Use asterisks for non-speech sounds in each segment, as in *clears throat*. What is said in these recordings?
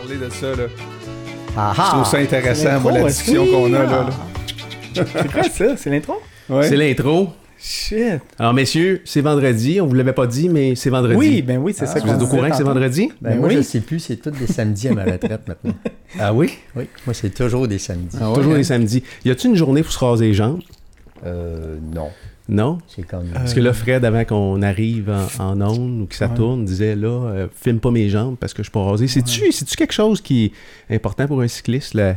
parler de ça, là. Ah Je trouve ça intéressant, l'intro, moi, la discussion qu'on a, là. là. C'est quoi ça? C'est l'intro? Ouais. C'est l'intro. Shit. Alors, messieurs, c'est vendredi. On vous l'avait pas dit, mais c'est vendredi. Oui, ben oui, c'est ça Vous êtes au courant que c'est vendredi? Ben, Ben moi, oui. je sais plus, c'est tous des samedis à ma retraite maintenant. *laughs* Ah oui? Oui, moi, c'est toujours des samedis. Ah ouais, Toujours hein? les samedis. Y a-tu une journée pour se raser les jambes? Euh, non. Non? C'est comme. Parce que là, Fred, avant qu'on arrive en, en onde ou que ça Ouais. tourne, disait là, euh, filme pas mes jambes parce que je suis pas rasé. C'est-tu c'est-tu quelque chose qui est important pour un cycliste, la,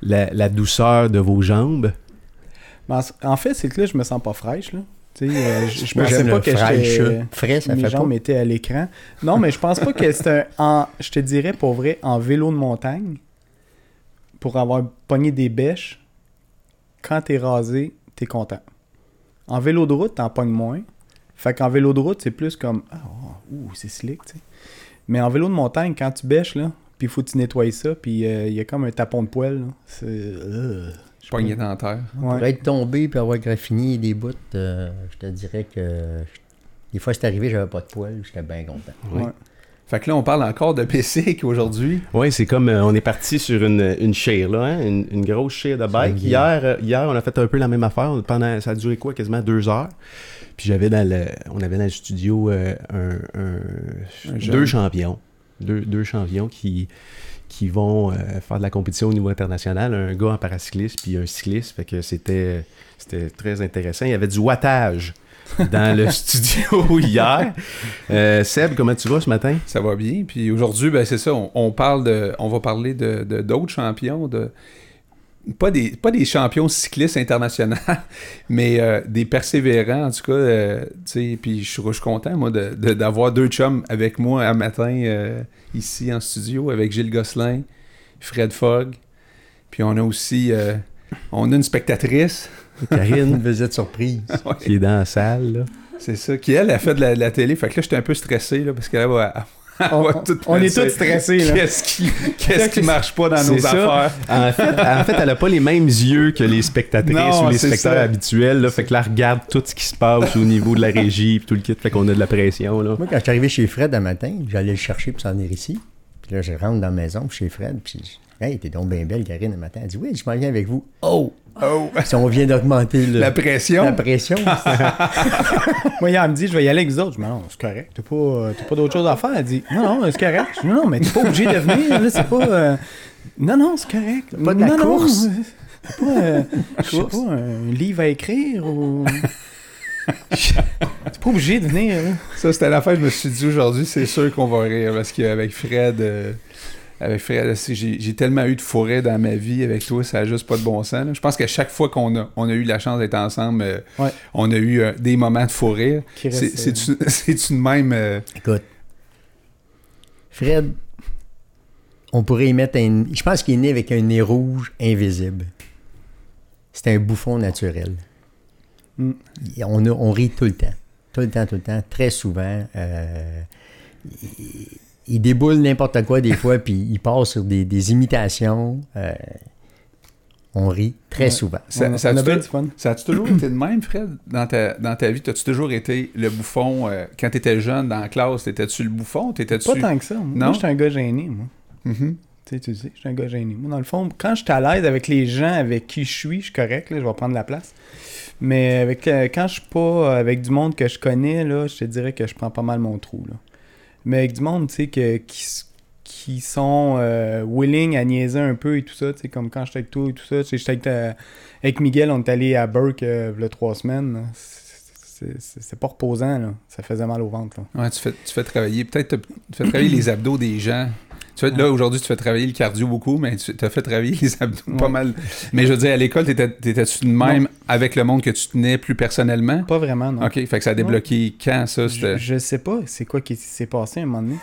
la, la douceur de vos jambes? En- fait, c'est que là, je me sens pas fraîche, là. Euh, je, je pensais pas que fraîche. j'étais... Frais, ça mes fait jambes pas. étaient à l'écran. Non, mais je pense pas que c'est un... en- je te dirais, pour vrai, en vélo de montagne, pour avoir pogné des bêches, quand t'es rasé, t'es content. En vélo de route, t'en pognes moins. Fait qu'en vélo de route, c'est plus comme... Ah, oh, ouh, c'est slick, tu sais. Mais en vélo de montagne, quand tu bêches, là, puis il faut que tu nettoies ça, puis euh, il y a comme un tapon de poêle, là. C'est... euh, je pas. Poignée dentaire. Ouais. Pour être tombé puis avoir graffiné des bouts, euh, je te dirais que. Des fois, c'est arrivé, j'avais pas de poils, j'étais bien content. Ouais. Fait que là, on parle encore de basic aujourd'hui. Oui, c'est comme euh, on est parti sur une, une là, hein, une, une grosse share de bike. Hier, euh, hier, on a fait un peu la même affaire. Pendant, ça a duré quoi, quasiment deux heures. Puis j'avais dans le, on avait dans le studio euh, un, un- Un jeune. deux champions, deux, deux champions qui qui vont faire de la compétition au niveau international, un gars en paracycliste puis un cycliste, fait que c'était c'était très intéressant. Il y avait du wattage dans le *laughs* studio hier. Euh, Seb, comment tu vas ce matin? Ça va bien. Puis aujourd'hui, ben c'est ça, on, on parle de. On va parler de de- d'autres champions, de. Pas des, pas des champions cyclistes internationaux, *laughs* mais euh, des persévérants, en tout cas. euh, puis je suis content, moi, de- de- d'avoir deux chums avec moi un matin ici en studio, avec Gilles Gosselin, Fred Fogg. Puis on a aussi. on a une spectatrice, Karine, visite surprise. *laughs* qui est dans la salle. là. c'est ça, qui elle a fait de la, de la télé. Fait que là, j'étais un peu stressé, là, parce qu'elle va. elle On, va on- tout on est tous stressés, là. Qu'est-ce qui, qu'est-ce qui marche pas dans nos ça. affaires? En fait, en fait, elle a pas les mêmes yeux que les spectatrices Non, ou les spectateurs ça. habituels. Là, fait que là, elle regarde tout ce qui se passe au niveau de la régie puis tout le kit. Fait qu'on a de la pression. Là. Moi, quand je suis arrivé chez Fred un matin, j'allais le chercher pour s'en venir ici. Puis là, je rentre dans la maison chez Fred, puis Hey, t'es donc bien belle, Karine, un matin. Elle dit Oui, je m'en viens avec vous. Oh Oh! *laughs* Si on vient d'augmenter le- La pression? la pression. *laughs* Moi, elle me dit, je vais y aller avec vous autres. Je dis, non, c'est correct. T'as pas, euh, t'as pas d'autre chose à faire? Elle dit, non, non, c'est correct. Je dis, non, non, mais t'es pas obligé de venir. Là, c'est pas. euh, Non, non, c'est correct. Pas de la non, non, course. c'est pas, euh, je sais pas, un livre à écrire ou. *laughs* T'es pas obligé de venir. là. Ça, c'était l'affaire, je me suis dit aujourd'hui, c'est sûr qu'on va rire. Parce qu'avec Fred, euh, avec Fred, j'ai tellement eu de forêt dans ma vie avec toi, ça a juste pas de bon sens. là. Je pense qu'à chaque fois qu'on a, on a eu la chance d'être ensemble, euh, Ouais. on a eu euh, des moments de forêt. C'est *laughs* c'est-tu de même. euh, Écoute, Fred, on pourrait y mettre un. Je pense qu'il est né avec un nez rouge invisible. C'est un bouffon naturel. Mm. On, a- on rit tout le temps. Tout le temps, tout le temps. Très souvent. Euh, il, il déboule n'importe quoi des fois, puis il passe sur des, des imitations. Euh, on rit très Ouais. souvent. ça, on a- ça on a a-tu fun. ça a-tu toujours été de même, Fred, dans ta, dans ta vie? T'as-tu toujours été le bouffon? euh, quand t'étais jeune, dans la classe, t'étais-tu le bouffon? T'étais-tu... Pas tant que ça. Moi, Non? Moi, j'étais un gars gêné, moi. Mhm. Tu sais, tu sais, je suis un gars gêné. Moi, dans le fond, quand je suis à l'aise avec les gens avec qui je suis, je suis correct, là, je vais prendre la place. Mais avec, euh, quand je suis pas avec du monde que je connais, là, je te dirais que je prends pas mal mon trou. Là. Mais avec du monde, tu sais, qui, qui sont euh, willing à niaiser un peu et tout ça, tu sais, comme quand j'étais avec toi et tout ça, j'étais avec, avec Miguel, on est allé à Burke euh, a trois semaines. C'est- pas reposant, là. Ça faisait mal au ventre, là. Ouais, tu fais, tu fais travailler, peut-être tu fais travailler les abdos des gens. Tu fais, là, aujourd'hui, tu fais travailler le cardio beaucoup, mais tu as fait travailler les abdos pas mal. Mais je veux dire, à l'école, t'étais- t'étais-tu de même avec le monde que tu tenais plus personnellement? Pas vraiment, non. OK, fait que ça a débloqué quand, ça? Je, C'était... je sais pas, c'est quoi qui s'est passé à un moment donné?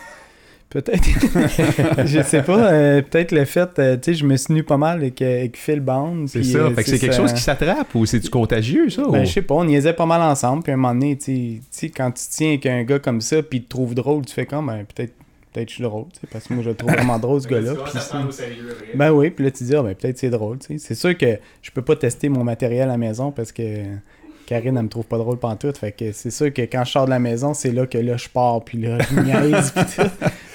Peut-être. *laughs* je sais pas. euh, peut-être le fait, euh, tu sais, je me suis nu pas mal avec, euh, avec Phil Bond. C'est ça. euh, fait que c'est quelque ça. chose qui s'attrape ou c'est du contagieux, ça? Ben, ou- je sais pas, on niaisait pas mal ensemble. Puis à un moment donné, tu sais- tu sais, quand tu tiens avec un gars comme ça, puis il te trouve drôle, tu fais comme, ben, peut-être peut-être je suis drôle, tu sais, parce que moi, je le trouve vraiment *laughs* drôle, ce gars-là. Ben oui, puis là, tu dis, ah, ben peut-être c'est drôle, tu sais. C'est sûr que je peux pas tester mon matériel à la maison parce que Karine, elle me trouve pas drôle pantoute. Fait que c'est sûr que quand je sors de la maison, c'est là que là, je pars, puis là, je niaise, *laughs* puis tout.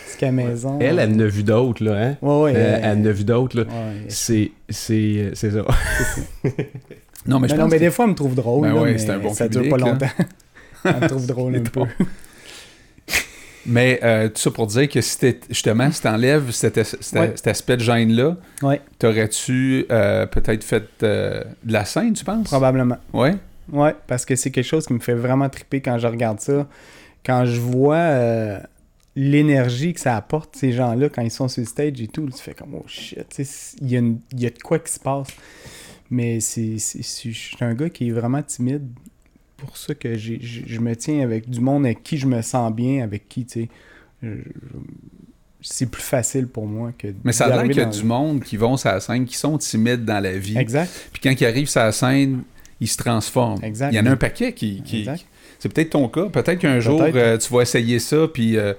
Jusqu'à maison. Elle, elle en a vu d'autres, là, hein? Ouais, ouais. Euh, elle en a vu d'autres, là. ouais. C'est, c'est, c'est ça. *laughs* Non, mais Mais je non, pense mais que- des fois, elle me trouve drôle. Ben là, ouais, mais c'est un bon ça dure public, pas là. longtemps. elle me trouve drôle un peu. Mais euh, tout ça pour dire que si t'es- justement, si t'enlèves cet, cet- Ouais. cet aspect de gêne-là, Ouais, t'aurais-tu euh, peut-être fait euh, de la scène, tu penses? probablement. Ouais. Ouais, parce que c'est quelque chose qui me fait vraiment triper quand je regarde ça. Quand je vois l'énergie que ça apporte, ces gens-là, quand ils sont sur le stage et tout, tu fais comme, oh shit, il y, y a de quoi qui se passe. Mais c'est- je suis un gars qui est vraiment timide. Pour ça que j'ai- je je me tiens avec du monde avec qui je me sens bien, avec qui, tu sais, c'est plus facile pour moi que Mais ça a l'air qu'il y a du monde qui vont sur la scène, qui sont timides dans la vie. Exact, Puis quand ils arrivent sur la scène, ils se transforment. Exact. Il y en a un paquet qui. qui- exact. C'est peut-être ton cas. Peut-être qu'un jour, euh, tu vas essayer ça, puis. euh,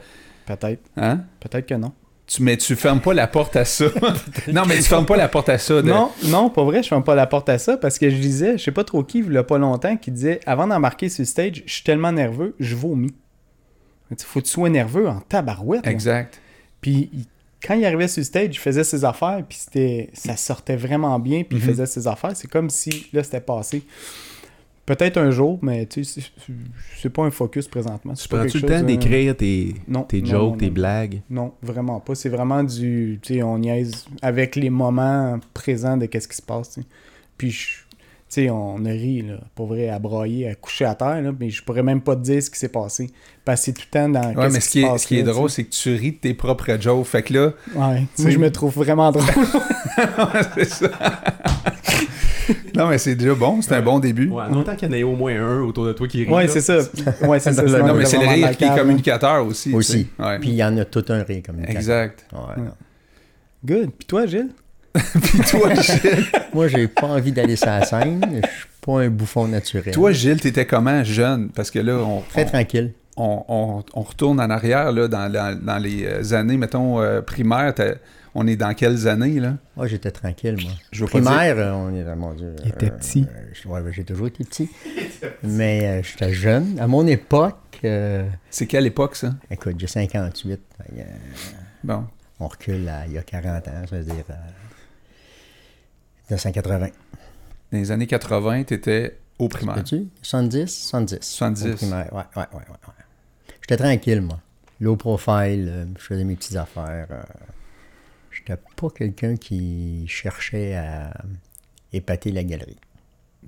Peut-être, hein? peut-être que non. Tu, mais tu fermes pas la porte à ça. *laughs* non, mais tu fermes pas la porte à ça. de- Non, non, pas vrai, je ferme pas la porte à ça parce que je disais, je sais pas trop qui, il y a pas longtemps, qui disait avant d'embarquer sur le stage, je suis tellement nerveux, je vomis. Il faut que tu sois nerveux en tabarouette. là. Exact. Puis quand il arrivait sur le stage, il faisait ses affaires, puis c'était, ça sortait vraiment bien, puis Mhm. il faisait ses affaires. C'est comme si là c'était passé. Peut-être un jour, mais tu sais, c'est- pas un focus présentement. Tu prends-tu le temps euh, d'écrire tes, non, tes jokes, non, tes blagues? Non, vraiment pas. C'est vraiment du. Tu sais, on niaise avec les moments présents de qu'est-ce qui se passe. Puis, tu sais, on a ri, là, pour vrai, à broyer, à coucher à terre, là, mais je pourrais même pas te dire ce qui s'est passé. Parce que c'est tout le temps dans. Ouais, mais ce qui, est, ce qui est drôle, c'est que tu ris de tes propres jokes. Fait que là. Ouais, moi, je me trouve vraiment drôle. *laughs* c'est ça. *laughs* non, mais c'est déjà bon. C'est un bon début. Ouais, autant qu'il y en ait au moins un autour de toi qui rit. ouais, c'est ça. Ouais, c'est ça. Non, Non, on mais est c'est le rire qui est communicateur aussi. Aussi. Ouais. Puis il y en a tout un rire comme Exact. Ouais. Good. Puis toi, Gilles? *laughs* Puis toi, Gilles, *laughs* Moi, j'ai pas envie d'aller sur la scène. Je suis pas un bouffon naturel. toi, Gilles, t'étais comment jeune? Parce que là, on, Très on- tranquille. on, on- on retourne en arrière là, dans, dans- dans les euh, années, mettons, euh, primaires. On est dans quelles années, là? Moi, j'étais tranquille, moi. Je dire- Primaire, on est dans mon Dieu. Il était euh, petit. euh, ouais, j'ai toujours été petit. Mais euh, j'étais jeune. À mon époque, euh, C'est quelle époque, ça? écoute, j'ai 58. euh, Bon. on recule à il y a 40 ans, ça veut dire euh, 1980. Dans les années 80, t'étais au primaire. Peux-tu? 70? 70. 70. Au primaire, ouais, ouais, ouais, ouais. J'étais tranquille, moi. Low profile, euh, je faisais mes petites affaires. J'étais pas quelqu'un qui cherchait à épater la galerie.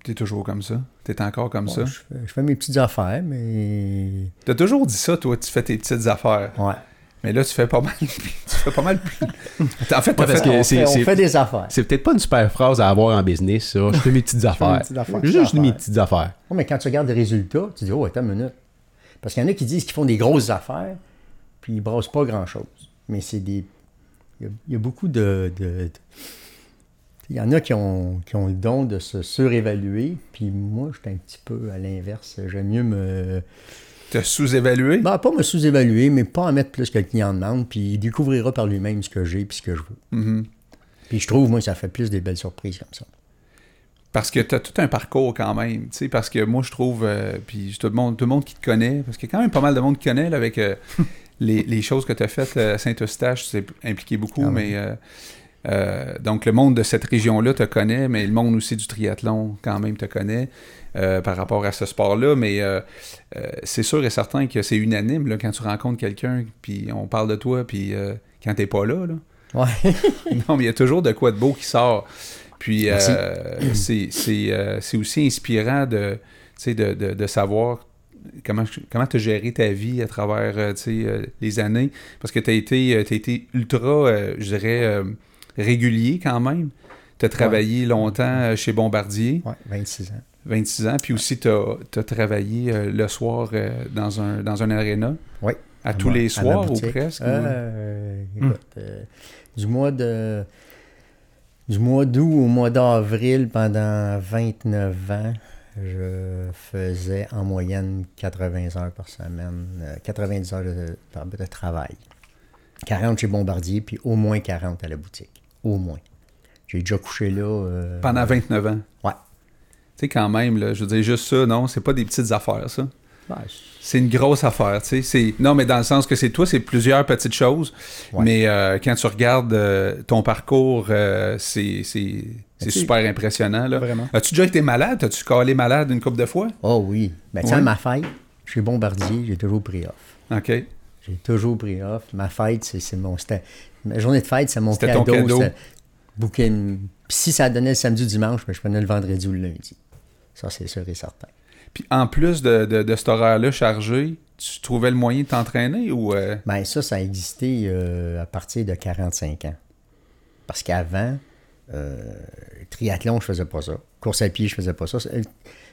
T'es toujours comme ça? T'es encore comme Bon, ça? je, fais, je fais mes petites affaires, mais. T'as toujours dit ça, toi, tu fais tes petites affaires. Ouais. Mais là, tu fais pas mal. *laughs* tu fais pas mal plus. En fait, Ouais, parce fait- que on, c'est- fait, on c'est- fait des affaires. C'est peut-être pas une super phrase à avoir en business, ça. Je fais mes petites *laughs* mes affaires. petites affaires. Juste Affaires. mes petites affaires. Ouais, mais quand tu regardes les résultats, tu dis, oh, attends une minute. Parce qu'il y en a qui disent qu'ils font des grosses affaires, puis ils brassent pas grand-chose. Mais c'est des. Il y a, il y a beaucoup de. de- de- Il y en a qui ont, qui ont le don de se surévaluer, puis moi, j'étais un petit peu à l'inverse. J'aime mieux me. T'as sous-évalué? Ben, pas me sous-évaluer, mais pas en mettre plus que le client demande, puis il découvrira par lui-même ce que j'ai puis ce que je veux. Mhm. Puis je trouve, moi, ça fait plus des belles surprises comme ça. Parce que t'as tout un parcours quand même, tu sais, parce que moi je trouve, euh, puis tout le, monde, tout le monde qui te connaît, parce qu'il y a quand même pas mal de monde qui te connaît là, avec euh, les, les choses que tu as faites à Saint-Eustache, tu t'es impliqué beaucoup, Ah mais euh, euh, donc le monde de cette région-là te connaît, mais le monde aussi du triathlon quand même te connaît euh, par rapport à ce sport-là, mais c'est sûr et certain que c'est unanime là, quand tu rencontres quelqu'un, puis on parle de toi, puis quand t'es pas là, là, Ouais. *laughs* non, mais il y a toujours de quoi de beau qui sort. Puis euh, c'est euh, aussi inspirant de, de, de, de savoir comment comment tu as géré ta vie à travers euh, euh, les années? Parce que tu as été, euh, été ultra, je dirais, régulier quand même. Tu as travaillé longtemps chez Bombardier, ouais, 26 ans. 26 ans. Puis aussi, tu as, travaillé le soir dans un, dans un aréna. Oui. À, tous les soirs ou presque. ou- écoute, euh, du mois de du mois d'août au mois d'avril pendant 29 ans, je faisais en moyenne 80 heures par semaine, euh, 90 heures de, de travail. 40 chez Bombardier, puis au moins 40 à la boutique. Au moins. J'ai déjà couché là. euh, Pendant 29 ans? Ouais. Tu sais, quand même, là, je veux dire, juste ça, non, c'est pas des petites affaires, ça? Ouais, C'est une grosse affaire, tu sais. Non, mais dans le sens que c'est toi, c'est plusieurs petites choses. Ouais. Mais euh, quand tu regardes euh, ton parcours, euh, c'est, super impressionnant. Là. Vraiment. As-tu déjà été malade? As-tu calé malade une couple de fois? Oh oui. Ben, Ouais. à ma fête, chez Bombardier, j'ai toujours pris off. OK. J'ai toujours pris off. Ma fête, c'est, mon. Ma journée de fête, c'est mon cadeau. ton cadeau. Puis si ça donnait le samedi ou dimanche, ben, je prenais le vendredi ou le lundi. Ça, c'est sûr et certain. Puis en plus de, de, de cet horaire-là chargé, tu trouvais le moyen de t'entraîner ou... euh, Ben, ça, ça a existé euh, à partir de 45 ans. Parce qu'avant, euh, triathlon, je faisais pas ça. Course à pied, je faisais pas ça. Ça,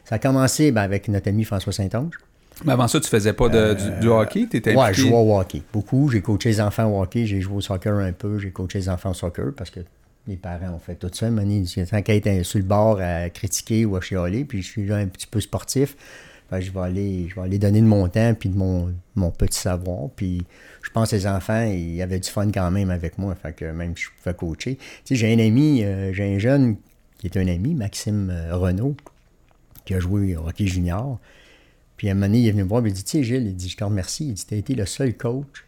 ça a commencé ben, avec notre ami François Saint-Onge. Mais avant ça, tu faisais pas de, du, du hockey? T'étais Ouais, je jouais au hockey. Beaucoup. J'ai coaché les enfants au hockey. J'ai joué au soccer un peu. J'ai coaché les enfants au soccer parce que les parents ont fait tout ça. Mané, tant qu'à être sur le bord à critiquer ou à chialer, puis je suis là un petit peu sportif, ben, je, vais aller, je vais aller donner de mon temps puis de mon, mon petit savoir. Puis je pense que les enfants, ils avaient du fun quand même avec moi. Fait que même je pouvais coacher. J'ai un ami, euh, j'ai un jeune qui est un ami, Maxime euh, Renault, qui a joué au hockey junior. Puis à un moment donné, il est venu me voir, il dit, tu sais, Gilles, il dit, je te remercie. Il dit, tu as été le seul coach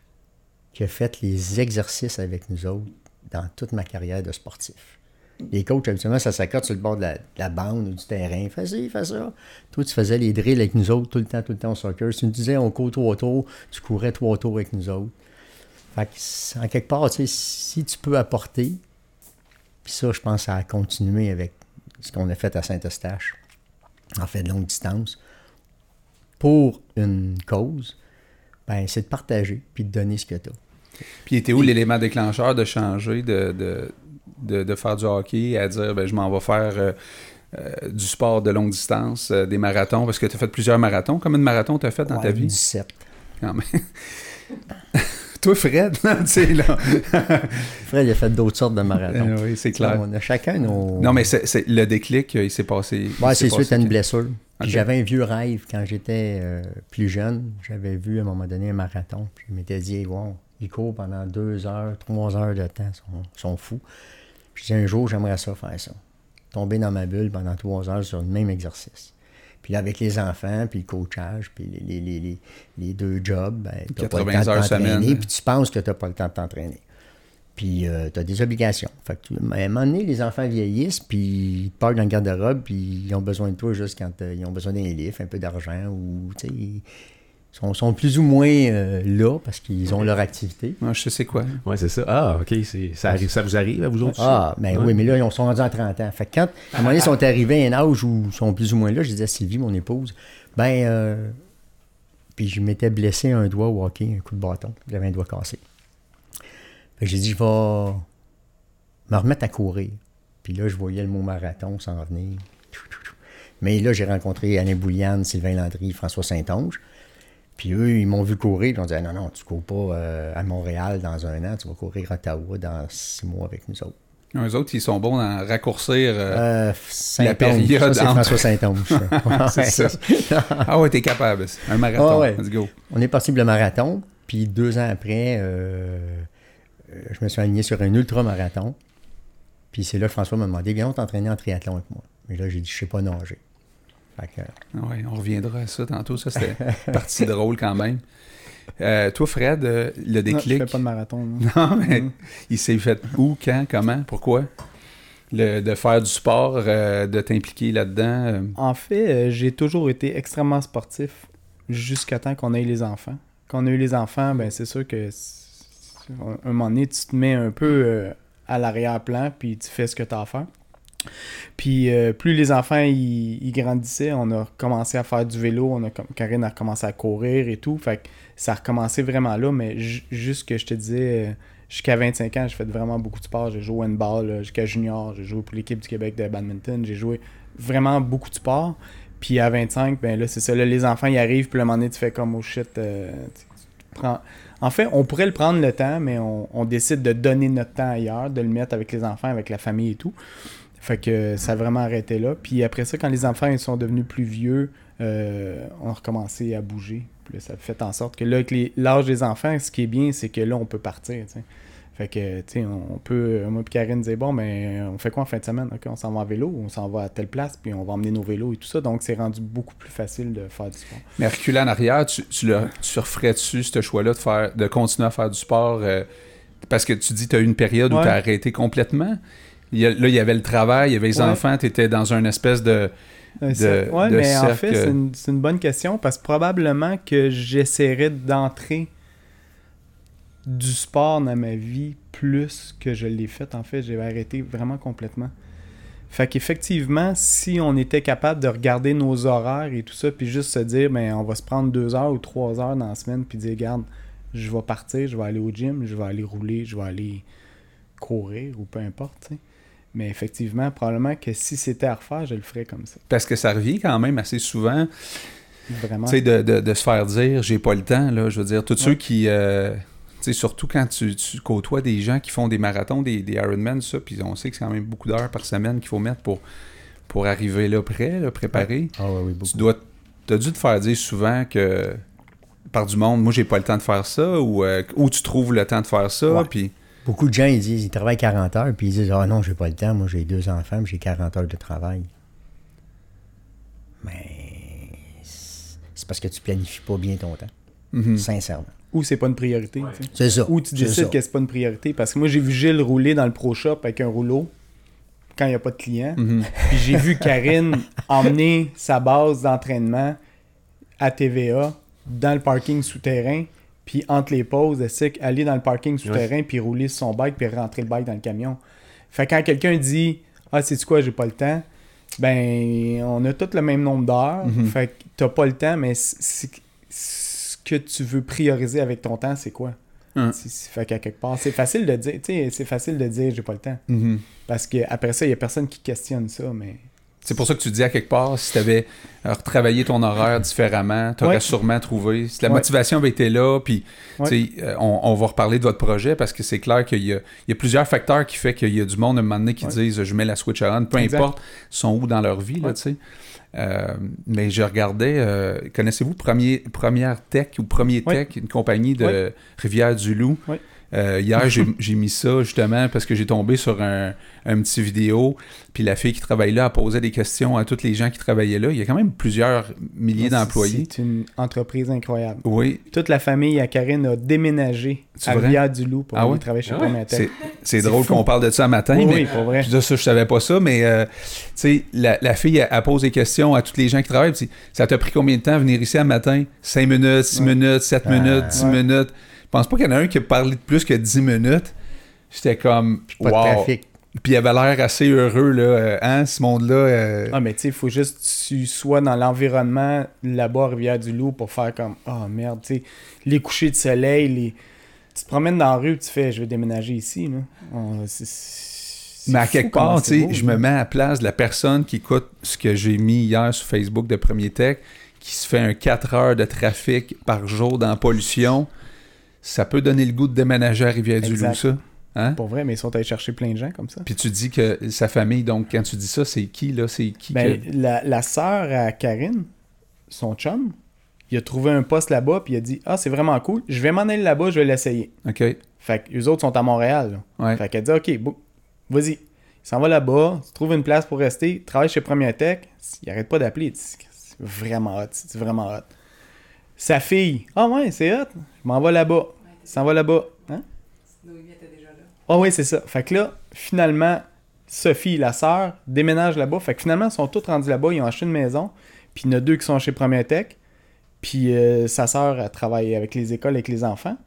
qui a fait les exercices avec nous autres dans toute ma carrière de sportif. Les coachs, habituellement, ça s'accote sur le bord de la, de la bande ou du terrain. Fais ci, fais ça. Toi, tu faisais les drills avec nous autres tout le temps, tout le temps au soccer. Si tu nous disais, on court trois tours, tu courais trois tours avec nous autres. Fait que, en quelque part, tu sais, si tu peux apporter, puis ça, je pense, ça a continué avec ce qu'on a fait à Saint-Eustache, en fait de longue distance, pour une cause, ben, c'est de partager puis de donner ce que tu as. Puis était où l'élément déclencheur de changer, de, de, de, de faire du hockey, à dire, ben, je m'en vais faire euh, euh, du sport de longue distance, euh, des marathons, parce que tu as fait plusieurs marathons. Combien de marathons tu as fait dans ta vie? 17. Quand même. Toi, Fred, tu sais, là. *laughs* Fred, il a fait d'autres sortes de marathons. Oui, c'est clair. On a chacun nos. Non, mais c'est, le déclic, il s'est passé. Ouais, c'est suite à une blessure. J'avais un vieux rêve quand j'étais plus jeune. J'avais vu à un moment donné un marathon. Puis je m'étais dit, wow, ils courent pendant deux heures, trois heures de temps. Ils sont, fous. Puis je dis, un jour, j'aimerais ça faire ça. Tomber dans ma bulle pendant trois heures sur le même exercice. Puis là, avec les enfants, puis le coachage, puis les, les, les, les, deux jobs, ben, t'as pas le 80 temps de t'entraîner, puis tu penses que tu n'as pas le temps de t'entraîner. Puis tu as des obligations. Fait que, tu- à un moment donné, les enfants vieillissent, puis ils partent dans le garde-robe, puis ils ont besoin de toi juste quand euh, ils ont besoin d'un livre, un peu d'argent, ou tu sais, ils sont, sont plus ou moins euh, là parce qu'ils ont leur activité. Ouais, je sais c'est quoi. Ouais, c'est ça. Ah, OK. c'est- Ça, arrive, ça vous arrive à vous autres? Ah, ben Ouais. oui, mais là, ils sont rendus à 30 ans. Fait que quand, à un moment donné, ils sont arrivés à un âge où ils sont plus ou moins là, je disais à Sylvie, mon épouse, ben, euh, puis je m'étais blessé un doigt au hockey, un coup de bâton. J'avais un doigt cassé. Fait que j'ai dit, je vais me remettre à courir. Puis là, je voyais le mot marathon s'en venir. Mais là, j'ai rencontré Alain Bouliane, Sylvain Landry, François Saint-Onge. Puis eux, ils m'ont vu courir, ils ont dit Ah, non, non, tu cours pas euh, à Montréal dans un an, tu vas courir à Ottawa dans six mois avec nous autres. Eux autres, ils sont bons à raccourcir. euh, Euh, Saint-Onge, période ça, entre- François Saint-Onge. ça. *laughs* C'est ça. ah ouais, t'es capable. Un marathon. Ah ouais. Let's go. On est parti pour le marathon, puis deux ans après, je me suis aligné sur un ultra-marathon. Puis c'est là que François m'a demandé Viens, on t'entraîner en triathlon avec moi. Mais là, j'ai dit Je sais pas nager. Que, Ouais, on reviendra à ça tantôt. Ça, c'était partie drôle quand même. Euh, toi, Fred, euh, le Non, je déclic. fais pas de marathon. *laughs* Non, mais il s'est fait où, quand, comment, pourquoi? Le- de faire du sport, euh, de t'impliquer là-dedans. euh, En fait, euh, j'ai toujours été extrêmement sportif jusqu'à temps qu'on ait les enfants. Quand on a eu les enfants, ben c'est sûr que un moment donné, tu te mets un peu euh, à l'arrière-plan, puis tu fais ce que tu as à faire. Puis euh, plus les enfants ils, grandissaient, on a commencé à faire du vélo, on a Karine a recommencé à courir et tout. Fait que ça a recommencé vraiment là, mais ju- juste que je te disais, euh, jusqu'à 25 ans, j'ai fait vraiment beaucoup de sport. J'ai joué au handball jusqu'à junior, j'ai joué pour l'équipe du Québec de badminton, j'ai joué vraiment beaucoup de sport. Puis à 25, ben là, c'est ça. Là, les enfants, ils arrivent, puis à un moment donné, tu fais comme, oh shit. euh, tu- prends- En fait, on pourrait le prendre le temps, mais on décide de donner notre temps ailleurs, de le mettre avec les enfants, avec la famille et tout. Fait que ça a vraiment arrêté là. Puis après ça, quand les enfants ils sont devenus plus vieux, euh, on a recommencé à bouger. Puis là, ça a fait en sorte que là, avec l'âge des enfants, ce qui est bien, c'est que là, on peut partir. tu sais. Fait que, tu sais, on peut, moi et Karine disait, bon, ben, on fait quoi en fin de semaine? On s'en va en vélo, on s'en va à telle place, puis on va emmener nos vélos et tout ça. Donc, c'est rendu beaucoup plus facile de faire du sport. Mais reculer en arrière, tu, tu, le, tu referais-tu ce choix-là de, faire, de continuer à faire du sport? euh, parce que tu dis tu as eu une période où tu as arrêté complètement? Il y a- là, il y avait le travail, il y avait les Ouais. enfants, tu étais dans une espèce de. De mais en fait, c'est une, bonne question parce que probablement que j'essaierais d'entrer du sport dans ma vie plus que je l'ai fait. En fait, j'ai arrêté vraiment complètement. Fait qu'effectivement, si on était capable de regarder nos horaires et tout ça, puis juste se dire, ben, on va se prendre deux heures ou trois heures dans la semaine, puis dire, regarde, je vais partir, je vais aller au gym, je vais aller rouler, je vais aller courir ou peu importe. Mais effectivement, probablement que si c'était à refaire, je le ferais comme ça. Parce que ça revient quand même assez souvent, Vraiment. tu sais, de, de- de se faire dire j'ai pas le temps, là. Je veux dire, tous ceux qui. euh, tu sais, surtout quand tu, tu côtoies des gens qui font des marathons, des, des Ironman, ça, puis on sait que c'est quand même beaucoup d'heures par semaine qu'il faut mettre pour, pour arriver là prêt, là, préparé. Ah oui, oui, beaucoup. Tu dois. T'as dû te faire dire souvent que. Par du monde, moi j'ai pas le temps de faire ça, ou euh, où tu trouves le temps de faire ça, puis. Beaucoup de gens, ils disent, ils travaillent 40 heures, puis ils disent, ah non, j'ai pas le temps, moi j'ai deux enfants, puis j'ai 40 heures de travail. Mais c'est parce que tu planifies pas bien ton temps, Mhm. sincèrement. Ou c'est pas une priorité. C'est ça. Ou tu décides que c'est pas une priorité. Parce que moi, j'ai vu Gilles rouler dans le Pro Shop avec un rouleau quand il n'y a pas de clients. Mhm. *laughs* Puis j'ai vu Karine *laughs* emmener sa base d'entraînement à TVA dans le parking souterrain. Puis entre les pauses, elle sait aller dans le parking souterrain, puis rouler sur son bike, puis rentrer le bike dans le camion. Fait que quand quelqu'un dit Ah, c'est quoi, j'ai pas le temps, ben, on a tous le même nombre d'heures. Mhm. Fait que t'as pas le temps, mais c'est- ce que tu veux prioriser avec ton temps, c'est quoi? C'est- c'est- Fait qu'à quelque part, c'est facile de dire, tu sais, c'est facile de dire j'ai pas le temps. Mhm. Parce que après ça, il y a personne qui questionne ça, mais. C'est pour ça que tu dis à quelque part, si tu avais retravaillé ton horaire différemment, tu aurais Ouais. sûrement trouvé. Si la Ouais. motivation avait été là, puis Ouais. euh, on, on va reparler de votre projet parce que c'est clair qu'il y a, il y a plusieurs facteurs qui fait qu'il y a du monde à un moment donné qui disent je mets la switch on, peu Exact. importe, sont où dans leur vie, là. Euh, mais je regardais, euh, connaissez-vous Première Tech ou Premier. Tech, une compagnie de Rivière-du-Loup? Euh, hier, *laughs* j'ai mis ça justement parce que j'ai tombé sur un, un petit vidéo, puis la fille qui travaille là a posé des questions à tous les gens qui travaillaient là. Il y a quand même plusieurs milliers d'employés. C'est une entreprise incroyable. Oui, Toute la famille à Karine a déménagé à? Rivière-du-Loup pour Ah aller travailler chez Ah ouais? C'est drôle qu'on parle de ça un matin, Oui, mais oui, pour vrai. Puis ça, ça, je savais pas ça, mais euh, tu sais, la, la fille, elle, elle pose des questions à tous les gens qui travaillent. ça t'a pris combien de temps venir ici un matin? 5 minutes, 6 Ouais. minutes, 7 Ah, minutes, 10 ouais. minutes? Je pense pas qu'il y en a un qui a parlé de plus que 10 minutes. J'étais comme, Pas de trafic. Puis il avait l'air assez heureux, là. euh, hein, ce monde-là. euh, Ah, mais tu sais, il faut juste que tu sois dans l'environnement là-bas à Rivière-du-Loup pour faire comme Ah merde, tu sais, les couchers de soleil, les. Tu te promènes dans la rue, tu fais Je vais déménager ici. Là. On- Mais à quelque part, tu sais, je me mets à la place de la personne qui écoute ce que j'ai mis hier sur Facebook de Premier Tech, qui se fait un 4 heures de trafic par jour dans la pollution. Ça peut donner le goût de déménager à Rivière-du-Loup, ça. Hein? Pour vrai, mais ils sont allés chercher plein de gens comme ça. Puis tu dis que sa famille, donc quand tu dis ça, c'est qui, là? C'est qui Ben, que- la, la sœur à Karine, son chum, il a trouvé un poste là-bas, puis il a dit Ah, c'est vraiment cool, je vais m'en aller là-bas, je vais l'essayer. OK. Fait que les autres sont à Montréal. Ouais. Fait qu'elle dit Ok, bou- vas-y. Il s'en va là-bas, tu trouves une place pour rester, il travaille chez Premier Tech, il arrête pas d'appeler. il dit, C'est vraiment hot, c'est vraiment hot. Sa fille, ah ouais, c'est hot, m'en vais là-bas. S'en va là-bas. Hein? Déjà là. Ah oui, c'est ça. Fait que là, finalement, Sophie, la sœur, déménagent là-bas. Fait que finalement, ils sont tous rendus là-bas. Ils ont acheté une maison. Puis il y en a deux qui sont chez Premier Tech. Puis euh, sa sœur, elle travaille avec les écoles, avec les enfants.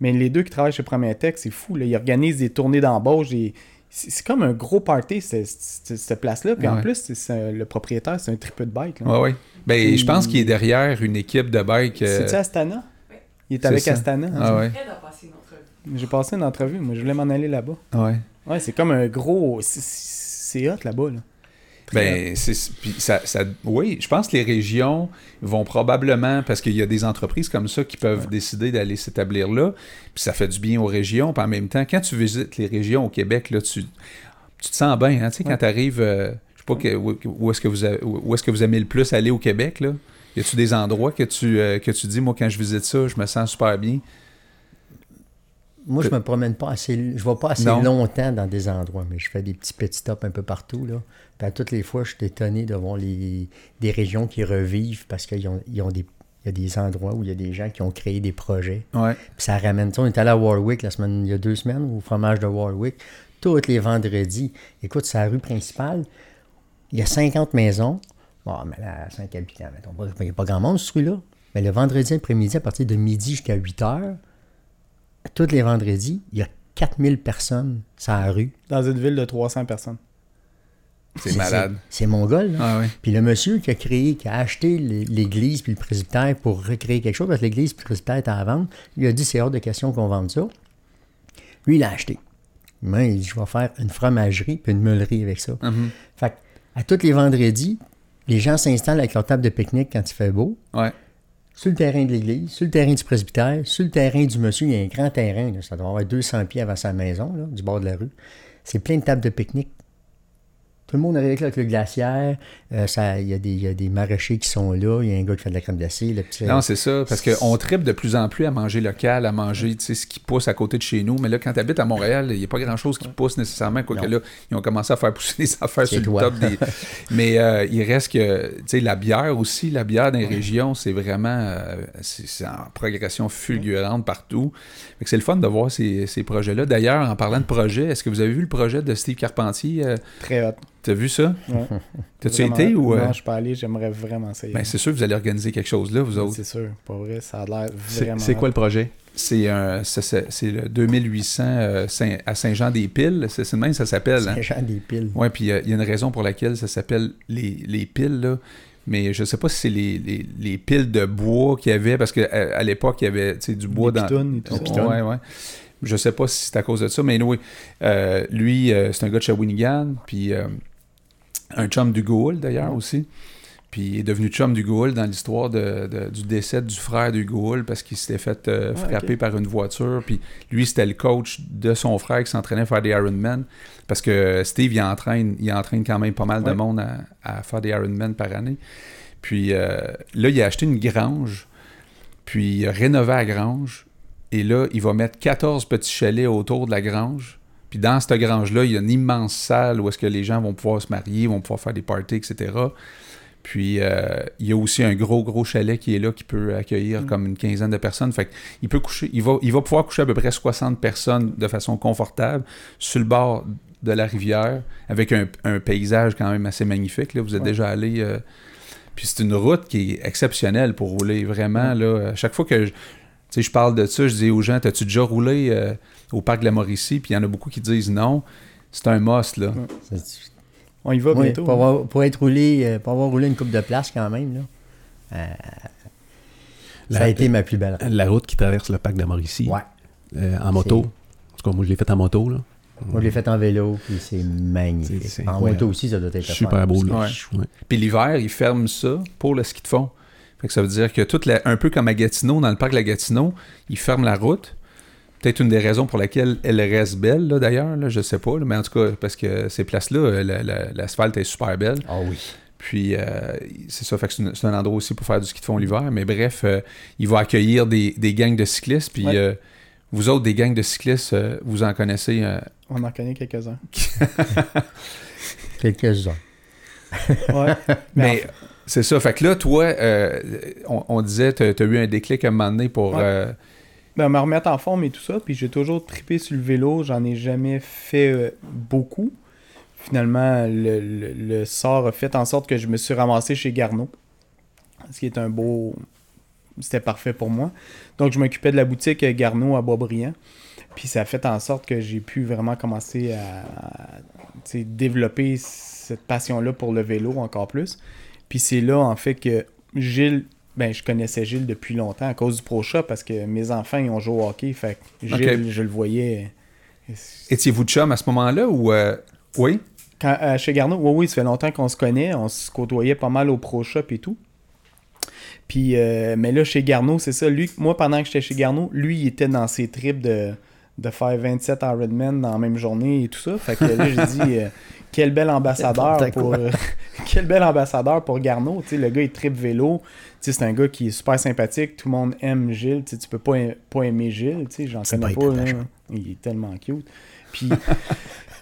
Mais les deux qui travaillent chez Premier Tech, c'est fou. Là. Ils organisent des tournées d'embauche. des- C'est c'est comme un gros party, cette, place-là. Puis en plus, c'est- le propriétaire, c'est un triple de bike. là. Ouais, ouais. Ben, je pense qu'il est derrière une équipe de bike. euh, C'est-tu Astana? Il est avec ça. Astana. hein? Ah ouais. J'ai passé une entrevue. Moi, je voulais m'en aller là-bas. Ouais. Ouais, c'est comme un gros. c'est- hot là-bas. Là. Ben, ça, ça- oui, je pense que les régions vont probablement, parce qu'il y a des entreprises comme ça qui peuvent décider d'aller s'établir là, puis ça fait du bien aux régions. Puis en même temps, quand tu visites les régions au Québec, là, tu, tu te sens bien. Hein? Tu sais, quand Ouais. tu arrives, je sais pas, que- où, où est-ce que, vous où est-ce que vous aimez le plus aller au Québec, là? Y a-tu des endroits que tu, euh, que tu dis, moi, quand je visite ça, je me sens super bien? moi, je me promène pas assez. Je vais pas assez Non. longtemps dans des endroits, mais je fais des petits petits stops un peu partout. Là. Puis à toutes les fois, je suis étonné de voir les, des régions qui revivent parce qu'ils ont, ils ont des. Il y a des endroits où il y a des gens qui ont créé des projets. Ouais. Puis ça ramène. Sais, on est allé à Warwick la semaine, il y a deux semaines, au fromage de Warwick. Tous les vendredis. Écoute, c'est la rue principale. Il y a 50 maisons. Bon, mais là, 5 habitants, mettons. pas- Il n'y a pas grand monde, ce rue-là. Mais le vendredi après-midi, à partir de midi jusqu'à 8 heures, tous les vendredis, il y a 4000 personnes sur la rue. Dans une ville de 300 personnes. C'est malade. C'est mongol, là. Ah ouais. Puis le monsieur qui a créé, qui a acheté l'é- l'église puis le presbytère pour recréer quelque chose, parce que l'église puis le presbytère étaient à vendre, il a dit c'est hors de question qu'on vende ça. Lui, il l'a acheté. Moi, il dit je vais faire une fromagerie puis une meulerie avec ça. Mhm. Fait que, à tous les vendredis, les gens s'installent avec leur table de pique-nique quand il fait beau, Ouais. sur le terrain de l'église, sur le terrain du presbytère, sur le terrain du monsieur. Il y a un grand terrain, là, ça doit avoir 200 pieds avant sa maison, là, du bord de la rue. C'est plein de tables de pique-nique. Tout le monde arrive avec le glaciaire. euh, Il y, des- y a des maraîchers qui sont là. Il y a un gars qui fait de la crème glacée. Le petit, Non, c'est ça, parce qu'on tripe de plus en plus à manger local, à manger ce qui pousse à côté de chez nous. Mais là, quand tu habites à Montréal, il n'y a pas grand-chose qui pousse nécessairement. Quoique là, ils ont commencé à faire pousser des *laughs* affaires sur le top des. *laughs* Mais euh, il reste que, tu sais, la bière aussi, la bière dans les régions, c'est vraiment. euh, c'est en progression fulgurante partout. C'est le fun de voir ces, ces projets-là. D'ailleurs, en parlant de projet, est-ce que vous avez vu le projet de Steve Carpentier Très hot. T'as vu ça? Ouais. *laughs* T'as-tu été ou. euh, Non, je suis pas allé. J'aimerais vraiment essayer. Ben, c'est sûr que vous allez organiser quelque chose là, vous autres. C'est sûr. Pas vrai. Ça a l'air C'est vraiment. c'est quoi le projet? C'est un, c'est c'est le 2800 euh, Saint- à Saint-Jean-des-Piles. C'est c'est de même ça s'appelle. Hein? Saint-Jean des piles. Oui, puis euh, il y a une raison pour laquelle ça s'appelle les, les piles, là. Mais je sais pas si c'est les, les, les piles de bois qu'il y avait, parce qu'à à, l'époque, il y avait tu sais, du bois Des dans. et tout ça. Ouais, ouais. Je sais pas si c'est à cause de ça, mais oui, lui, euh, c'est un gars de Shawinigan, puis euh, un chum du Gaulle, d'ailleurs, aussi. Puis il est devenu chum du Gaulle dans l'histoire de, de- du décès du frère du Gaulle parce qu'il s'était fait euh, Ah, frapper par une voiture. Puis lui, c'était le coach de son frère qui s'entraînait à faire des Ironman. Parce que Steve, il entraîne, il entraîne quand même pas mal de monde à, à faire des Ironman par année. Puis euh, là, il a acheté une grange. Puis il a rénové la grange. Et là, il va mettre 14 petits chalets autour de la grange. Puis dans cette grange-là, il y a une immense salle où est-ce que les gens vont pouvoir se marier, vont pouvoir faire des parties, etc. Puis euh, il y a aussi un gros, gros chalet qui est là qui peut accueillir comme une quinzaine de personnes. Fait il peut coucher, il va, il va pouvoir coucher à peu près 60 personnes de façon confortable sur le bord de la rivière avec un, un paysage quand même assez magnifique. Là. Vous êtes Ouais. déjà allé. euh, puis c'est une route qui est exceptionnelle pour rouler. Vraiment, là, à chaque fois que je, tu sais, je parle de ça, je dis aux gens, t'as-tu déjà roulé euh, au parc de la Mauricie? Puis il y en a beaucoup qui disent non. C'est un must, là. On y va Oui, bientôt. pour, hein. avoir, pour être roulé, euh, pour avoir roulé une coupe de place quand même, là. euh, ça a été ma plus belle route. La route qui traverse le parc de la Mauricie. Ouais. euh, en moto. En tout cas, moi, je l'ai fait en moto. Là. Moi, je l'ai fait en vélo, puis c'est magnifique. En moto aussi, ça doit être Super fun, beau. Là. que- Ouais. Ouais. Puis l'hiver, ils ferment ça pour le ski de fond. Fait que ça veut dire que toute la- un peu comme à Gatineau, dans le parc de la Gatineau, ils ferment la route. Peut-être une des raisons pour laquelle elle reste belle, là, d'ailleurs, là, je sais pas. là, mais en tout cas, parce que ces places-là, euh, la- la- l'asphalte est super belle. Ah oui. Puis euh, c'est ça, fait que c'est un endroit aussi pour faire du ski de fond l'hiver. Mais bref, euh, il va accueillir des, des gangs de cyclistes. Puis Ouais. euh, vous autres, des gangs de cyclistes, euh, vous en connaissez. euh, On en connaît quelques-uns. *laughs* Quelques-uns. Ouais. *laughs* Mais c'est ça. Fait que là, toi, euh, on, on disait, tu as eu un déclic à un moment donné pour. Ouais. Ben, me remettre en forme et tout ça. Puis j'ai toujours trippé sur le vélo. J'en ai jamais fait euh, beaucoup. Finalement, le, sort a fait en sorte que je me suis ramassé chez Garneau. Ce qui est un beau. C'était parfait pour moi. Donc, je m'occupais de la boutique Garneau à Boisbriand. Puis ça a fait en sorte que j'ai pu vraiment commencer à, à, développer cette passion-là pour le vélo encore plus. Puis c'est là, en fait, que Gilles, ben, je connaissais Gilles depuis longtemps à cause du Pro Shop parce que mes enfants, ils ont joué au hockey. Fait que Gilles, je le voyais. Étiez-vous de chum à ce moment-là ou. euh, Oui? Quand, euh, chez Garneau, oui, oui, ça fait longtemps qu'on se connaît. On se côtoyait pas mal au Pro Shop et tout. Puis, euh, mais là, chez Garneau, c'est ça. Lui, moi, pendant que j'étais chez Garneau, lui, il était dans ses trips de, de faire 27 Ironman dans la même journée et tout ça. Fait que là, j'ai dit, euh, quel bel ambassadeur pour. euh, *laughs* quel bel ambassadeur pour Garneau. Le gars, il tripe vélo. C'est un gars qui est super sympathique. Tout le monde aime Gilles. Tu sais, tu peux pas, pas aimer Gilles. J'en connais pas pas. Il est tellement cute. Puis. *laughs*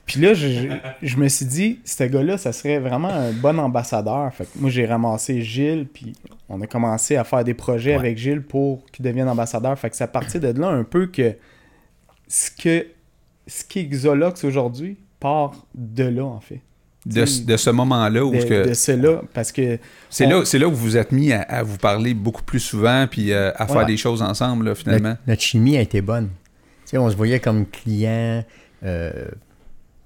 Puis là, je, je- je me suis dit, ce gars-là, ça serait vraiment un bon ambassadeur. Fait que moi, j'ai ramassé Gilles, puis on a commencé à faire des projets Ouais. avec Gilles pour qu'il devienne ambassadeur. Fait que c'est à partir de là un peu que ce que ce qui est Xolox aujourd'hui part de là, en fait. De, de ce moment-là où De, que- de cela, parce que c'est on- là, c'est là où vous vous êtes mis à, à vous parler beaucoup plus souvent puis euh, à faire des choses ensemble là, finalement. Notre, notre chimie a été bonne. Tu sais, on se voyait comme client, euh,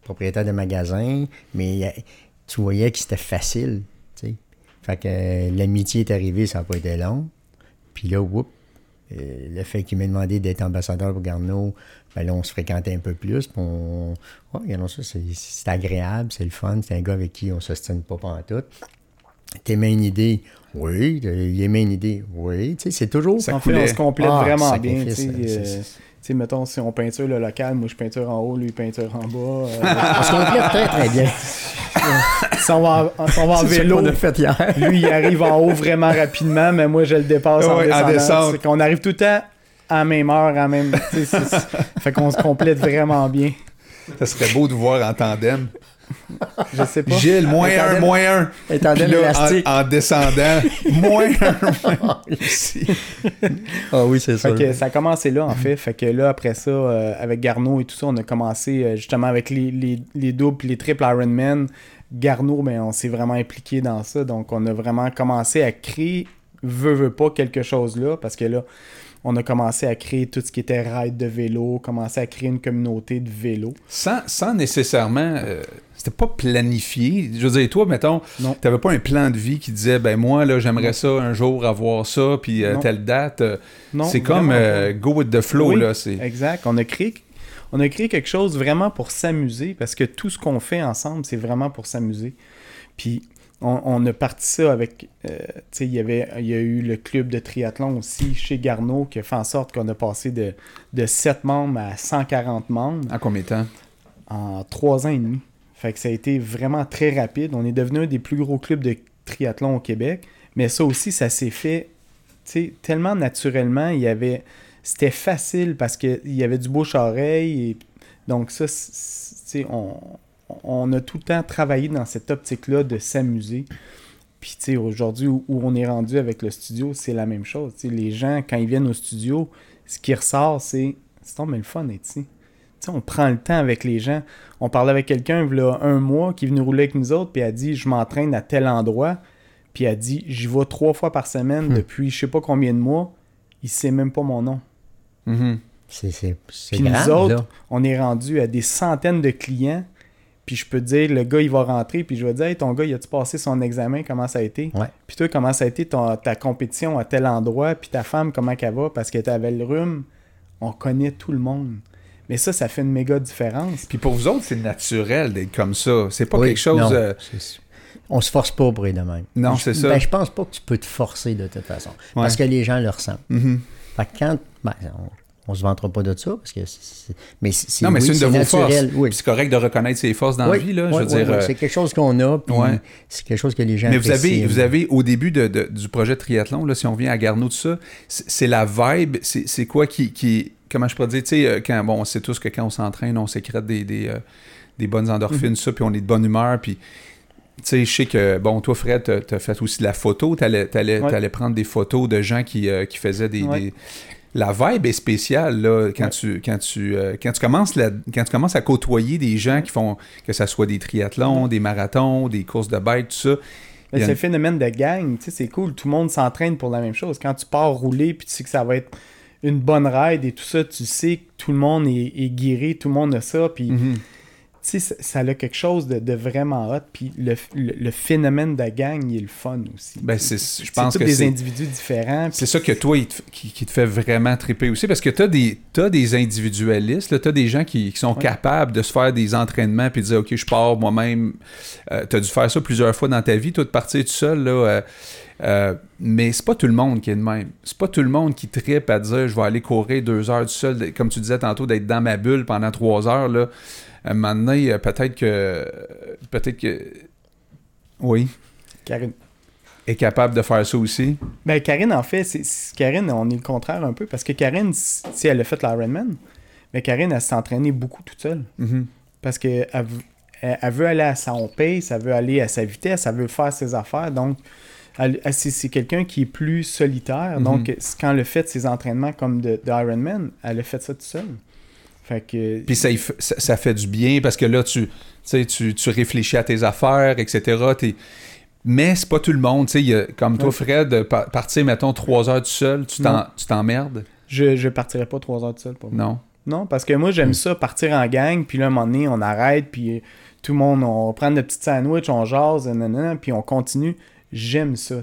propriétaire de magasin, mais euh, tu voyais que c'était facile. tu sais. Fait que euh, l'amitié est arrivée, ça n'a pas été long. Puis là, whoop, euh, le fait qu'il m'ait demandé d'être ambassadeur pour Garneau, ben là, on se fréquentait un peu plus. Puis on, ouais, regardons ça, c'est, agréable, c'est le fun. C'est un gars avec qui on ne s'ostine pas pendant tout. T'aimais une idée? Oui. Il aimait une idée? Oui. Tu sais, c'est toujours... Ça en fait, on se complète Ah, vraiment bien. Tu sacrifice, sais, c'est- euh, c'est- tu sais, mettons, si on peinture le local, moi je peinture en haut, lui peinture en bas. euh, *laughs* On se complète très, très bien. si on va en, si on va en vélo, qu'on a fait hier. lui il arrive en haut vraiment rapidement, mais moi je le dépasse en Ouais, en descendant. descente. C'est qu'on arrive tout le temps à la même heure, à la même. fait qu'on se complète vraiment bien. Ça serait beau de voir en tandem. Je sais pas. Gilles, moins un, tandem- moins un. Un tandem Puis là, élastique. en, en descendant, moins un, moins un. Ici. Ah oui, c'est que ça a commencé là, en fait. Fait que là, après ça, euh, avec Garneau et tout ça, on a commencé euh, justement avec les, les, les doubles les triples Ironman. Garneau, ben, on s'est vraiment impliqué dans ça. Donc, on a vraiment commencé à créer, veut, veut pas, quelque chose là. Parce que là, on a commencé à créer tout ce qui était ride de vélo, commencé à créer une communauté de vélo. Sans, sans nécessairement. euh, c'était pas planifié. Je veux dire, toi, mettons, t'avais pas un plan de vie qui disait, ben moi, là, j'aimerais ça un jour avoir ça, puis euh, telle date. euh, Non, c'est comme euh, go with the flow, Oui, là. C'est... Exact. On a créé, on a créé quelque chose vraiment pour s'amuser parce que tout ce qu'on fait ensemble, c'est vraiment pour s'amuser. Puis on, on a parti ça avec. euh, tu sais, il y avait, il y a eu le club de triathlon aussi chez Garneau qui a fait en sorte qu'on a passé de, de 7 membres à 140 membres En combien de temps? en 3 ans et demi. Fait que ça a été vraiment très rapide. On est devenu un des plus gros clubs de triathlon au Québec. Mais ça aussi, ça s'est fait tu sais, tellement naturellement. Il y avait. C'était facile parce qu'il y avait du bouche-oreille. Donc, ça, on, on a tout le temps travaillé dans cette optique-là de s'amuser. Puis, tu sais, aujourd'hui, où, où on est rendu avec le studio, c'est la même chose. Tu sais, les gens, quand ils viennent au studio, ce qui ressort, c'est c'est mais le fun d'être ici. Tu sais, on prend le temps avec les gens. On parlait avec quelqu'un, il y a un mois, qui est venu rouler avec nous autres, puis elle a dit Je m'entraîne à tel endroit. Puis elle a dit J'y vais trois fois par semaine Hmm. depuis je sais pas combien de mois. Il sait même pas mon nom. Mhm. C'est, c'est, c'est Puis nous autres, là. on est rendu à des centaines de clients. Puis je peux te dire, le gars, il va rentrer, puis je vais dire, hey, ton gars, il a-tu passé son examen, comment ça a été? Ouais. Puis toi, comment ça a été ton- ta compétition à tel endroit, puis ta femme, comment qu'elle va, parce que t'avais le rhume. On connaît tout le monde. Mais ça, ça fait une méga différence. Puis pour vous autres, c'est naturel d'être comme ça. C'est pas Oui, quelque chose. non, euh, on se force pas pour être de même. Non, Je- c'est ça. Ben, je pense pas que tu peux te forcer de toute façon. Parce que les gens le ressentent. mhm. Fait que quand. Ben, on, se vantera pas de ça, parce que c'est- mais c'est, Non, mais oui, c'est une de vos naturel, forces. Oui. C'est correct de reconnaître ses forces dans Oui, la vie, là. je veux dire. euh, C'est quelque chose qu'on a, puis c'est quelque chose que les gens Mais vous avez, vous avez au début de- de- du projet triathlon, là, si on vient à Garneau, tout ça, c'est la vibe, c'est c'est quoi qui, qui. Comment je pourrais dire, tu sais, euh, quand, bon, on sait tous que quand on s'entraîne, on sécrète des, des, euh, des bonnes endorphines, ça, puis on est de bonne humeur, puis. Tu sais, je sais que, bon, toi, Fred, t'as- t'as fait aussi de la photo. T'allais allais, prendre des photos de gens qui, euh, qui faisaient des- La vibe est spéciale, là, quand Ouais. tu, quand tu, euh, quand tu commences la- quand tu commences à côtoyer des gens qui font, que ce soit des triathlons, des marathons, des courses de bike, tout ça. C'est le phénomène de gang, tu sais, c'est cool. Tout le monde s'entraîne pour la même chose. Quand tu pars rouler, puis tu sais que ça va être une bonne ride et tout ça, tu sais que tout le monde est, est guéri, tout le monde a ça, puis Mhm. Sais, ça, ça a quelque chose de, de vraiment hot. Puis le, le- le phénomène de gang, il est le fun aussi. Ben, c'est- je c'est pense tous que des individus différents. C'est ça que toi, il te- qui, qui te fait vraiment triper aussi, parce que tu as des, t'as des individualistes, tu as des gens qui, qui sont Ouais. capables de se faire des entraînements puis de dire, OK, je pars moi-même. tu as dû faire ça plusieurs fois dans ta vie, toi, de partir tout seul. Là, euh, Euh, mais c'est pas tout le monde qui est de même. C'est pas tout le monde qui tripe à dire je vais aller courir deux heures du seul, comme tu disais tantôt, d'être dans ma bulle pendant trois heures. Là. À un moment donné, euh, peut-être que. Peut-être que. Oui. Karine. Est capable de faire ça aussi. Ben, Karine, en fait, c'est, Karine, on est le contraire un peu. Parce que Karine, si elle a fait l'Ironman, mais Karine, elle s'est entraînée beaucoup toute seule. Mhm. Parce qu'elle elle, elle veut aller à son pace, elle veut aller à sa vitesse, elle veut faire ses affaires. Donc, c'est, c'est quelqu'un qui est plus solitaire. Mhm. Donc, quand elle a fait ses entraînements comme de, de Ironman, elle a fait ça toute seule. Fait que. Puis ça, ça, fait du bien parce que là, tu, tu, tu, réfléchis à tes affaires, etc. T'es- Mais c'est pas tout le monde. y a- Comme toi. Fred, pa- partir, mettons, trois heures tout seul, tu t'en- tu t'emmerdes? Je, je partirais pas trois heures toute seule pour moi. Non. Non, parce que moi, j'aime Mm. ça, partir en gang, puis là, à un moment donné, on arrête, puis tout le monde, on prend de petites sandwichs, on jase, nanana, puis on continue. J'aime ça.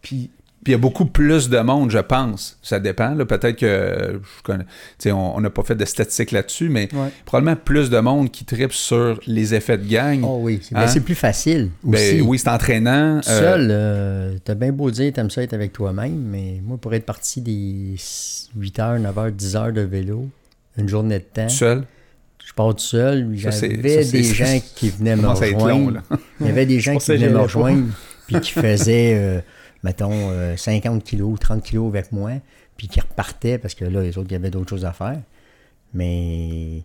Puis, Puis il y a beaucoup plus de monde, je pense. Ça dépend. Peut-être que je on n'a pas fait de statistiques là-dessus, mais ouais. probablement plus de monde qui tripe sur les effets de gang. Oh oui, c'est Hein? ben, c'est plus facile aussi. ben, oui, c'est entraînant. Tout euh, Seul, euh, t'as bien beau dire t'aimes ça être avec toi-même, mais moi, pour être parti des 8 heures, 9 heures, 10 heures de vélo, une journée de temps, seul? je pars tout seul. J'avais des gens qui venaient *laughs* me rejoindre. Il y avait des *laughs* gens qui venaient me rejoindre, puis qui faisaient, euh, mettons, euh, 50 kilos, 30 kilos avec moi, puis qui repartaient parce que là, les autres, il y avait d'autres choses à faire. Mais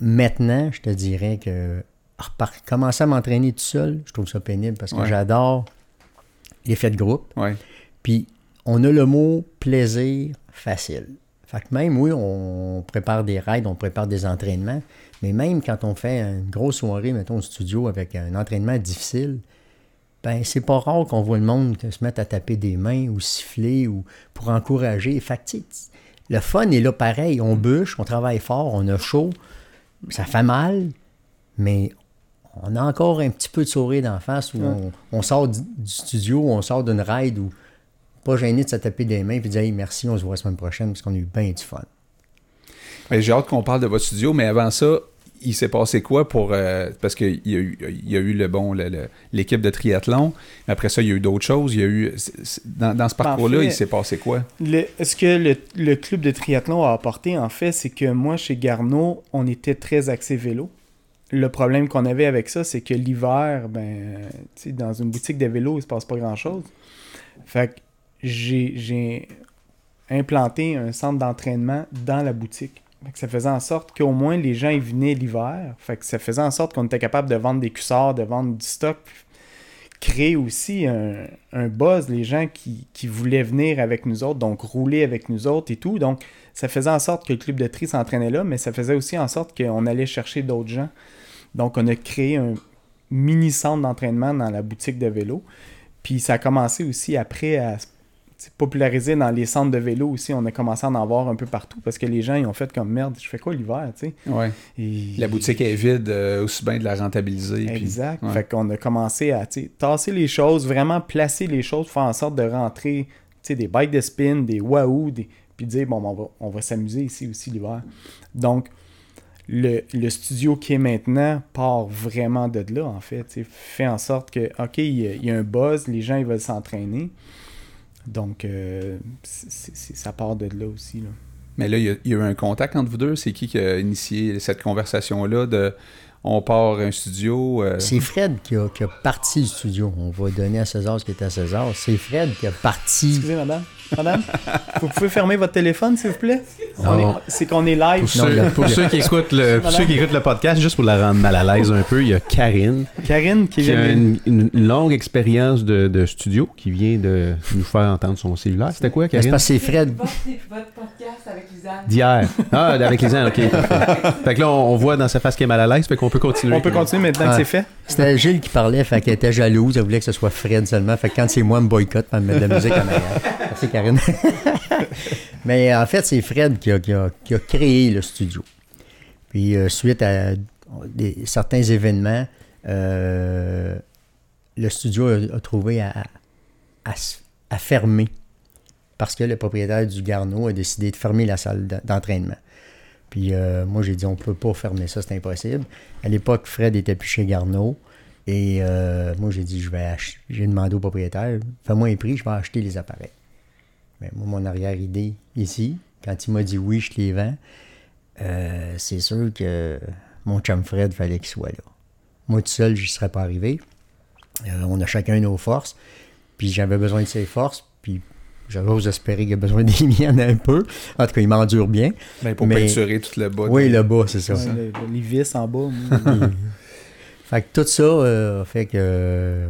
maintenant, je te dirais que commencer à m'entraîner tout seul, je trouve ça pénible parce que Ouais. j'adore l'effet de groupe. Ouais. Puis on a le mot plaisir facile. Fait que même, oui, on prépare des raids, on prépare des entraînements, mais même quand on fait une grosse soirée, mettons, au studio avec un entraînement difficile, ben c'est pas rare qu'on voit le monde se mettre à taper des mains ou siffler ou pour encourager. Fait que, le fun est là pareil. On bûche, on travaille fort, on a chaud, ça fait mal, mais on a encore un petit peu de sourire d'en face où on, on sort du, du studio, on sort d'une ride où pas gêné de se taper des mains et de dire Hey, merci, on se voit la semaine prochaine parce qu'on a eu bien du fun. Ben, J'ai hâte qu'on parle de votre studio, mais avant ça, il s'est passé quoi pour. euh, parce qu'il y, a eu- il y a eu le bon l'équipe de triathlon. mais Après ça, il y a eu d'autres choses. Il y a eu. Dans, dans ce Ben, En parcours-là, fait- il s'est passé quoi? Le- ce que le, le club de triathlon a apporté, en fait, c'est que moi, chez Garneau, on était très axé vélo. Le problème qu'on avait avec ça, c'est que l'hiver, ben, dans une boutique de vélo, il se passe pas grand-chose. Fait que j'ai implanté un centre d'entraînement dans la boutique. Ça faisait en sorte qu'au moins les gens ils venaient l'hiver. Fait ça faisait en sorte qu'on était capable de vendre des cuissards, de vendre du stock, créer aussi un, un buzz, les gens qui, qui voulaient venir avec nous autres, donc rouler avec nous autres et tout. Donc, ça faisait en sorte que le club de tri s'entraînait là, mais ça faisait aussi en sorte qu'on allait chercher d'autres gens. Donc, on a créé un mini centre d'entraînement dans la boutique de vélo. Puis, ça a commencé aussi après à se se populariser dans les centres de vélo aussi. On a commencé à en avoir un peu partout parce que les gens, ils ont fait comme merde, je fais quoi l'hiver, tu sais? Ouais. Et- La boutique est vide, euh, aussi bien de la rentabiliser. puis- Exact. ouais. Fait qu'on a commencé à tasser les choses, vraiment placer les choses, faire en sorte de rentrer tu sais, des bikes de spin, des wahoo, des... puis dire, bon, ben, on va, on va s'amuser ici aussi l'hiver. Donc, le, le studio qui est maintenant part vraiment de là, en fait. Fait en sorte que, OK, il y, y a un buzz, les gens, ils veulent s'entraîner. Donc, euh, ça part de là aussi. Là. Mais là, il y, a, il y a eu un contact entre vous deux. C'est qui qui a initié cette conversation-là de on part un studio? euh, C'est Fred qui a, qui a parti le studio. On va donner à César ce qui est à César. C'est Fred qui a parti. Excusez, madame. Madame, vous pouvez fermer votre téléphone, s'il vous plaît? C'est qu'on est live. Pour, ceux, le- pour ceux qui écoutent le, pour ceux qui écoutent le podcast, juste pour la rendre mal à l'aise un peu, il y a Karine Karine qui qui a vient. une, une longue expérience de, de studio qui vient de nous faire entendre son cellulaire. C'était quoi, C'est Karine? parce que c'est Fred. Votre, votre podcast avec Lisanne. D'hier. Ah, avec les ans, ok. *laughs* parfait. Fait que là, on, on voit dans sa face qu'elle est mal à l'aise, fait qu'on peut continuer. On peut continuer maintenant que Ah. c'est fait. C'était Gilles qui parlait, fait qu'elle était jalouse. Elle voulait que ce soit Fred seulement. Fait que quand c'est moi, elle me boycotte, elle me met de la musique en arrière. Karine. *laughs* Mais en fait, c'est Fred qui a, qui a- qui a créé le studio. Puis, euh, suite à des- certains événements, euh, le studio a, a trouvé à, à s- à fermer parce que le propriétaire du Garneau a décidé de fermer la salle d'entraînement. Puis euh, moi, j'ai dit, on peut pas fermer ça, c'est impossible. À l'époque, Fred était plus chez Garneau. Et euh, moi, j'ai dit, je vais j'ai demandé au propriétaire, fais-moi un prix, je vais acheter les appareils. Mais moi, mon arrière-idée ici, quand il m'a dit oui, je te les vends, euh, c'est sûr que mon chum Fred fallait qu'il soit là. Moi, tout seul, je ne serais pas arrivé. Euh, on a chacun nos forces. Puis j'avais besoin de ses forces. Puis j'ose espérer qu'il a besoin *laughs* des miennes un peu. En tout cas, il m'endure bien. Ben, pour Mais- peinturer tout le bas. Oui, le bas, c'est ça. Le- les vis en bas. moi. *laughs* Fait que tout ça euh, a fait que euh,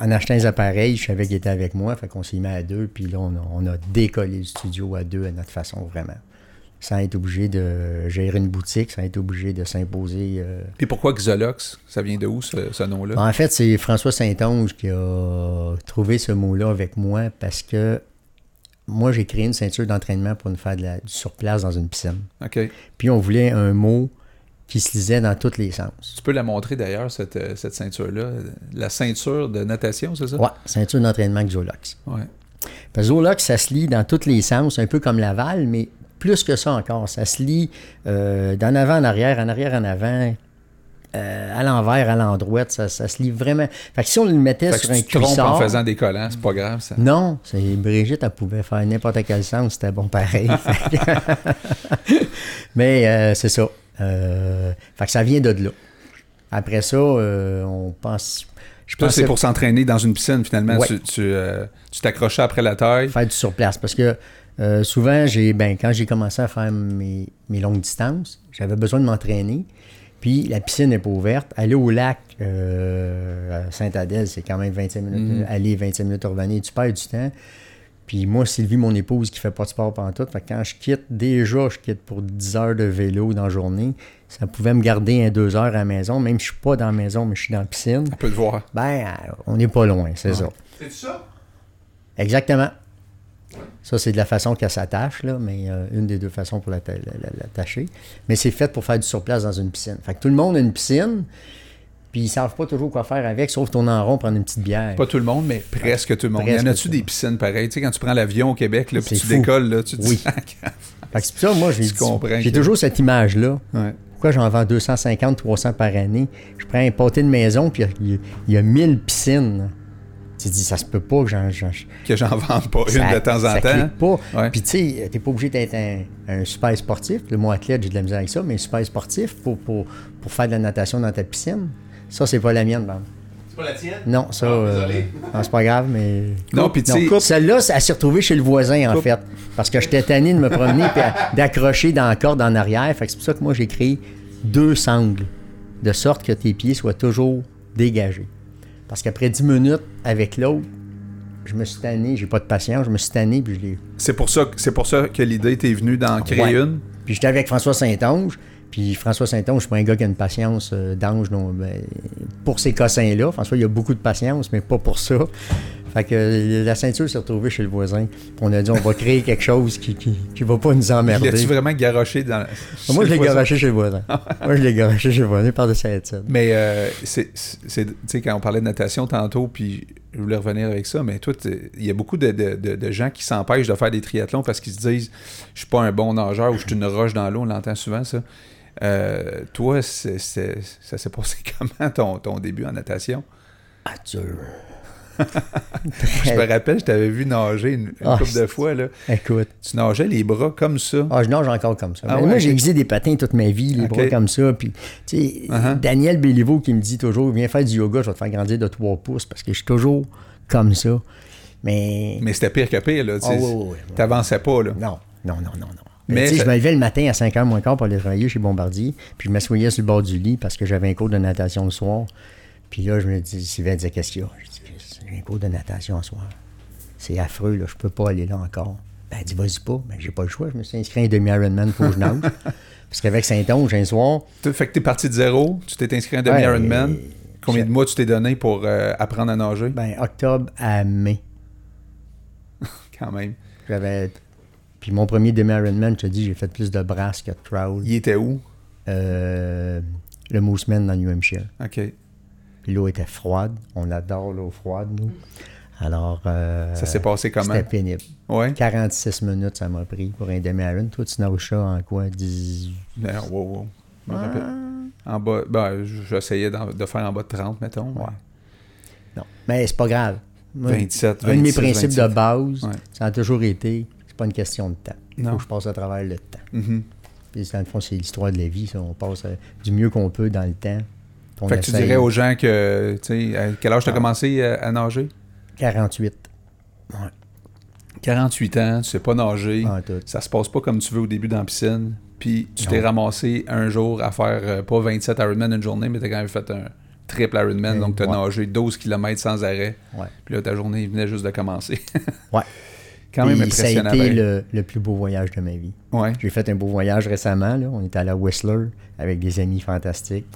en achetant les appareils, je savais qu'il était avec moi. Fait qu'on s'est mis à deux, puis là, on a, on a décollé le studio à deux à notre façon, vraiment. Sans être obligé de gérer une boutique, sans être obligé de s'imposer. euh. Puis pourquoi Xolox? Ça vient de où, ce, ce nom-là? En fait, c'est François Saint-Onge qui a trouvé ce mot-là avec moi parce que moi, j'ai créé une ceinture d'entraînement pour nous faire de la, du surplace dans une piscine. OK. Puis on voulait un mot qui se lisait dans tous les sens. Tu peux la montrer d'ailleurs, cette, euh, cette ceinture-là. La ceinture de natation, c'est ça? Ouais, ceinture d'entraînement Xolox. Ouais. Parce que Zolox, ça se lit dans tous les sens, un peu comme Laval, mais plus que ça encore. Ça se lit euh, d'en avant en arrière, en arrière en avant, euh, à l'envers, à l'endroit. Ça, ça se lit vraiment. Fait que si on le mettait Fait sur un tu cuissard... en faisant des collants, c'est pas grave, ça. Non, c'est Brigitte, elle pouvait faire n'importe quel sens, c'était bon pareil. *laughs* *laughs* Mais euh, c'est ça. Euh, fait que ça vient de là. Après ça, euh, on pense... Je c'est pour s'entraîner dans une piscine, finalement. Ouais. Tu tu, euh, tu t'accrochais après la taille. faire du surplace. Parce que souvent, j'ai ben, quand j'ai commencé à faire mes, mes longues distances, j'avais besoin de m'entraîner. Puis la piscine n'est pas ouverte. Aller au lac à Saint-Adèle, c'est quand même 25 minutes. Mhm. Aller 25 minutes revenir, tu perds du temps. Puis moi, Sylvie, mon épouse, qui fait pas de sport pendant tout, fait que quand je quitte, déjà, je quitte pour 10 heures de vélo dans la journée. Ça pouvait me garder un 2 heures à la maison, même si je suis pas dans la maison, mais je suis dans la piscine. On peut le voir. Ben, on n'est pas loin, c'est ça. C'est ça? Exactement. Ça, c'est de la façon qu'elle s'attache, là, mais euh, une des deux façons pour l'atta- la- la- l'attacher. Mais c'est fait pour faire du surplace dans une piscine. Fait que tout le monde a une piscine, puis ils savent pas toujours quoi faire avec, sauf tourner en rond, prendre une petite bière. Pas tout le monde, mais presque tout le monde. Presque y en a-tu des piscines pareilles? Tu sais, quand tu prends l'avion au Québec, là, puis tu fou. décolles, là, tu te Oui. dis... Fait que c'est pour ça, moi, j'ai toujours cette image-là. ouais. Pourquoi j'en vends 250, 300 par année? Je prends un pâté de maison, puis il y a- il y, a 1000 piscines. Tu te dis, ça se peut pas que j'en... Que j'en vende pas une de temps en ça temps. pas. Ouais. Puis tu sais, t'es pas obligé d'être un, un super sportif. Le mot athlète, j'ai de la misère avec ça, mais un super sportif pour, pour, pour faire de la natation dans ta piscine. Ça, c'est pas la mienne, Bam. C'est pas la tienne? Non, ça. euh, *laughs* non, c'est pas grave, mais. Non, puis tu. Celle-là, elle s'est retrouvée chez le voisin, en Coupe. fait. Parce que j'étais tanné de me promener et d'accrocher dans la corde en arrière. Fait que c'est pour ça que moi, j'ai créé deux sangles. De sorte que tes pieds soient toujours dégagés. Parce qu'après 10 minutes avec l'autre, je me suis tanné, j'ai pas de patience, je me suis tanné, puis je l'ai C'est pour ça, que- c'est pour ça que l'idée t'est venue d'en créer Ouais. une? Puis j'étais avec François Saint-Onge. Puis François Saint-Onge, c'est pas un gars qui a une patience euh, d'ange non, ben, pour ces cossins-là. François, il a beaucoup de patience, mais pas pour ça. Fait que euh, la ceinture s'est retrouvée chez le voisin. On a dit, on va créer quelque chose qui, qui, qui va pas nous emmerder. L'as-tu vraiment garoché dans... Moi, je chez l'ai garoché chez le voisin. Moi, je l'ai garoché chez le voisin par de cette Mais euh, c'est, tu sais, quand on parlait de natation tantôt, puis je voulais revenir avec ça, mais toi, il y a beaucoup de, de- de- de gens qui s'empêchent de faire des triathlons parce qu'ils se disent je suis pas un bon nageur ou je suis une roche dans l'eau, on l'entend souvent ça. Euh, toi, ça s'est passé *laughs* comment ton, ton début en natation? Ah, dur. *laughs* Je me rappelle, je t'avais vu nager une, une Ah, couple de fois. Là. Écoute. Tu nageais les bras comme ça? Ah, je nage encore comme ça. Ah ouais, moi, j'ai utilisé des patins toute ma vie, les bras comme ça. Puis, tu sais, Uh-huh. Daniel Béliveau qui me dit toujours, viens faire du yoga, je vais te faire grandir de 3 pouces parce que je suis toujours comme ça. Mais. Mais c'était pire que pire. Là, tu ouais, ouais, ouais. T'avançais pas. Là. Non, non, non, non, non. Mais ça- je me levais le matin à 5h moins quart pour aller travailler chez Bombardier, puis je m'assoyais sur le bord du lit parce que j'avais un cours de natation le soir. Puis là, je me dis, Sylvain disait, qu'est-ce qu'il y a? Je dis, j'ai un cours de natation ce soir. C'est affreux, là, je peux pas aller là encore. Ben, elle dit, vas-y pas. Ben, j'ai pas le choix. Je me suis inscrit à un demi-Ironman pour que je *laughs* nage. Parce qu'avec Saint-Onge, un soir, Fait que t'es parti de zéro, tu t'es inscrit à un demi-Ironman. Ouais, Combien de mois tu t'es donné pour euh, apprendre à nager? ben, octobre à mai, *laughs* Quand même. j'avais. Puis mon premier demi-Ironman, je te dis, j'ai fait plus de brasse que de crawl. Il était où? Euh, le Mooseman dans New Hampshire. OK. Puis l'eau était froide. On adore l'eau froide, nous. Alors. euh, Ça s'est passé comment? C'était pénible. Ouais. 46 minutes, ça m'a pris pour un demi-iron. Toi, tu nages ça en quoi? 10... Ben, wow, wow. Je me rappelle. En bas, ben, j'essayais de faire en bas de 30, mettons. Ouais. Non. Mais c'est pas grave. Moi, 27, 26, un de mes principes 27. de base, Ouais. ça a toujours été, pas une question de temps. Il faut Non. que je passe à travers le temps. Mhm. Puis, dans le fond, c'est l'histoire de la vie. ça. On passe euh, du mieux qu'on peut dans le temps. Fait que tu dirais aux gens que, tu sais, à quel âge tu as Ah. commencé à, à nager? 48. 48 ans, tu sais pas nager. tout. Ça se passe pas comme tu veux au début dans la piscine. Puis tu t'es ramassé un jour à faire euh, pas 27 Ironman une journée, mais t'as quand même fait un triple Ironman. Euh, donc t'as ouais. nagé 12 km sans arrêt. Ouais. Puis là, ta journée venait juste de commencer. *laughs* Ouais. Quand même ça a été ben. le, le plus beau voyage de ma vie. Ouais. J'ai fait un beau voyage récemment. Là. On était allé à Whistler avec des amis fantastiques.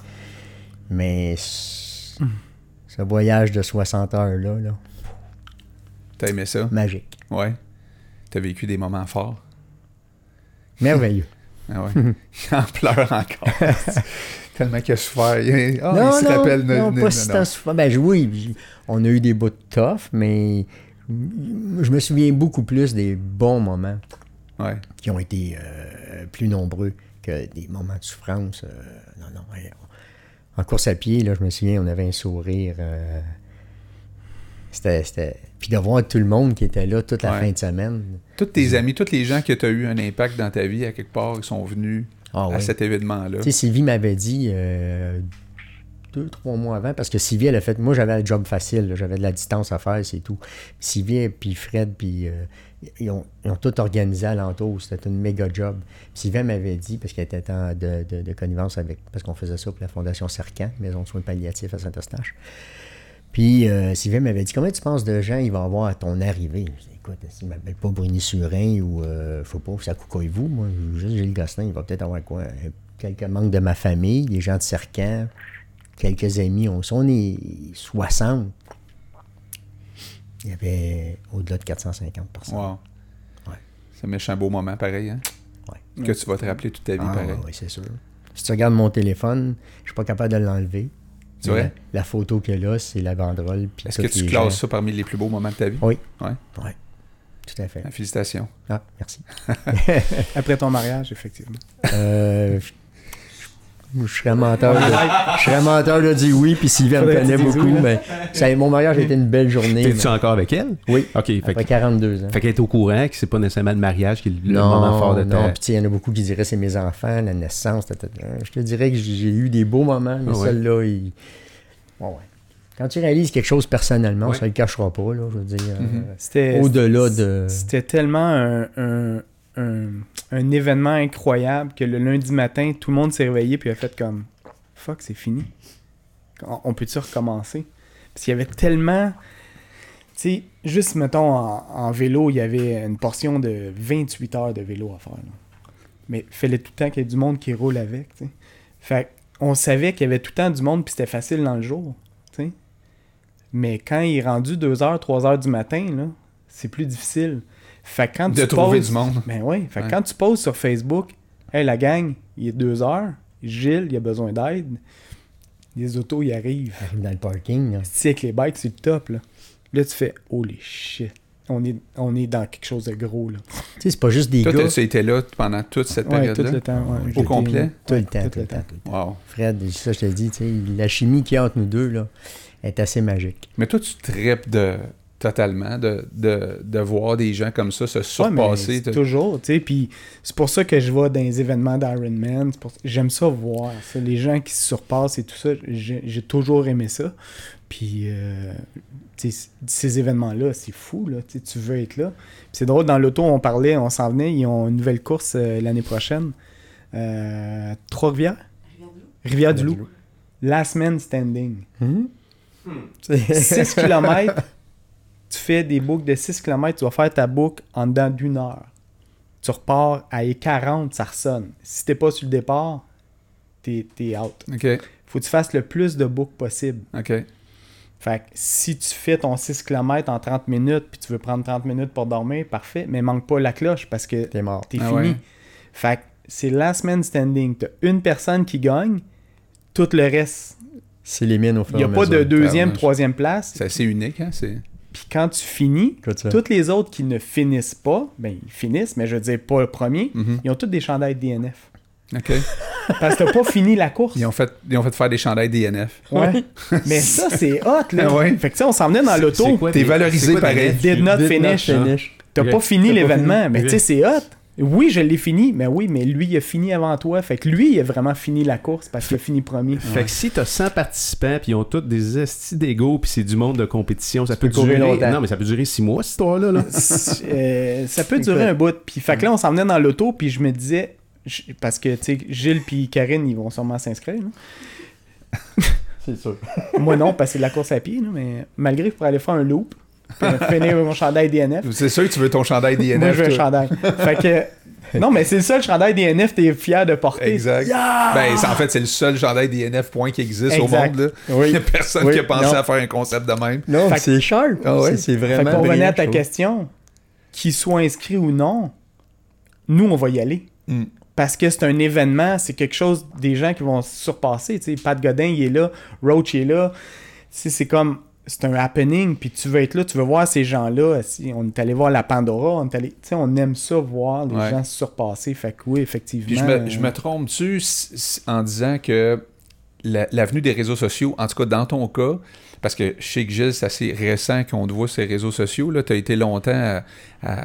Mais c- ce voyage de 60 heures-là, là, T'as aimé ça? magique. Ouais. T'as vécu des moments forts? Merveilleux. *laughs* Ah ouais. Il *laughs* en pleure encore. *laughs* Tellement qu'il a souffert. Il, ah, non, il se non, rappelle. non, pas si souffrant. Ben oui, on a eu des bouts de tough, mais je me souviens beaucoup plus des bons moments Ouais. qui ont été euh, plus nombreux que des moments de souffrance. euh, non, non. En course à pied, là, je me souviens, on avait un sourire. euh, c'était, c'était- Puis de voir tout le monde qui était là toute la Ouais. fin de semaine. Tous tes amis, tous les gens qui ont eu un impact dans ta vie, à quelque part, ils sont venus Ah à cet événement-là. Tu sais, Sylvie m'avait dit trois mois avant, parce que Sylvie, elle a fait. Moi, j'avais le job facile, j'avais de la distance à faire, c'est tout. Sylvie, puis Fred, puis. euh, ils, ont, tout organisé alentour. C'était une méga job. Sylvie m'avait dit, parce qu'elle était en de, avec. Parce qu'on faisait ça pour la Fondation Cercan, Maison de soins palliatifs à Saint-Eustache. Puis euh, Sylvie m'avait dit Combien tu penses de gens il va avoir à ton arrivée? Je Écoute, s'il ne m'appelle pas Bruni-Surin ou. Euh, faut pas, à Coucouille-vous. Moi, juste Gilles Gosselin, il va peut-être avoir quoi un- Quelques membres de ma famille, des gens de Cercan, quelques amis. On, on est 60. Il y avait au-delà de 450 personnes. Wow. Ouais. C'est un méchant beau moment, pareil. Hein? Ouais. Que tu vas te rappeler toute ta vie, Ah, pareil. oui, c'est sûr. Si tu regardes mon téléphone, je suis pas capable de l'enlever. C'est vrai? La, la photo qu'il y a là, c'est la banderole. Est-ce que tu classes gens. ça parmi les plus beaux moments de ta vie? Oui. Ouais. Oui. Tout à fait. Félicitations. Ah, merci. *laughs* *laughs* Après ton mariage, effectivement. Euh, je, serais menteur. De, je serais menteur de dire oui, puis Sylvie elle me connaît beaucoup, oui, mais ça- mon mariage a été une belle journée. T'es-tu mais- encore avec elle? Oui, OK. Fait, après que- 42 ans. fait qu'elle est au courant que c'est pas nécessairement le mariage qui est le non, moment fort de ta... non, puis il y en a beaucoup qui diraient c'est mes enfants, la naissance. ta, ta, ta. Je te dirais que j'ai eu des beaux moments, mais Ah ouais. celle-là, il... Ouais, ouais. Quand tu réalises quelque chose personnellement, Ouais. ça ne le cachera pas, là, je veux dire. euh, Mhm. C'était Au-delà de... C'était tellement un, un, un- événement incroyable que le lundi matin, tout le monde s'est réveillé puis a fait comme Fuck, c'est fini. On, peut-tu recommencer? Parce qu'il y avait tellement. Tu sais, juste mettons en, vélo, il y avait une portion de 28 heures de vélo à faire. là. Mais il fallait tout le temps qu'il y ait du monde qui roule avec. Fait on savait qu'il y avait tout le temps du monde puis c'était facile dans le jour. Mais quand il est rendu 2h, 3h du matin, là, c'est plus difficile. Fait quand De tu trouver poses- du monde. Ben oui. Fait que Ouais. quand tu poses sur Facebook, hey la gang, il est 2h, Gilles, il a besoin d'aide. Les autos, ils arrivent. Arrive dans le parking, là. Tu sais, avec les bikes, c'est le top, là. Là, tu fais, holy shit. On est, on est dans quelque chose de gros, là. Tu sais, c'est pas juste des Toi, gars... tu étais là pendant toute cette Ouais, tout période-là? le temps. ouais. Au complet? Tout le temps, tout tout le temps. Wow. Fred, ça, je te dis, tu sais, la chimie qu'il y a entre nous deux, là, est assez magique. Mais toi, tu tripes de, totalement de, de, de voir des gens comme ça se Ouais, mais surpasser. toujours, tu sais, puis c'est pour ça que je vais dans les événements d'Ironman, c'est pour- j'aime ça voir, ça, les gens qui se surpassent et tout ça, j'ai j'ai toujours aimé ça, puis euh, ces événements-là, c'est fou, là, tu veux être là. Puis c'est drôle, dans l'auto, on parlait, on s'en venait, ils ont une nouvelle course euh, l'année prochaine, euh, Trois-Rivières? Rivière-du-Loup. Last Man Standing. Hum? 6 km, tu fais des boucles de 6 km, tu vas faire ta boucle en dedans d'une heure. Tu repars à 40, ça ressonne. Si t'es pas sur le départ, t'es es out. OK, Faut que tu fasses le plus de boucles possible. OK. Fait que si tu fais ton 6 km en 30 minutes, puis tu veux prendre 30 minutes pour dormir, parfait, mais manque pas la cloche parce que T'es mort. t'es Ah fini. ouais. Fait que c'est last man standing. T'as une personne qui gagne, tout le reste. C'est les mines au fur Il n'y a pas de deuxième, Tabarnouche. troisième place. C'est assez unique, hein? C'est... Puis quand tu finis, toutes les autres qui ne finissent pas, ben ils finissent, mais je veux dire pas le premier, Mhm. ils ont tous des chandails DNF. OK. *laughs* Parce que t'as pas fini la course. Ils ont fait, ils ont fait faire des chandails DNF. Ouais. *laughs* Mais ça, c'est hot, là. *laughs* Ouais. Fait que, tu sais, on s'en venait dans l'auto. T'es valorisé quoi pareil. Did not Did finish. finish. T'as pas fini l'événement. Mais tu sais, c'est hot. Oui, je l'ai fini. Mais oui, mais lui, il a fini avant toi. Fait que lui, il a vraiment fini la course parce qu'il a fini premier. Fait que si t'as 100 participants puis ils ont tous des estis d'ego puis c'est du monde de compétition, ça peut durer longtemps. Non, mais ça peut durer 6 mois cette histoire là. *laughs* Euh, ça peut durer un bout. Puis fait que là, on s'en venait dans l'auto, puis je me disais, je- parce que, tu sais, Gilles puis Karine, ils vont sûrement s'inscrire. *laughs* C'est sûr. Moi non, parce que c'est de la course à pied, là, mais malgré que pour aller faire un loop, *laughs* finir mon chandail DNF, C'est sûr que tu veux ton chandail DNF. moi je veux un chandail. *laughs* fait que, non, mais c'est le seul chandail DNF que t'es fier de porter. Exact. Ben, c'est- en fait, c'est le seul chandail DNF point qui existe au monde. Là. Oui. *laughs* Il n'y a personne Oui. qui a pensé Non. à faire un concept de même. Non, c'est sharp. Ah ouais? C'est- Fait vraiment. que pour revenir à ta question, qu'il soit inscrit ou non, nous, on va y aller. Mm. Parce que c'est un événement, c'est quelque chose des gens qui vont se surpasser. Tu sais, Pat Godin, il est là, Roach il est là. C'est comme, c'est un happening, puis tu veux être là, tu veux voir ces gens-là. Si on est allé voir la Pandora, on est allé, on aime ça voir les Ouais. gens se surpasser. Fait que oui, effectivement. Puis je me, euh, je me trompe-tu s- s- en disant que la- l'avenue des réseaux sociaux, en tout cas dans ton cas, parce que je sais que Gilles, c'est assez récent qu'on te voit sur les réseaux sociaux. Tu as été longtemps à,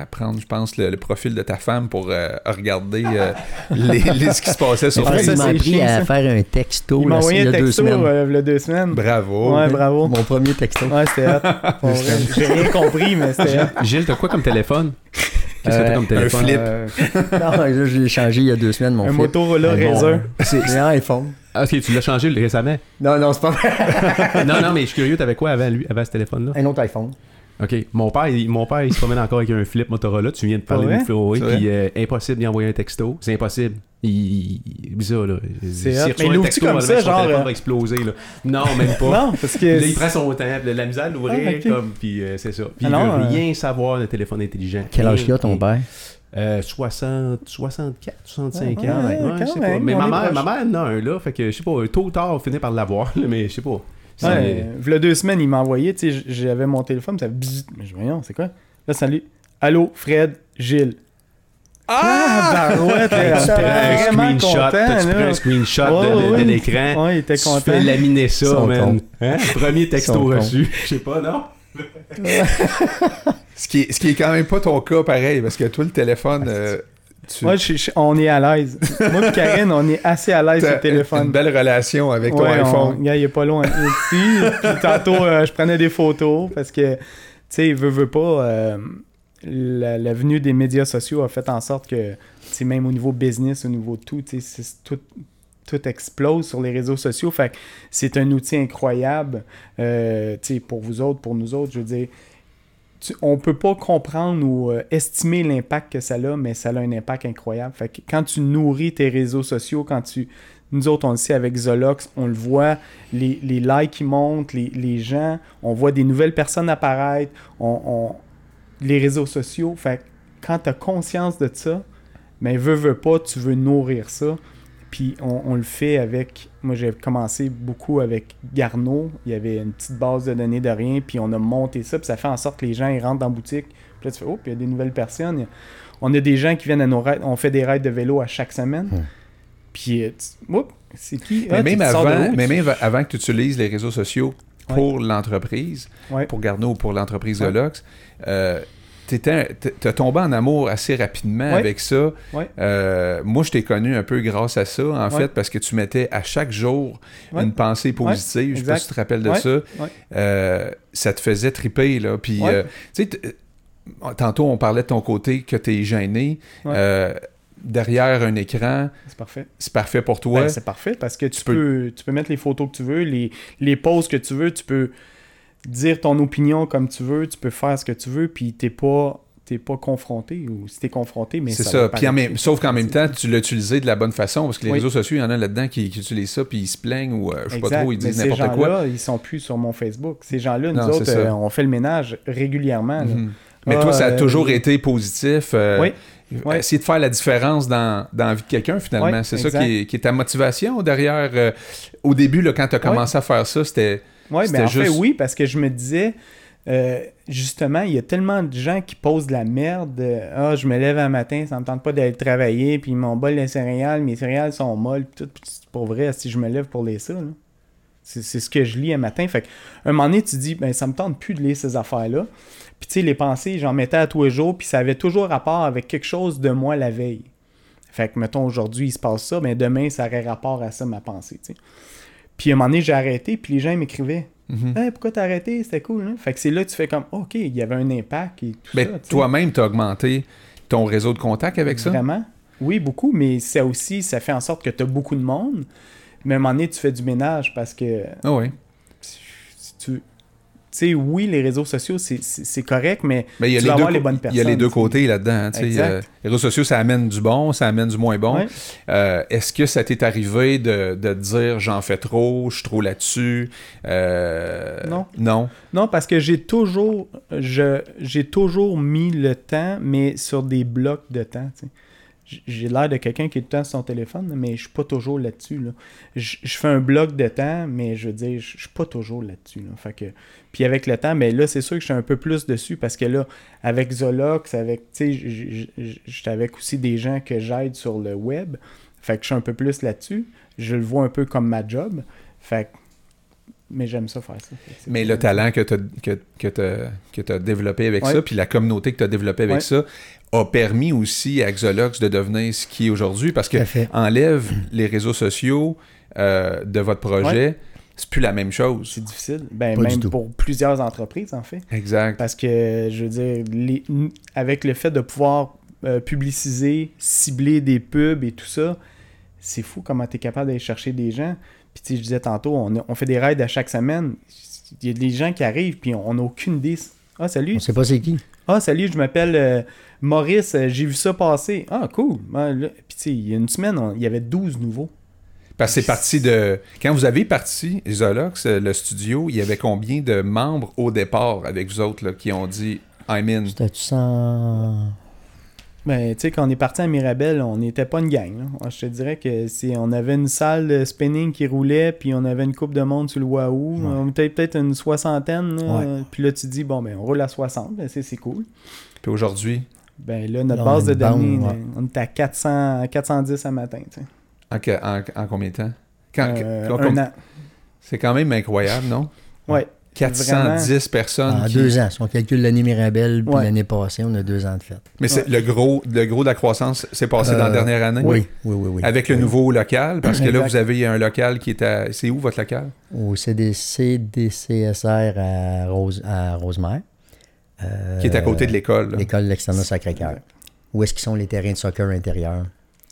à prendre, je pense, le, le profil de ta femme pour euh, regarder euh, *laughs* les, les- ce qui se passait sur Facebook. m'a c'est appris à faire un texto il m'a là, envoyé il y un a deux texto semaines. euh, il y a deux semaines. Bravo. Ouais, bravo. Mon premier texto. Ouais, c'était *laughs* J'ai rien compris, mais c'était. Gilles, t'as quoi comme téléphone? Qu'est-ce que t'as comme téléphone? Flip. Euh, *laughs* non, j'ai changé il y a deux semaines mon Un flip. Motorola Un Razr. J'ai un iPhone. Ah, Ok, tu l'as changé récemment? Non, non, c'est pas vrai. *laughs* non, non, mais je suis curieux, t'avais quoi avant lui, avant ce téléphone-là? Un autre iPhone. Ok, mon père, il, mon père, il se promène encore avec un flip Motorola. Tu viens de parler Ouais? C'est vrai? puis euh, impossible d'y envoyer un texto. C'est impossible. Il, il, il- bizarre là. C'est S'il hot. reçoit Mais un l'ouvres-tu texto, comme ça, son genre, téléphone euh, va exploser là. Non, même pas. *laughs* Non, parce que. Là, il prend son temps, la misère à l'ouvrir, Ah, comme, puis euh, c'est ça. Puis Ah il non, veut euh, rien savoir de téléphone intelligent. Quel âge il a ton père? Euh, 60, 64, 65 Ouais, ans. ouais, Ouais, quand je sais pas. même, Mais ma mère, ma mère en a un là, fait que je sais pas, tôt ou tard, on finit par l'avoir, mais je sais pas. Ouais, v'là deux semaines, il m'a envoyé, tu sais, j'avais mon téléphone, ça bzzz. Mais je dis, voyons, c'est quoi? Là, salut. Allô, Fred, Gilles. Ah! barouette, là, tu j'étais prends un vraiment screenshot, content, tu prends là. un screenshot Ouais, de, de- de ouais. l'écran. Ouais, il était Tu content. fais laminer ça, Son man. Hein? Premier texto reçu. Je sais pas, non? Ce qui, est, ce qui est quand même pas ton cas pareil, parce que toi, le téléphone, euh, tu Moi, je- je- on est à l'aise. *laughs* Moi et Karine, on est assez à l'aise sur le téléphone. une belle relation avec ton Ouais, on- iPhone. Il est pas loin. Ici, puis tantôt, euh, je prenais des photos parce que, tu sais, veut, veut pas, euh, la, la venue des médias sociaux a fait en sorte que, tu même au niveau business, au niveau de tout, tu sais, c'est- tout, tout explose sur les réseaux sociaux. Fait que c'est un outil incroyable, euh, tu sais, pour vous autres, pour nous autres. Je veux dire, tu- on peut pas comprendre ou euh, estimer l'impact que ça a, mais ça a un impact incroyable. Fait que quand tu nourris tes réseaux sociaux, quand tu nous autres, on le sait avec Zolox, on le voit, les, les likes qui montent, les, gens, on voit des nouvelles personnes apparaître, on, les réseaux sociaux. Fait quand tu as conscience de ça, mais veux, veux pas, tu veux nourrir ça. Puis on, on le fait avec. Moi, j'ai commencé beaucoup avec Garneau. Il y avait une petite base de données de rien, puis on a monté ça, puis ça fait en sorte que les gens ils rentrent dans la boutique. Puis là, tu fais, oh, puis il y a des nouvelles personnes. On a des gens qui viennent à nos raids. On fait des raids de vélo à chaque semaine. Hmm. Puis, euh, c'est qui? Mais Ah, même, sors de avant, mais tu- même avant que tu utilises les réseaux sociaux pour l'entreprise, Ouais. pour Garneau ou pour l'entreprise Ouais. Zolox, euh, t'as tombé en amour assez rapidement avec ça. Euh, moi, je t'ai connu un peu grâce à ça, en fait, parce que tu mettais à chaque jour une pensée positive. je sais pas si tu te rappelles de ça. Euh, ça te faisait triper, là. Puis, euh, tu sais, tantôt, on parlait de ton côté que tu es gêné. Derrière un écran, C'est parfait. c'est parfait pour toi. Ben, c'est parfait parce que tu, Tu peux- peux, tu peux mettre les photos que tu veux, les, les poses que tu veux, tu peux dire ton opinion comme tu veux, tu peux faire ce que tu veux, puis t'es pas t'es pas confronté ou si t'es confronté mais C'est ça, Puis en paraître- même- sauf qu'en même temps, tu l'as utilisé de la bonne façon parce que les Oui. réseaux sociaux, il y en a là-dedans qui, qui utilisent ça puis ils se plaignent ou euh, je sais pas trop, ils disent ces n'importe quoi. gens-là, ils sont plus sur mon Facebook. Ces gens-là, nous Non, autres, euh, on fait le ménage régulièrement. Mhm. Mais Ah, toi, ça a euh, toujours été positif. euh, Oui. Essayer de faire la différence dans, dans la vie de quelqu'un, finalement. C'est ça qui est, qui est ta motivation derrière. au début, là, quand tu as commencé à faire ça, c'était. Oui, mais en fait, oui, parce que je me disais, euh, justement, il y a tellement de gens qui posent de la merde. Ah, je me lève un matin, ça me tente pas d'aller travailler, puis mon bol de céréales, mes céréales sont molles, puis tout. Puis pour vrai, si je me lève pour lire ça, là. C'est ce que je lis un matin. Fait un moment donné, tu dis, ben, ça me tente plus de lire ces affaires-là. Puis, tu sais, les pensées, j'en mettais à tous les jours, puis ça avait toujours rapport avec quelque chose de moi la veille. Fait que, mettons, aujourd'hui, il se passe ça, mais demain, ça aurait rapport à ça, ma pensée, tu sais. Puis, à un moment donné, j'ai arrêté, puis les gens m'écrivaient. Mhm. Hey, pourquoi t'as arrêté? C'était cool, hein? Fait que c'est là que tu fais comme, OK, il y avait un impact et tout Ben, toi-même, tu as augmenté ton réseau de contact avec ça? Vraiment? Oui, beaucoup, mais ça aussi, ça fait en sorte que tu as beaucoup de monde. Mais à un moment donné, tu fais du ménage parce que Ah oui. si tu. Tu sais, oui, les réseaux sociaux, c'est- correct, mais Ben, il y a tu les vas deux, avoir les bonnes il y a les deux personnes, côtés là-dedans. euh, les réseaux sociaux, ça amène du bon, ça amène du moins bon. Ouais. Euh, Est-ce que ça t'est arrivé de, de te dire j'en fais trop, je suis trop là-dessus? Euh, Non. Non? Non, parce que j'ai toujours, j'ai toujours mis le temps, mais sur des blocs de temps. J'ai l'air de quelqu'un qui est tout le temps sur son téléphone, mais je suis pas toujours là-dessus. Là. Je, fais un bloc de temps, mais je veux dire, je suis pas toujours là-dessus. Là. Fait que, puis avec le temps, mais là, c'est sûr que je suis un peu plus dessus parce que là, avec Zolox, avec, avec aussi des gens que j'aide sur le web. Fait que je suis un peu plus là-dessus. Je le vois un peu comme ma job. Fait mais j'aime ça faire ça. Mais le talent que tu as, que, que t'as développé avec Ouais. ça, puis la communauté que tu as développée avec Ouais. ça, a permis aussi à Xolox de devenir ce qui est aujourd'hui parce que enlève les réseaux sociaux euh, de votre projet, c'est plus la même chose. C'est difficile. Ben, Pas même pour plusieurs entreprises, en fait. Exact. Parce que, je veux dire, les- avec le fait de pouvoir euh, publiciser, cibler des pubs et tout ça, c'est fou comment tu es capable d'aller chercher des gens. Puis, tu sais, je disais tantôt, on, fait des raids à chaque semaine. Il y a des gens qui arrivent, puis on n'a aucune idée. Ah, salut. On sait pas c'est qui. Ah, salut, je m'appelle euh, Maurice, euh, j'ai vu ça passer. Ah, cool. Ah, là- Puis, tu sais, il y a une semaine, on- il y avait 12 nouveaux. Parce que c'est parti de. Quand vous avez parti, Isolox, euh, le studio, il y avait combien de membres au départ avec vous autres là, qui ont dit I'm in? C'était-tu sans... Ben, tu sais, quand on est parti à Mirabel, on n'était pas une gang. là. Je te dirais que c'est, on avait une salle de spinning qui roulait, puis on avait une coupe de monde sur le Wahoo. Ouais. On était peut-être une soixantaine. là. Ouais. Puis là, tu dis, bon, ben, on roule à 60, ben, c'est, c'est cool. Puis aujourd'hui, Ben là, notre Là, base de bande, données, ouais. on est à 400, 410 à matin. tu sais. en, en- en combien de temps? Quand- Euh, quand- un an. C'est quand même incroyable, non? Ouais. 410 personnes. En qui- deux ans. Si on calcule l'année Mirabelle, puis Ouais. l'année passée, on a deux ans de fête. Mais c'est le gros, le gros de la croissance s'est passé dans la Euh, dernière année? Oui, oui, oui. oui. Avec le nouveau local, parce que là, vous avez un local qui est à. C'est où votre local? Au CDC, DCSR à, Rose, à Rosemère. Euh, Qui est à côté de l'école. L'école de l'externat Sacré-Cœur. Où est-ce qu'ils sont les terrains de soccer intérieurs?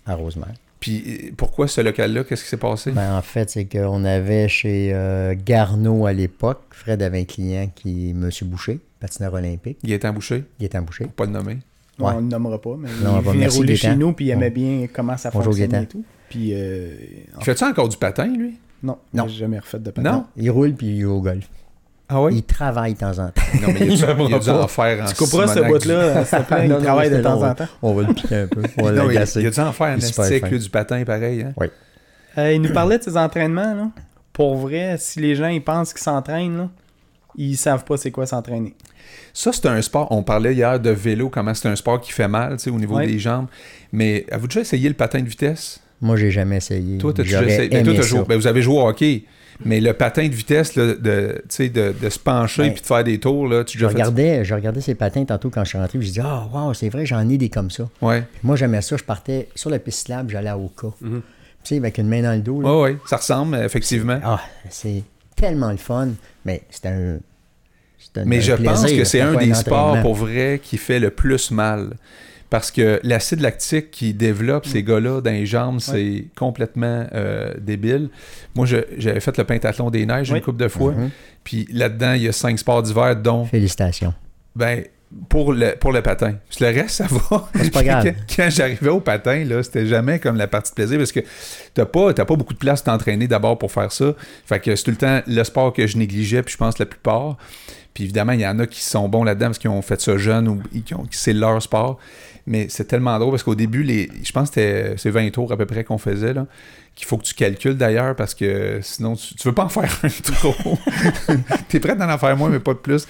À Rosemère? Puis euh, pourquoi ce local-là? Qu'est-ce qui s'est passé? Ben, en fait, c'est qu'on avait chez euh, Garneau à l'époque, Fred avait un client qui est M. Boucher, patineur olympique, Il est embouché, il est embouché. pour pas le nommer. Ouais. On ne le nommera pas, mais Non, il venait merci, rouler Gaétan. chez nous, puis il aimait bien comment ça Bonjour, fonctionnait Gaétan. et tout. Puis, euh, en- Fais-tu encore du patin, lui? non, Non. j'ai jamais refait de patin. Non? Il roule puis il joue au golf. Ah Il travaille de temps en temps. Non, mais il y a du, *laughs* il a du pas. en faire en Tu couperas ce bout-là, s'il te plaît, *laughs* Non, il travaille de temps en temps. On va le piquer un peu. On va Non, il, il a du en faire fin. lui, du patin, pareil. Hein? Euh, il nous parlait de ses entraînements. Là. Pour vrai, si les gens ils pensent qu'ils s'entraînent, là, ils savent pas c'est quoi s'entraîner. Ça, c'est un sport. On parlait hier de vélo, comment c'est un sport qui fait mal tu au niveau Ouais. des jambes. Mais avez-vous déjà essayé le patin de vitesse? Moi, j'ai jamais essayé. Toi, t'as déjà J'aurais essayé? Ben, toi, aimé t'as joué- ben, vous avez joué au hockey. Mais le patin de vitesse, là, de, tu sais, de, de se pencher puis de faire des tours, là, tu Je regardais, je regardais ces patins tantôt quand je suis rentré. Je dis Ah, wow, c'est vrai, j'en ai des comme ça. Ouais. Moi, j'aimais ça. Je partais sur la piste slab, j'allais à Oka. Tu sais, avec une main dans le dos. là. Ouais, ouais. Ça ressemble, effectivement. Ah, c'est tellement le fun. Mais c'est un. c'est un- Mais un je plaisir, pense que c'est un des sports pour vrai qui fait le plus mal. Parce que l'acide lactique qui développe Mm. ces gars-là dans les jambes, c'est complètement euh, débile. Moi, j'avais fait le pentathlon des neiges Oui. une couple de fois. Mhm. Puis là-dedans, il y a cinq sports d'hiver, dont Félicitations. Ben, pour le, pour le patin. Puis le reste, ça *laughs* va. C'est pas grave. quand quand j'arrivais au patin, là, c'était jamais comme la partie de plaisir parce que t'as pas, t'as pas beaucoup de place pour t'entraîner d'abord pour faire ça. Fait que c'est tout le temps le sport que je négligeais, puis je pense la plupart. Puis évidemment, il y en a qui sont bons là-dedans parce qu'ils ont fait ça jeune ou qui ont- qui c'est leur sport. Mais c'est tellement drôle parce qu'au début, les, je pense que c'était- c'est 20 tours à peu près qu'on faisait, là, qu'il faut que tu calcules d'ailleurs parce que sinon, tu, tu veux pas en faire *laughs* un trop. *laughs* T'es prêt d'en en faire moins, mais pas de plus.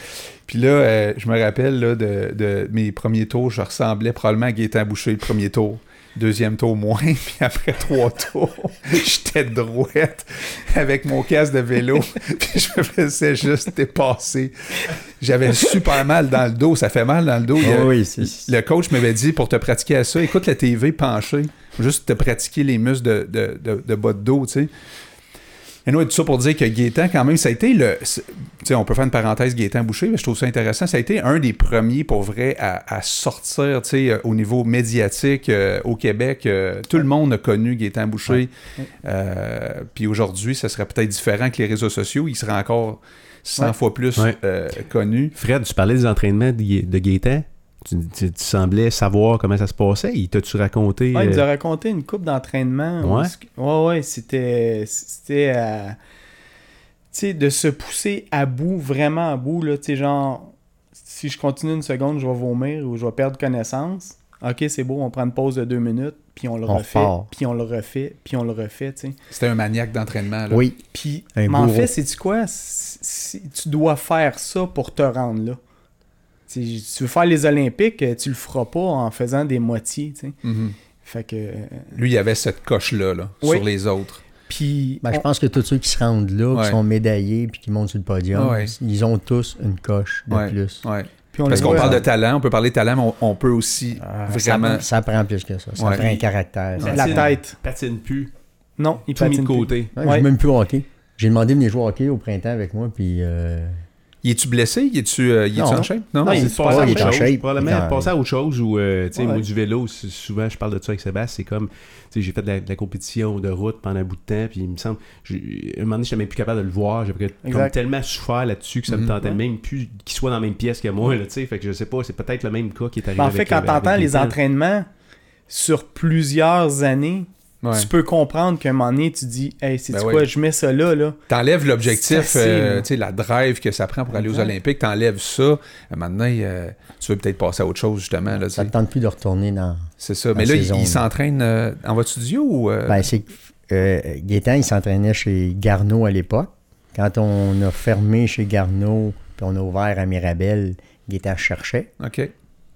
Puis là, euh, je me rappelle là, de, de mes premiers tours, je ressemblais probablement à Gaétan Boucher le premier tour. Deuxième tour moins, *laughs* puis après trois tours, j'étais droite avec mon casque de vélo, *laughs* puis je me faisais juste dépasser. J'avais super mal dans le dos, ça fait mal dans le dos. A- oui, le coach m'avait dit pour te pratiquer à ça, écoute la TV penché, juste te pratiquer les muscles de, de, de, de bas de dos, tu sais. Et nous, tout ça pour dire que Gaétan, quand même, ça a été le. Tu sais, on peut faire une parenthèse Gaétan Boucher, mais je trouve ça intéressant. Ça a été un des premiers, pour vrai, à, à sortir, tu sais, euh, au niveau médiatique euh, au Québec. euh, tout le monde a connu Gaétan Boucher. Euh, puis aujourd'hui, ça serait peut-être différent que les réseaux sociaux. Il serait encore 100 Ouais. fois plus Ouais. connu. Fred, tu parlais des entraînements de, de Gaétan? Tu, tu- tu semblais savoir comment ça se passait. Il t'a-tu raconté... Ouais, il nous a euh, raconté une coupe d'entraînement. Ouais. Ouais, ouais, c'était. C'était à. Tu sais, de se pousser à bout, vraiment à bout, là. Tu sais, genre, si je continue une seconde, je vais vomir ou je vais perdre connaissance. Ok, c'est beau, on prend une pause de deux minutes, puis on le On refait, puis on le refait, puis on le refait, tu sais. C'était un maniaque d'entraînement. là. Oui, Puis, mais en fait, c'est tu quoi? Si- si tu dois faire ça pour te rendre là. Si tu veux faire les Olympiques, euh, tu le feras pas en faisant des moitiés, tu sais. Mhm. Fait que. euh, Lui, il avait cette coche-là là, Oui. sur les autres. Puis. Ben, je pense que tous ceux qui se rendent là, Ouais. qui sont médaillés puis qui montent sur le podium, ouais. ils ont tous une coche de Ouais. plus. Ouais. puis on Parce qu'on parle de talent, on peut parler de talent, mais on, on peut aussi Ah, vraiment. Ça, ça prend plus que ça. Ça Ouais. prend un caractère. ça. La tête. Patine plus. Non, il Tout mis de patine plus. côté. Ouais, Ouais. Je joue même plus au hockey. J'ai demandé de venir jouer au hockey au printemps avec moi, puis euh, Y es-tu blessé? Y es-tu euh, en shape? Non? Non, il est passer à il est autre en chose. Probablement Il passer à autre chose ou, euh, tu sais, Ouais. moi, du vélo, souvent, je parle de ça avec Sébastien, c'est comme, tu sais, j'ai fait de la, de la compétition de route pendant un bout de temps, puis il me semble, j'ai- un moment donné, je même plus capable de le voir, j'avais comme tellement souffert là-dessus que ça me Mhm. tentait même plus qu'il soit dans la même pièce que moi, là, tu sais, fait que je sais pas, c'est peut-être le même cas qui est arrivé Ben, en fait, avec, quand euh, t'entends les entraînements sur plusieurs années, Ouais. tu peux comprendre qu'à un moment donné, tu dis, hey, c'est Ben quoi, oui. je mets ça là, là. T'enlèves l'objectif, euh, tu sais, la drive que ça prend pour aller aux. Olympiques, t'enlèves ça. Maintenant, euh, tu veux peut-être passer à autre chose, justement. Là, ça ne tente plus de retourner dans. c'est ça. Mais là, il, il s'entraîne euh, en votre studio ou. euh, Ben, c'est que euh, Gaétan, il s'entraînait chez Garneau à l'époque. Quand on a fermé chez Garneau, puis on a ouvert à Mirabel, Gaétan cherchait. OK.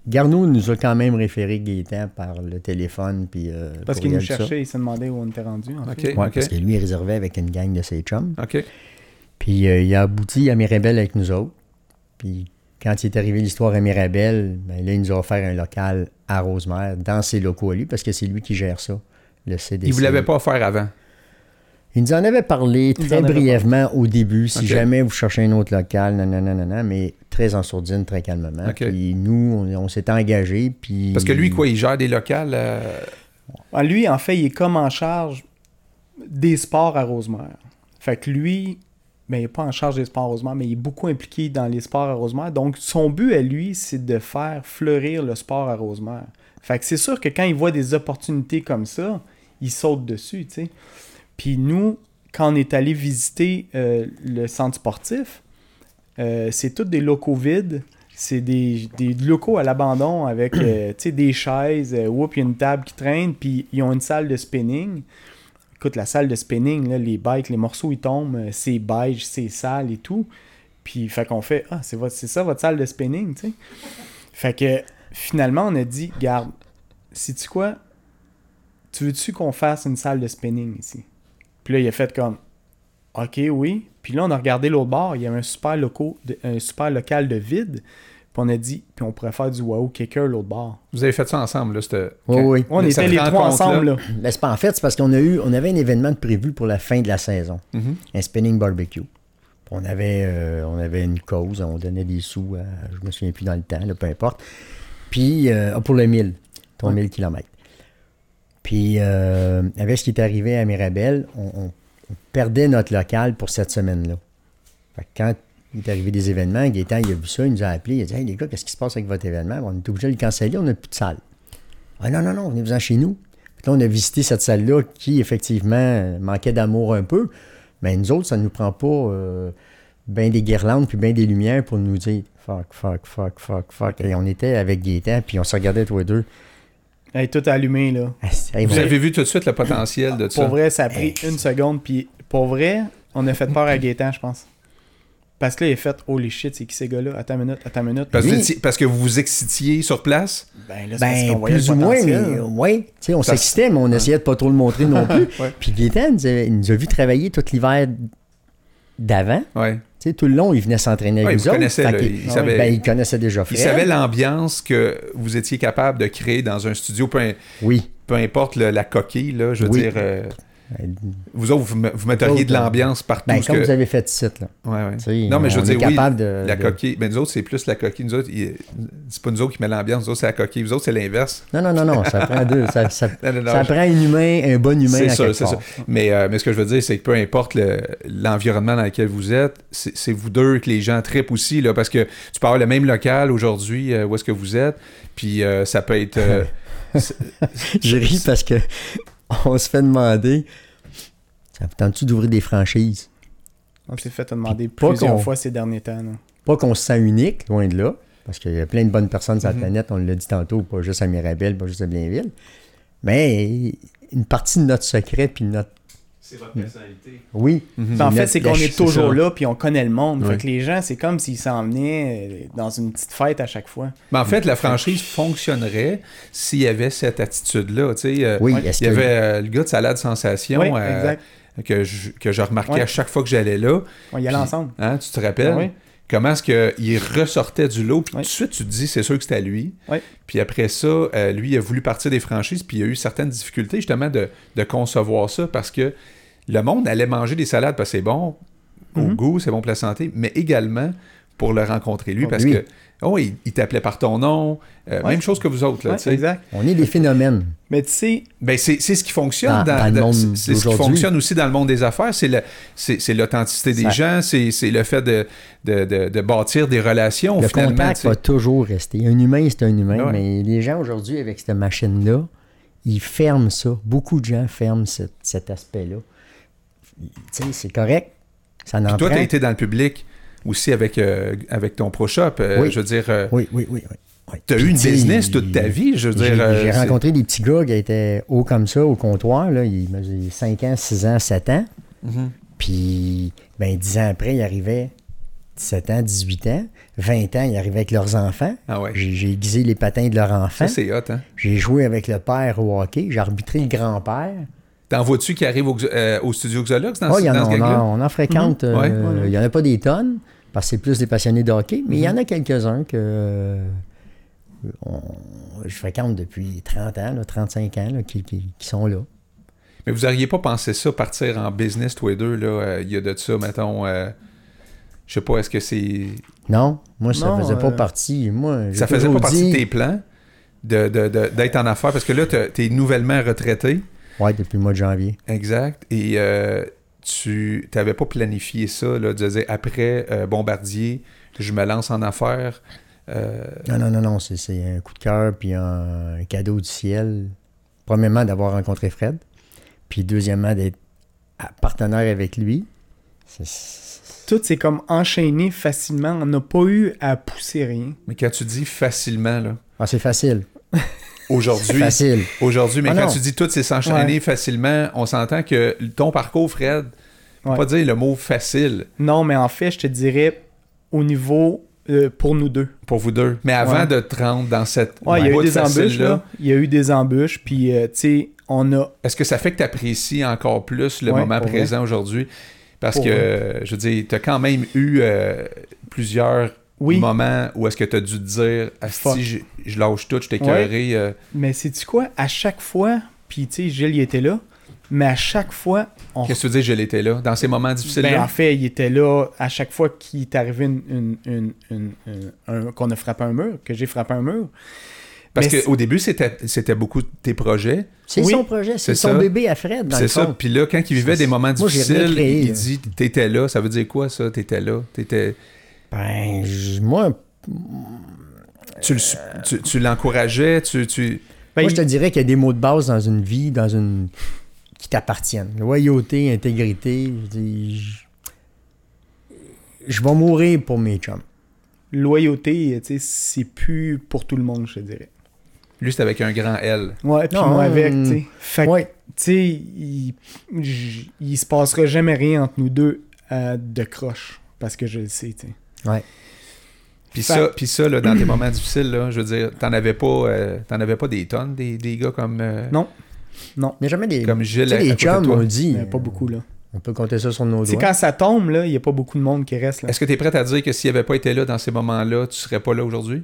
Garneau nous a quand même référé Gaétan par le téléphone, puis euh, Parce qu'il nous cherchait, il se demandait où on était rendu. en. Ouais, parce que lui, il réservait avec une gang de ses chums. OK. Puis euh, il a abouti à Mirabel avec nous autres. Puis quand il est arrivé l'histoire à Mirabel, ben, là, il nous a offert un local à Rosemère, dans ses locaux à lui, parce que c'est lui qui gère ça, le CDC. Il vous l'avait pas offert avant? Il nous en avait parlé très brièvement au début, si jamais vous cherchez un autre local, non, non, non, non, non, mais très en sourdine, très calmement. Puis nous, on, on s'est engagés, puis... Parce que lui, quoi, il gère des locales. euh, Ah, Lui, en fait, il est comme en charge des sports à Rosemère. Fait que lui, ben, il n'est pas en charge des sports à Rosemère, mais il est beaucoup impliqué dans les sports à Rosemère. Donc, son but à lui, c'est de faire fleurir le sport à Rosemère. Fait que c'est sûr que quand il voit des opportunités comme ça, il saute dessus, tu sais. Puis nous, quand on est allé visiter euh, le centre sportif, euh, c'est tous des locaux vides. C'est des, des locaux à l'abandon avec euh, tu des chaises, whoop, y a une table qui traîne, puis ils ont une salle de spinning. Écoute, la salle de spinning, les bikes, les morceaux, ils tombent, c'est beige, c'est sale et tout. Puis, fait qu'on fait, ah, c'est, c'est ça votre salle de spinning, tu. Fait que, finalement, on a dit, garde, sais-tu quoi? Tu veux-tu qu'on fasse une salle de spinning ici? Puis là, il a fait comme, OK, oui. Puis là, on a regardé l'autre bord, il y avait un super, loco, de- un super local de vide. Puis on a dit, puis on pourrait faire du wow kicker l'autre bord. Vous avez fait ça ensemble, là. c'était- Oui, oui. On était les trois ensemble, là. Ben, c'est pas en fait, c'est parce qu'on a eu, on avait un événement de prévu pour la fin de la saison, Mhm. un spinning barbecue. Puis On avait, euh, on avait une cause, on donnait des sous, à, je me souviens plus dans le temps, là, peu importe. Puis euh, pour le 1000, ton 1000 km. Puis euh, avec ce qui est arrivé à Mirabel, on, perdait notre local pour cette semaine-là. Quand il est arrivé des événements, Gaétan, il a vu ça, il nous a appelé, il a dit Hey les gars, qu'est-ce qui se passe avec votre événement? On est obligé de le canceller, on n'a plus de salle. Ah non, non, non, venez-vous-en chez nous. Puis là, on a visité cette salle-là qui, effectivement, manquait d'amour un peu. Mais nous autres, ça ne nous prend pas euh, ben des guirlandes puis ben des lumières pour nous dire fuck, fuck, fuck, fuck, fuck. Et on était avec Gaétan, puis on se regardait tous les deux. Elle est tout allumée, là. Ah, Vous avez vu tout de suite le potentiel de Pour ça? vrai, ça a pris une seconde. Puis pour vrai, on a fait peur à Gaétan, je pense. Parce que là, il a fait Holy shit, c'est qui ces gars-là? Attends une minute, attends une minute. Parce, que Oui. vous parce que vous vous excitiez sur place? Ben, là, c'est parce Ben, qu'on voyait plus le ou moins, mais. Tu sais, on s'excitait, mais on essayait de pas trop le montrer non *laughs* plus. Ouais. Puis Gaétan nous, avait- il nous a vu travailler tout l'hiver d'avant. Ouais. Tu sais, tout le long, il venait s'entraîner avec il vous autres. là, il savait- ben, il connaissait déjà Il Fred. savait l'ambiance que vous étiez capable de créer dans un studio, peu, Oui. peu importe le- la coquille, là, je veux Oui. dire. euh, vous autres, vous, vous metteriez de Autres, l'ambiance partout. Ben, comme que- vous avez fait ici, là. Ouais, ouais. Tu sais, Non, mais je veux dire, oui, de, La de- coquille. Mais nous autres, c'est plus la coquille. Nous autres, il- c'est pas nous autres qui met l'ambiance, nous autres, c'est la coquille. Vous autres, c'est l'inverse. Non, non, non, non, ça *laughs* prend deux. Ça, ça- Non, non, non, ça je- prend un humain, un bon humain C'est à ça, c'est ça. part. Mais, euh, mais ce que je veux dire, c'est que peu importe le- l'environnement dans lequel vous êtes, c'est vous deux que les gens trippent aussi, là, parce que tu peux avoir le même local aujourd'hui euh, où est-ce que vous êtes, puis euh, ça peut être... euh, *laughs* Je ris parce que *laughs* on se fait demander ça vous tente-tu d'ouvrir des franchises? On s'est fait demander Pas plusieurs fois ces derniers temps. là. Pas qu'on se sent unique, loin de là, parce qu'il y a plein de bonnes personnes sur la Mhm. planète, on l'a dit tantôt, pas juste à Mirabel, pas juste à Blainville. Mais une partie de notre secret, puis notre. C'est votre personnalité. Oui. Mhm. Ben, en fait, c'est qu'on est toujours là, puis on connaît le monde. Ouais. Fait que les gens, c'est comme s'ils s'en venaient euh, dans une petite fête à chaque fois. Mais en fait, la franchise fonctionnerait s'il y avait cette attitude-là. euh, Oui, Il y avait euh, le gars de Salade Sensation Oui, euh, exact. que, je, que je remarquais Ouais. à chaque fois que j'allais là. On y allait ensemble. Hein, tu te rappelles? Oui. Comment est-ce qu'il ressortait du lot, puis Ouais. tout de suite, tu te dis, c'est sûr que c'était à lui. Ouais. Puis après ça, euh, lui, il a voulu partir des franchises, puis il a eu certaines difficultés, justement, de, de concevoir ça, parce que le monde allait manger des salades, parce que c'est bon au Mhm. goût, c'est bon pour la santé, mais également pour le rencontrer, lui, Pour parce lui. que, oh, il, il t'appelait par ton nom, euh, Ouais. même chose que vous autres, là, Ouais, tu sais. exact. on est des phénomènes. Mais tu sais, Ben, c'est c'est ce qui fonctionne Dans- dans, dans le monde c'est- c'est ce qui fonctionne aussi dans le monde des affaires, c'est le- c'est c'est l'authenticité des Ça- gens, c'est c'est le fait de, de, de- de bâtir des relations Le finalement. contact tu sais. va toujours rester. Un humain, c'est un humain, Ouais. mais les gens aujourd'hui, avec cette machine-là, ils ferment ça. Beaucoup de gens ferment ce- cet aspect-là. Tu sais, c'est correct. Ça Puis toi, tu as été dans le public aussi avec, euh, avec ton Pro Shop. euh, Oui. Je veux dire, euh, Oui, oui, oui. oui. oui. tu as eu une business toute ta vie. Je veux J'ai dire, j'ai c'est- rencontré des petits gars qui étaient hauts comme ça au comptoir. Là. Ils mesuraient 5 ans, 6 ans, 7 ans. Mhm. Puis, ben, 10 ans après, ils arrivaient 17 ans, 18 ans. 20 ans, ils arrivaient avec leurs enfants. Ah ouais. J'ai j'ai aiguisé les patins de leurs enfants. Ça, c'est hot. Hein? J'ai joué avec le père au hockey. J'ai arbitré le grand-père. T'en vois-tu qui arrivent au, euh, au studio Xolox dans, Oh, ce- y en dans ce on, en, on en fréquente. Mhm. Euh, Il n'y en a pas des tonnes, parce que c'est plus des passionnés de hockey, mais il y en a quelques-uns que euh, on- je fréquente depuis 30 ans, là, 35 ans, là, qui, qui- qui sont là. Mais vous n'auriez pas pensé ça, partir en business tous les deux, là, euh, il y a de ça, mettons, euh, je sais pas, est-ce que c'est... Non, moi, ça Non, faisait pas euh, partie. Moi, Ça faisait pas partie de tes plans de- de- de- d'être en affaires, parce que là, t'as- t'es nouvellement retraité. Ouais, depuis le mois de janvier. Exact. Et euh, tu n'avais pas planifié ça, là, de dire après euh, Bombardier, je me lance en affaires. Euh, Non, non, non, non, c'est- c'est un coup de cœur, puis un, un cadeau du ciel. Premièrement, d'avoir rencontré Fred, puis deuxièmement, d'être à- partenaire avec lui. C'est- c'est- tout s'est comme enchaîné facilement. On n'a pas eu à pousser rien. mais quand tu dis facilement, là, Ah, c'est facile. *laughs* Aujourd'hui, facile. aujourd'hui, mais Ah quand non. tu dis tout c'est s'enchaîner Ouais. facilement, on s'entend que ton parcours, Fred, faut Ouais. pas dire le mot facile Non, mais en fait, je te dirais au niveau euh, pour nous deux. pour vous deux. Mais avant Ouais. de te rendre dans cette Ouais, il y a eu des embûches, là. Il y a eu des embûches, puis, euh, tu sais, on a... Est-ce que ça fait que tu apprécies encore plus le Ouais, moment présent aujourd'hui? Parce Pour que, vrai. je veux dire, tu as quand même eu euh, plusieurs Oui, moments où est-ce que tu as dû te dire si je, je lâche tout, je t'ai euh, mais sais-tu quoi? À chaque fois, puis, tu sais, Gilles, il était là, mais à chaque fois, on... Qu'est-ce que tu veux dire, je l'étais là, dans ces moments difficiles-là? Ben, en fait, il était là à chaque fois qu'il est arrivé une, une- une- une- une- un- qu'on a frappé un mur, que j'ai frappé un mur. Parce qu'au début, c'était beaucoup de tes projets. C'est Oui, son projet, c'est son ça. bébé à Fred, dans C'est ça. Puis là, quand il vivait des moments Moi, difficiles, créé, il là. dit T'étais là. Ça veut dire quoi, ça? T'étais là T'étais- Ben, moi, Tu le su- tu- tu l'encourageais tu, tu... Ben, moi, je te dirais qu'il y a des mots de base dans une vie, dans une qui t'appartiennent. Loyauté, intégrité. Je, dis, je... je vais mourir pour mes chums. loyauté, tu sais, c'est plus pour tout le monde, je te dirais. Lui, c'était avec un grand L. Ouais, puis Non, moi avec, tu sais. Fait Ouais. tu sais, il, il se passera jamais rien entre nous deux euh, de croche. parce que je le sais, tu sais. Ouais. Puis ça, puis ça là, dans tes moments difficiles, là, je veux dire, t'en avais pas, euh, t'en avais pas des tonnes, des, des gars comme, euh, Non. Il n'y a jamais des. comme Gilles Tu sais, à- à les côté de chums, toi. on dit. Il y en a pas beaucoup, là. On peut compter ça sur nos Tu sais, doigts. quand ça tombe, là, il n'y a pas beaucoup de monde qui reste, là. Est-ce que tu es prêt à dire que s'il avait pas été là dans ces moments-là, tu serais pas là aujourd'hui?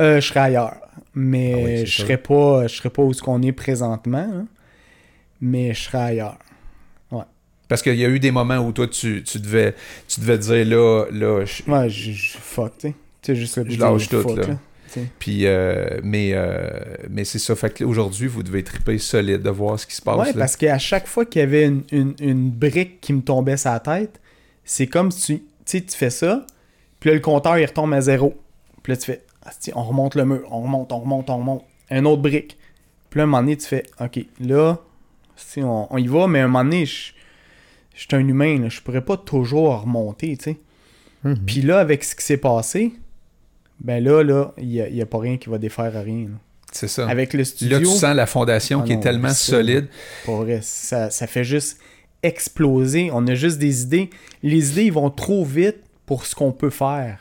Euh, je serais ailleurs. Mais Ah oui, c'est je sûr. serais pas je serais pas où ce qu'on est présentement. Mais je serais ailleurs. Parce qu'il y a eu des moments où toi, tu, tu devais, tu devais dire là, là, je- Ouais, je, je fuck, tu sais. Tu sais, juste Je lâche tout, fuck, là. puis, euh, mais, euh, mais c'est ça. Fait que aujourd'hui, vous devez triper solide de voir ce qui se passe. Ouais, là. parce qu'à chaque fois qu'il y avait une, une- une brique qui me tombait sur la tête, c'est comme si tu, tu fais ça, puis là, le compteur, il retombe à zéro. Puis là, tu fais, Asti, on remonte le mur, on remonte, on remonte, on remonte. Un autre brique. Puis là, à un moment donné, tu fais, OK, là, on, on y va, mais à un moment donné, je je suis un humain, là, je pourrais pas toujours remonter, tu sais. Mhm. Puis là, avec ce qui s'est passé, ben là, là, il n'y a, y a pas rien qui va défaire rien. là. c'est ça. Avec le studio, Là, tu sens la fondation Ah qui est tellement solide. pour vrai, ça, ça fait juste exploser. On a juste des idées. Les idées, ils vont trop vite pour ce qu'on peut faire.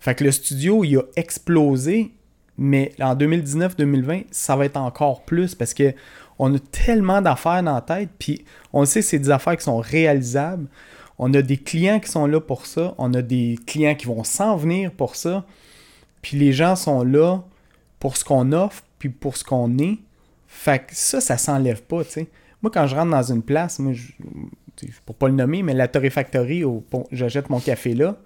Fait que le studio, il a explosé, mais en 2019-2020, ça va être encore plus parce que on a tellement d'affaires dans la tête, puis on sait que c'est des affaires qui sont réalisables. On a des clients qui sont là pour ça. On a des clients qui vont s'en venir pour ça. Puis les gens sont là pour ce qu'on offre, puis pour ce qu'on est. Fait que ça, ça s'enlève pas, tu sais. Moi, quand je rentre dans une place, moi, je, pour pas le nommer, mais la Torréfactory, j'achète mon café là.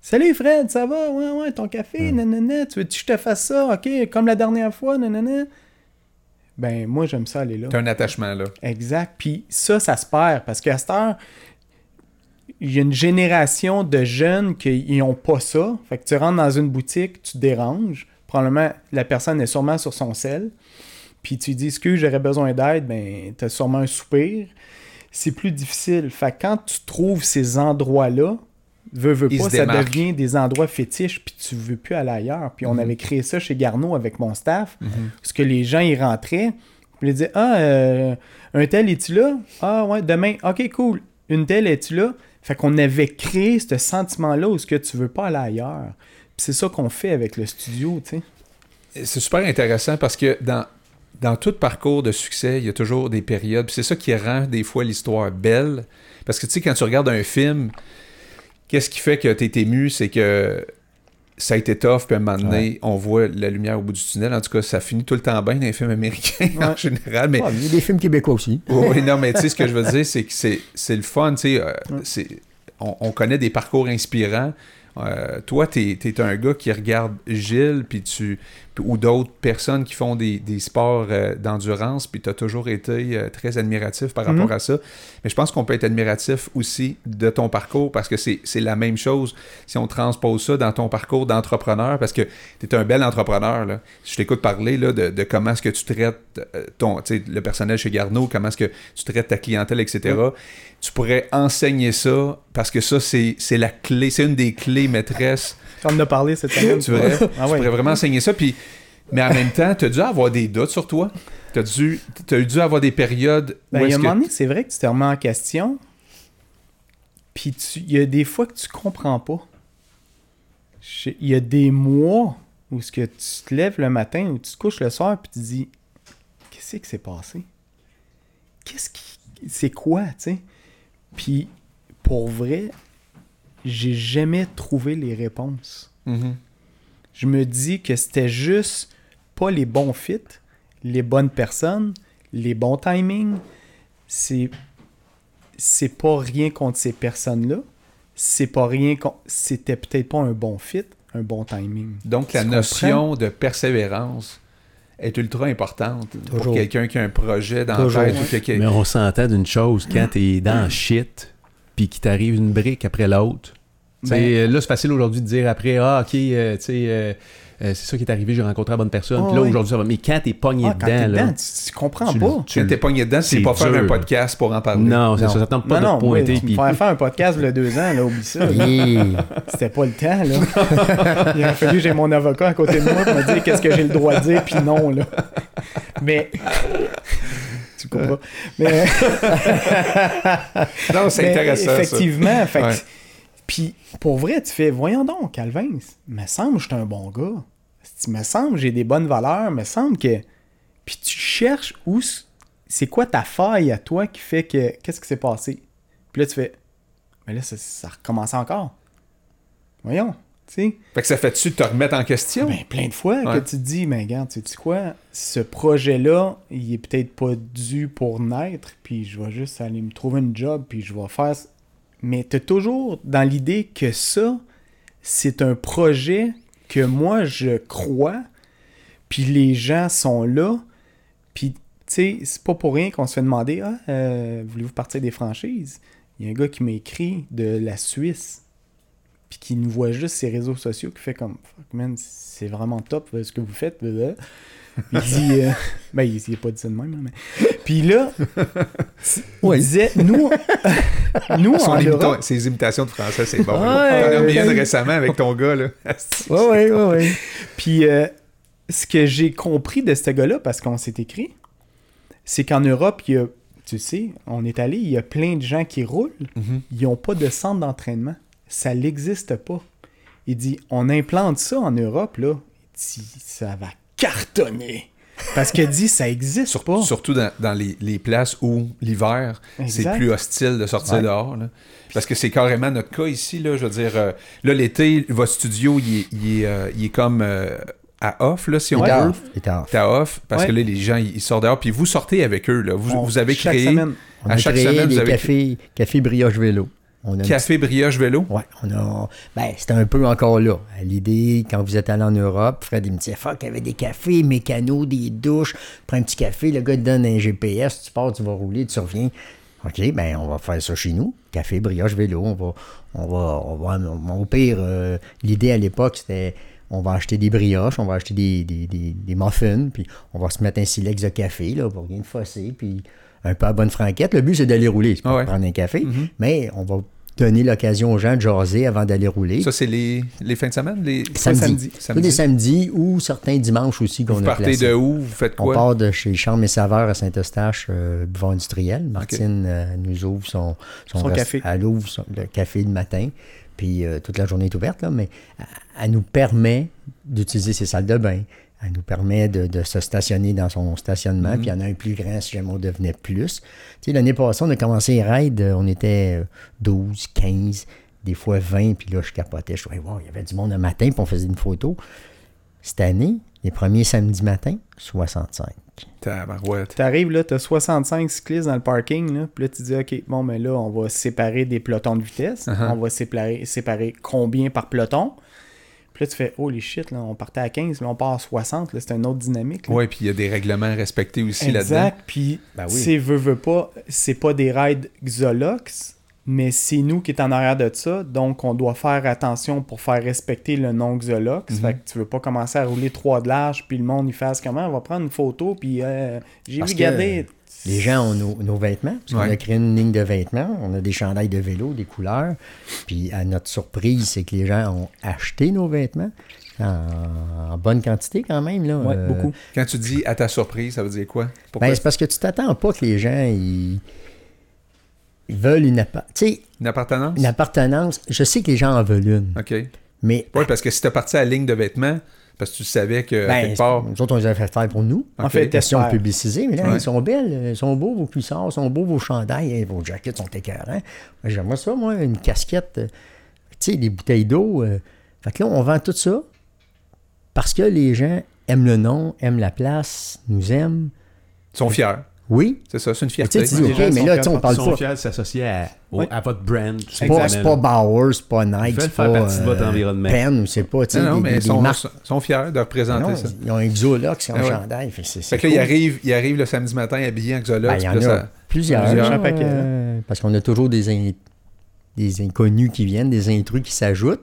Salut Fred, ça va? Ouais, ouais, ton café, nanana. Tu veux que je te fasse ça? OK, comme la dernière fois, nanana. Ben, moi, j'aime ça aller là. T'as un attachement là. Exact. Puis ça, ça se perd parce qu'à cette heure, il y a une génération de jeunes qui n'ont pas ça. Fait que tu rentres dans une boutique, tu te déranges. Probablement, la personne est sûrement sur son sel. Puis tu dis, excuse, j'aurais besoin d'aide, ben, tu as sûrement un soupir. C'est plus difficile. Fait que quand tu trouves ces endroits-là, veux, veux Ils pas, se ça devient des endroits fétiches, puis tu veux plus aller ailleurs. Puis on Mhm. avait créé ça chez Garneau avec mon staff, parce que les gens, ils rentraient, puis ils disaient, ah, euh, un tel, es-tu là? Ah, ouais, demain, ok, cool. Une telle, es-tu là? Fait qu'on avait créé ce sentiment-là où ce que tu veux pas aller ailleurs. Puis c'est ça qu'on fait avec le studio, tu sais. C'est super intéressant parce que dans, dans tout parcours de succès, il y a toujours des périodes. C'est ça qui rend des fois l'histoire belle. Parce que tu sais, quand tu regardes un film, qu'est-ce qui fait que tu es ému? C'est que ça a été tough, puis à un moment donné, on voit la lumière au bout du tunnel. En tout cas, ça finit tout le temps bien dans les films américains *laughs* en général. Mais il y a des films québécois aussi. *laughs* oui, non, mais tu sais, ce que je veux dire, c'est que c'est, c'est le fun, tu sais. euh, on, on connaît des parcours inspirants. Euh, toi, t'es, t'es un gars qui regarde Gilles, puis tu ou d'autres personnes qui font des, des sports euh, d'endurance, puis tu as toujours été euh, très admiratif par rapport Mhm. à ça. Mais je pense qu'on peut être admiratif aussi de ton parcours parce que c'est, la même chose si on transpose ça dans ton parcours d'entrepreneur parce que tu es un bel entrepreneur. Là. Je t'écoute parler là, de, de comment est-ce que tu traites euh, ton, le personnel chez Garneau, comment est-ce que tu traites ta clientèle, etc. Tu pourrais enseigner ça parce que ça, c'est, c'est la clé, c'est une des clés maîtresses On en a parlé cette semaine. tu verrais. Ah Tu pourrais vraiment enseigner ça. Puis, mais en même temps, tu as dû avoir des doutes sur toi. Tu as dû, dû avoir des périodes Ben, où il y a un moment donné, c'est vrai que tu te remets en question. Puis tu- il y a des fois que tu comprends pas. Il y a des mois où ce que tu te lèves le matin ou tu te couches le soir puis tu te dis qu'est-ce qui s'est passé? Qu'est-ce qui c'est quoi, tu sais? Puis pour vrai, j'ai jamais trouvé les réponses. Mhm. Je me dis que c'était juste pas les bons fits, les bonnes personnes, les bons timings. C'est c'est pas rien contre ces personnes-là. C'est pas rien contre c'était peut-être pas un bon fit, un bon timing. Donc, la notion de persévérance est ultra importante pour quelqu'un qui a un projet dans Toujours. la tête. Mais on s'entend d'une chose, quand t'es dans le shit, puis qu'il t'arrive une brique après l'autre. Ben- euh, là, c'est facile aujourd'hui de dire après, ah, ok, euh, tu sais, euh, euh, c'est ça qui est arrivé, j'ai rencontré la bonne personne. Ah, puis là, oui. aujourd'hui, ça va. Mais quand t'es pogné Ah, quand dedans, t'es là. dedans, tu, tu comprends tu- pas. tu- Quand t'es pogné dedans, c'est pas faire dur. un podcast pour en parler. Non, c'est Non. ça, ça tente pas non, non, de te pointer. oui, tu puis- ferais faire un podcast il y a deux ans, là, oublie ça. *laughs* C'était pas le temps, là. *laughs* Il aurait fallu que j'ai mon avocat à côté de moi pour me dire qu'est-ce que j'ai le droit de dire, puis non, là. Mais... *laughs* tu comprends? Mais... Non, c'est Mais intéressant. ça. Effectivement, fait que Ouais. Puis, pour vrai, tu fais, voyons donc, Calvin, me semble que je suis un bon gars. Il me semble que j'ai des bonnes valeurs, me semble que... Puis tu cherches où... C'est quoi ta faille à toi qui fait que... Qu'est-ce qui s'est passé? Puis là, tu fais, mais là, ça, ça recommence encore. Voyons, tu sais. Fait que ça fait-tu te remettre en question? Ben, plein de fois Ouais. que tu te dis, mais regarde, tu sais quoi, ce projet-là, il est peut-être pas dû pour naître, puis je vais juste aller me trouver une job, puis je vais faire. Mais tu toujours dans l'idée que ça, c'est un projet que moi, je crois, puis les gens sont là, puis tu sais, c'est pas pour rien qu'on se fait demander, ah, euh, voulez-vous partir des franchises? Il y a un gars qui m'a écrit de la Suisse puis qui nous voit juste ses réseaux sociaux, qui fait comme Fuck man, c'est vraiment top ce que vous faites. Il dit euh, Ben, il il a pas dit ça de même, hein, mais. Puis là, *laughs* il disait Nous, *laughs* nous Son en Europe. ses imitations de français, c'est bon. Ouais, T'en as ouais. récemment avec ton gars, là. Oui, oui, oui, oui. Puis euh, ce que j'ai compris de ce gars-là, parce qu'on s'est écrit, c'est qu'en Europe, il y a, tu sais, on est allé, il y a plein de gens qui roulent, Mhm. ils n'ont pas de centre d'entraînement. Ça n'existe pas. Il dit, on implante ça en Europe, là. Ça va cartonner. Parce qu'il dit, ça existe Sur- pas. Surtout dans, dans les, les places où l'hiver, c'est plus hostile de sortir Ouais. dehors. là. Parce que c'est carrément notre cas ici. Là, je veux dire, euh, là, l'été, votre studio, il est, il est, euh, il est comme euh, à off, là, si on veut. off, il est off. À off, parce Ouais. que là, les gens, ils sortent dehors, puis vous sortez avec eux. Là. Vous, On- vous avez chaque créé semaine. On à a chaque créé semaine, des vous avez cafés, café brioche vélo. On a un Café Brioche Vélo. Ouais, on a. Ben, c'était un peu encore là. L'idée, quand vous êtes allé en Europe, Fred, il me disait Fuck, il y avait des cafés, mécanos, des douches. Prends un petit café, le gars te donne un GPS, tu pars, tu vas rouler, tu reviens. OK, ben, on va faire ça chez nous. Café, brioche, vélo. On va. On va. On va au pire, euh, l'idée à l'époque, c'était. On va acheter des brioches, on va acheter des, des, des, des muffins, puis on va se mettre un silex de café, là, pour rien de fosser, puis un peu à bonne franquette. Le but, c'est d'aller rouler, c'est pas Ah ouais. prendre un café, mais on va donner l'occasion aux gens de jaser avant d'aller rouler. Ça, c'est les, les fins de semaine? Les... Samedi. samedi. Tous Samedi. les samedis ou certains dimanches aussi qu'on Vous a partez placés. de où? Vous faites On quoi? part de chez Charme et Saveur à Saint-Eustache, euh, boulevard industriel. Martine euh, nous ouvre son, Son rest- café. Elle ouvre son- le café le matin, puis euh, toute la journée est ouverte, là, mais elle, elle nous permet d'utiliser ses salles de bain. Elle nous permet de, de se stationner dans son stationnement, Mhm. puis il y en a un plus grand si jamais on devenait plus. Tu sais, l'année passée, on a commencé les raids, euh, on était euh, 12, 15, des fois 20, puis là, je capotais. Je trouvais, wow, il y avait du monde le matin, puis on faisait une photo. Cette année, les premiers samedis matin, 65. Tabarouette. T'arrives là, t'as 65 cyclistes dans le parking, là, puis là tu dis ok, bon mais là on va séparer des pelotons de vitesse, Uh-huh. on va séparer, séparer combien par peloton? Puis là tu fais holy shit, là, on partait à 15, là on part à 60, là, c'est une autre dynamique. Oui, puis il y a des règlements respectés aussi là-dedans. Exact, puis Ben oui. c'est veut, veut pas, c'est pas des rides Xolox, mais c'est nous qui est en arrière de ça, donc on doit faire attention pour faire respecter le nom Xolox. Mhm. Fait que tu veux pas commencer à rouler trois de large, puis le monde il fasse comment, on va prendre une photo, puis euh, j'ai que garder. Les gens ont nos, nos vêtements, parce qu'on Ouais. a créé une ligne de vêtements, on a des chandails de vélo, des couleurs. Puis à notre surprise, c'est que les gens ont acheté nos vêtements en, bonne quantité quand même. Là. Ouais, Euh, beaucoup. Quand tu dis à ta surprise, ça veut dire quoi? Ben, c'est parce que tu t'attends pas que les gens ils, ils veulent une, appa- une appartenance? une appartenance. Je sais que les gens en veulent une, OK. Oui, parce que si tu parti à la ligne de vêtements, parce que tu savais que ben, quelque part. nous autres, on les a fait faire pour nous. En fait, question de publiciser, mais là, Ouais. ils sont belles, ils sont beaux vos cuissards, ils sont beaux vos chandails, et vos jackets sont écœurants. J'aimerais ça, moi, une casquette, euh, tu sais, des bouteilles d'eau. euh. Fait que là, on vend tout ça parce que les gens aiment le nom, aiment la place, nous aiment. Ils sont fiers. Oui, C'est ça, c'est une tu sais, fierté. tu dis, OK, mais là, fiers tu sais, on parle Ils sont pas. fiers de s'associer à, au- à votre brand. tout C'est pas, c'est pas Bauer, c'est pas Nike, Ils veulent c'est faire pas partie de votre euh, environnement. Penn, ou c'est pas, tu sais, Non, non, des, mais des- ils des sont, marques. sont fiers de représenter Non, ça. ils ont un Xolox sur Ah un ouais. chandail. Fait, que c'est- Fait c'est que là, il cool. arrive, il arrive le samedi matin habillé en Xolox. Ben, il y en a ça- plusieurs. plusieurs. euh, parce qu'on a toujours des, in- des inconnus qui viennent, des intrus qui s'ajoutent.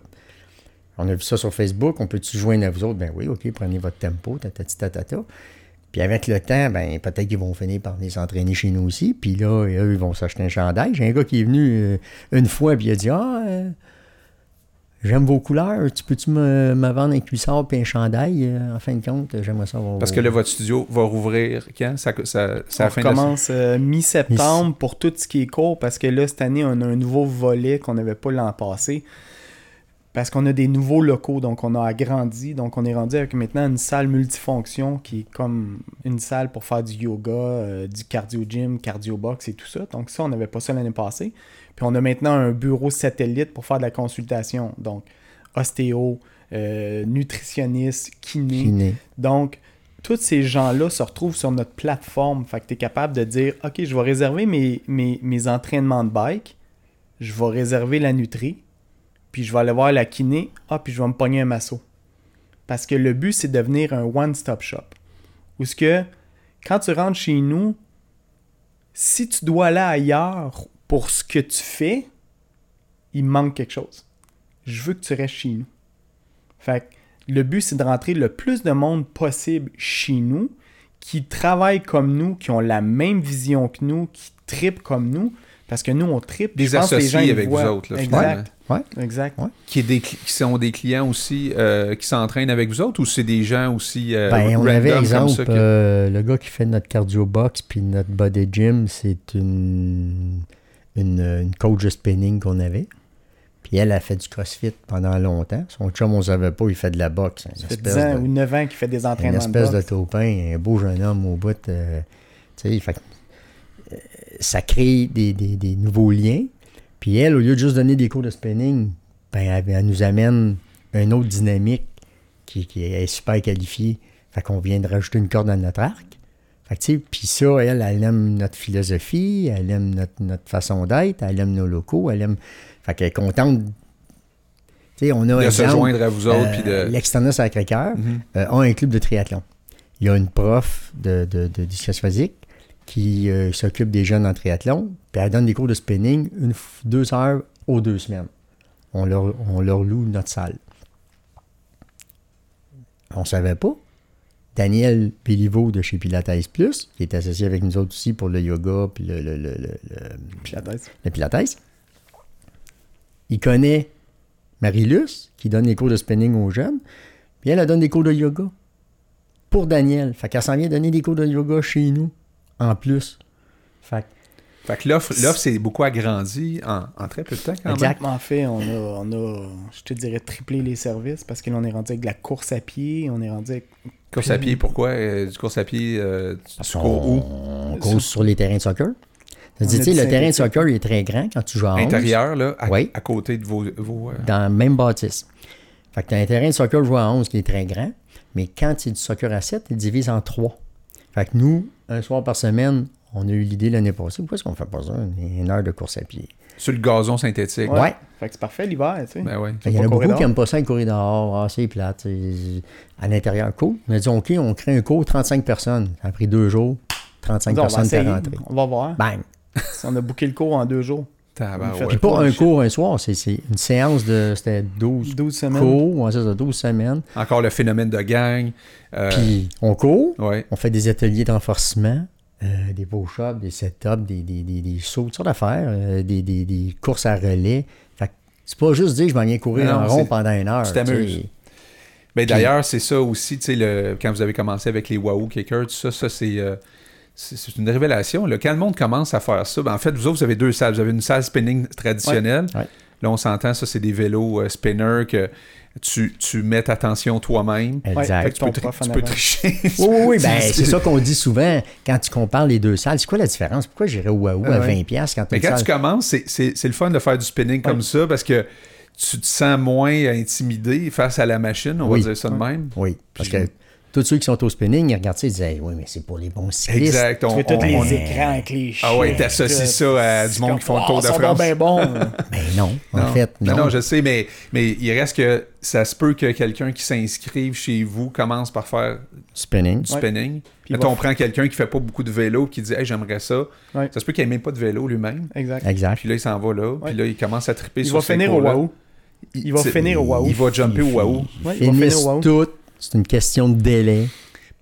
On a vu ça sur Facebook. On peut-tu joindre à vous autres? Ben oui, OK, prenez votre tempo, tatata. Puis avec le temps, ben peut-être qu'ils vont finir par venir s'entraîner chez nous aussi. Puis là, eux, ils vont s'acheter un chandail. J'ai un gars qui est venu euh, une fois, puis il a dit Ah, euh, J'aime vos couleurs. Tu peux-tu me, me vendre un cuissard et un chandail? euh, en fin de compte, j'aimerais ça avoir Parce que là, votre studio va rouvrir quand? Ça, ça, on de commence euh, mi-septembre pour tout ce qui est court parce que là, cette année, on a un nouveau volet qu'on n'avait pas l'an passé. Parce qu'on a des nouveaux locaux, donc on a agrandi. Donc on est rendu avec maintenant une salle multifonction qui est comme une salle pour faire du yoga, euh, du cardio gym, cardio box et tout ça. Donc ça, on n'avait pas ça l'année passée. Puis on a maintenant un bureau satellite pour faire de la consultation. Donc ostéo, euh, nutritionniste, kiné. Kiné. Donc, tous ces gens-là se retrouvent sur notre plateforme. Fait que tu es capable de dire OK, je vais réserver mes, mes, mes entraînements de bike, je vais réserver la nutrie, puis je vais aller voir la kiné, ah, puis je vais me pogner un masso. Parce que le but, c'est de devenir un one-stop shop. Où ce que, quand tu rentres chez nous, si tu dois aller ailleurs pour ce que tu fais, il manque quelque chose. Je veux que tu restes chez nous. Fait que le but, c'est de rentrer le plus de monde possible chez nous, qui travaillent comme nous, qui ont la même vision que nous, qui tripent comme nous, parce que nous, on tripe. Des associés avec vous voient. autres, là, exact. Ouais. Exact. qui, est des cli- qui sont des clients aussi euh, qui s'entraînent avec vous autres ou c'est des gens aussi euh, Ben, on avait exemple ça que- euh, le gars qui fait notre cardio box puis notre body gym, c'est une, une, une coach de spinning qu'on avait. Puis elle a fait du crossfit pendant longtemps. Son chum, on ne savait pas, il fait de la boxe. Une Ça fait espèce 10 ans de- ou 9 ans qu'il fait des une entraînements espèce de taupin, un beau jeune homme au bout. euh, tu sais, euh, ça crée des, des- des nouveaux liens. Puis elle, au lieu de juste donner des cours de spinning, ben, elle, elle nous amène une autre dynamique qui, qui est super qualifiée. Fait qu'on vient de rajouter une corde à notre arc. Fait que, tu sais, puis ça, elle, elle aime notre philosophie, elle aime notre, notre façon d'être, elle aime nos locaux, elle aime... Fait qu'elle est contente... Tu sais, on a de se exemple, joindre à vous autres euh, de L'Externat Sacré-Cœur Mhm. euh, a un club de triathlon. Il y a une prof de, de, de physique qui euh, s'occupe des jeunes en triathlon, puis elle donne des cours de spinning une, deux heures aux deux semaines. On leur, on leur loue notre salle. On ne savait pas. Daniel Péliveau de chez Pilates Plus, qui est associé avec nous autres aussi pour le yoga puis le, le, le, le- Pilates. le Pilates. Il connaît Marie-Luce, qui donne des cours de spinning aux jeunes, puis elle, elle donne des cours de yoga pour Daniel. Fait qu'elle s'en vient donner des cours de yoga chez nous, en plus. Fait que- fait que l'offre l'offre s'est beaucoup agrandie en, en très peu de temps quand Exact. En fait, on a, on a, je te dirais, triplé les services parce que là, on est rendu avec de la course à pied, on est rendu avec... course à pied pourquoi? Euh, du course à pied euh, tu- tu cours où? on court sur les terrains de soccer. Tu sais, le terrain de soccer il est très grand quand tu joues à 11. intérieur là à, Oui. à côté de vos, vos, euh, dans la même bâtisse. Fait que tu as un terrain de soccer joué à 11 qui est très grand, mais quand c'est du soccer à 7, il divise en 3. Fait que nous, un soir par semaine, on a eu l'idée l'année passée, pourquoi est-ce qu'on fait pas ça, une une heure de course à pied? sur le gazon synthétique Ouais. Fait que c'est parfait l'hiver, tu sais. ben ouais qu'il y en a beaucoup qui n'aiment pas ça, le courir dehors, ah, c'est plate, à l'intérieur, cool. On a dit, OK, on crée un cours, 35 personnes. Ça a pris deux jours, 35 On va personnes pour rentrer. on va voir. Bang! *laughs* Si on a booké le cours en deux jours. Puis pas un cours un soir, c'est c'est une séance de, c'était 12 12 semaines. cours, ouais, ça, 12 semaines. encore le phénomène de gang euh, Puis on court, ouais On fait des ateliers d'enforcement, euh, des push-ups, des set-ups, des, des, des, des sauts, toutes sortes d'affaires, euh, des, des, des courses à relais. Fait que c'est pas juste dire je m'en viens courir Non, en rond pendant une heure. tu t'amuses. tu sais. Ben, d'ailleurs, c'est ça aussi, tu sais, le- quand vous avez commencé avec les Wahoo Kickers, tout ça, ça c'est, euh, c'est, une révélation. Là. Quand le monde commence à faire ça, ben, en fait, vous autres, vous avez deux salles. Vous avez une salle spinning traditionnelle. Ouais, ouais. Là, on s'entend, ça, c'est des vélos euh, spinner que tu, tu mets ta tension toi-même. Exact. Fait que tu ton peux, tri- tu peux tricher. Oui, oui, oui, *laughs* ben, c'est ça qu'on dit souvent quand tu compares les deux salles. C'est quoi la différence? Pourquoi j'irais au Wahoo à Ah ouais. 20$ piastres quand tu Mais quand tu commences, c'est, c'est, c'est le fun de faire du spinning comme ça parce que tu te sens moins intimidé face à la machine, on Oui. va dire ça de même. Oui, parce Puis- que tous ceux qui sont au spinning, ils regardent ça, ils disent Hey, Oui, mais c'est pour les bons cyclistes. Exact. Tu on- fais tous on- les on- écrans avec les chiens. Ah ouais, t'associes ça à du monde qui font le Tour de France. bien bon. Mais *laughs* non, en Non. fait, non. non. je sais, mais, mais il reste que ça se peut que quelqu'un qui s'inscrive chez vous commence par faire Spinning. du Ouais. spinning. Puis Mettons, il va- on prend quelqu'un qui fait pas beaucoup de vélo qui dit Hey, j'aimerais ça. Ouais. Ça se peut qu'il ait même pas de vélo lui-même. Exact. Exact. Puis là, il s'en va là. Ouais. Puis là, il commence à triper Il sur va finir au. Wahoo. Il va finir au Wahoo. Il va jumper au Wahoo. Ouais, il va finir au Wahoo. toutes. C'est une question de délai.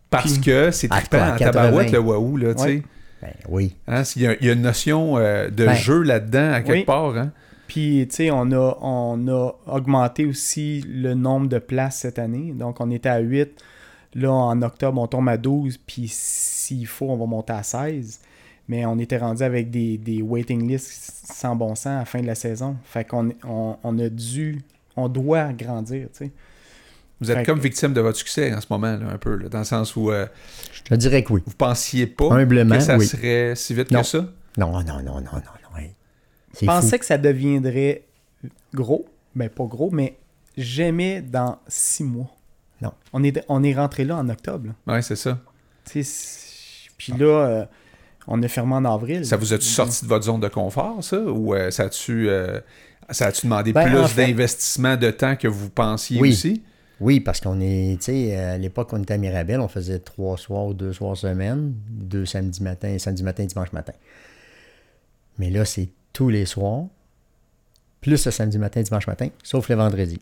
Parce que c'est à trippant 80? tabarouette, le Wahoo, là, tu sais. Ouais. Ben oui. Hein, Il y, a- il y a une notion euh, de Ben, jeu là-dedans, à quelque oui. part. Hein? Puis, tu sais, on a, on a augmenté aussi le nombre de places cette année. Donc, on était à 8. Là, en octobre, on tombe à 12. Puis, s'il faut, on va monter à 16. Mais on était rendu avec des, des waiting lists sans bon sens à la fin de la saison. Fait qu'on on, on a dû, on doit grandir, tu sais. Vous êtes Fait comme que- victime de votre succès en ce moment, là, un peu, là, dans le sens où euh, Je te dirais que oui. vous pensiez pas Humblement, que ça oui. serait si vite Non. que ça? Non, non, non, non, non, non. hey. Je pensais que ça deviendrait gros. Ben, pas gros, mais jamais dans six mois. Non. On est, on est rentré là en octobre. Ouais, c'est ça. Puis là, euh, on a fermé en avril. Ça vous a-tu sorti de votre zone de confort, ça? Ou euh, ça a-tu euh, ça a-tu demandé Ben, plus en fait- d'investissement de temps que vous pensiez Oui. aussi? Oui, parce qu'on est, tu sais, à l'époque, on était à Mirabel, on faisait trois soirs, deux soirs semaine, deux samedi matin, samedi matin, dimanche matin. Mais là, c'est tous les soirs, plus le samedi matin, dimanche matin, sauf le vendredi.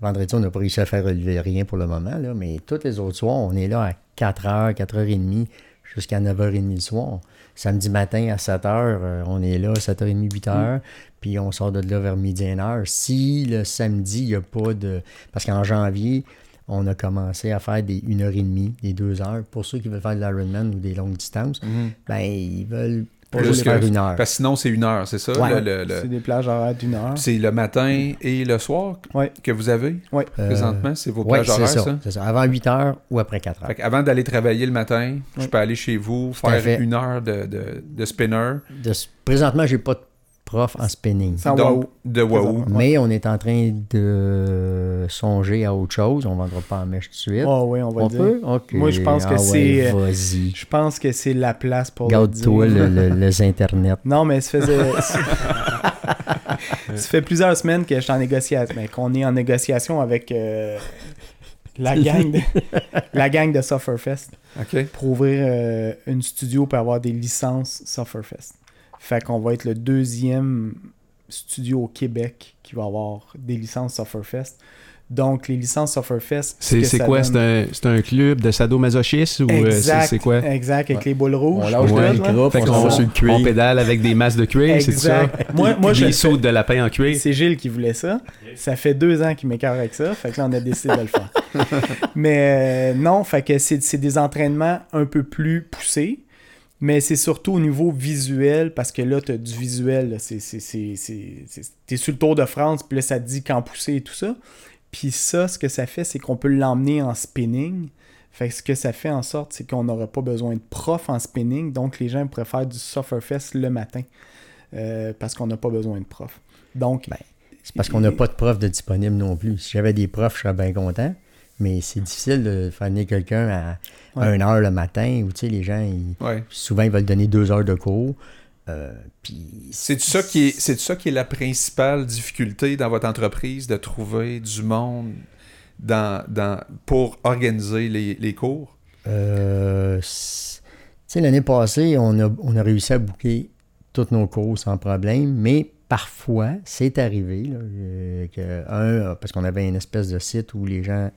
Vendredi, on n'a pas réussi à faire relever rien pour le moment, là, mais tous les autres soirs, on est là à 4h, 4h30, jusqu'à 9h30 le soir. Samedi matin à 7h, euh, on est là, 7h30, 8h, puis on sort de là vers midi, 1h. Si le samedi, il n'y a pas de... Parce qu'en janvier, on a commencé à faire des 1h30, des 2h. Pour ceux qui veulent faire de l'Ironman ou des longues distances, ben, ils veulent Plus que- une heure. Parce que sinon, c'est une heure, c'est ça? Ouais. le- le- C'est des plages horaires d'une heure. C'est le matin et le soir Ouais. que vous avez Ouais. Euh, présentement? C'est vos Oui, plages horaires, ça, ça? c'est ça. Avant 8 h ou après 4 h Fait avant d'aller travailler le matin, je peux aller chez vous, faire une heure de, de, de spinner, De- présentement, j'ai pas de prof en spinning. Donc de Wahoo. Mais on est en train de songer à autre chose. On ne vendra pas en mèche tout de suite. Ah oui, on va on dire. peut? Moi, je pense que Ah c'est, ouais, euh. Je pense que c'est la place pour le Garde-toi le- le- *laughs* les internets. Non, mais ça faisait. *laughs* ça fait plusieurs semaines que je suis en négociation. Mais qu'on est en négociation avec euh, la *laughs* gang de, la gang de Sufferfest pour ouvrir euh, une studio pour avoir des licences Sufferfest. Fait qu'on va être le deuxième studio au Québec qui va avoir des licences Sufferfest. Donc, les licences Sufferfest. ce C'est quoi? donne- C'est un, club de sadomasochistes ou euh, c'est quoi? exact, avec les boules rouges. On lâche Ouais. le micro, Fait on on cuir. pédale avec des masses de cuir, c'est ça? Moi, moi je des sauts de lapin en cuir. C'est Gilles qui voulait ça. Ça fait deux ans qu'il m'écarte avec ça. Fait que là, on a décidé de le faire. *laughs* Mais euh, non, fait que c'est des entraînements un peu plus poussés. Mais c'est surtout au niveau visuel, parce que là, tu as du visuel. c'est- T'es sur le Tour de France, puis là, ça te dit quand pousser et tout ça. Puis ça, ce que ça fait, c'est qu'on peut l'emmener en spinning. Fait que ce que ça fait en sorte, c'est qu'on n'aura pas besoin de prof en spinning. Donc, les gens faire du Sufferfest le matin. euh, parce qu'on n'a pas besoin de prof. Donc, Ben, C'est parce qu'on n'a pas de prof de disponible non plus. Si j'avais des profs, je serais bien content. Mais c'est difficile de faire venir quelqu'un à Ouais. 1 heure le matin où tu sais, les gens, ils- Ouais. souvent, ils veulent donner deux heures de cours. Euh, puis C'est ça qui est c'est ça qui est la principale difficulté dans votre entreprise de trouver du monde dans, dans pour organiser les, les cours? Euh, l'année passée, on a, on a réussi à booker tous nos cours sans problème, mais parfois, c'est arrivé là, euh, que un, parce qu'on avait une espèce de site où les gens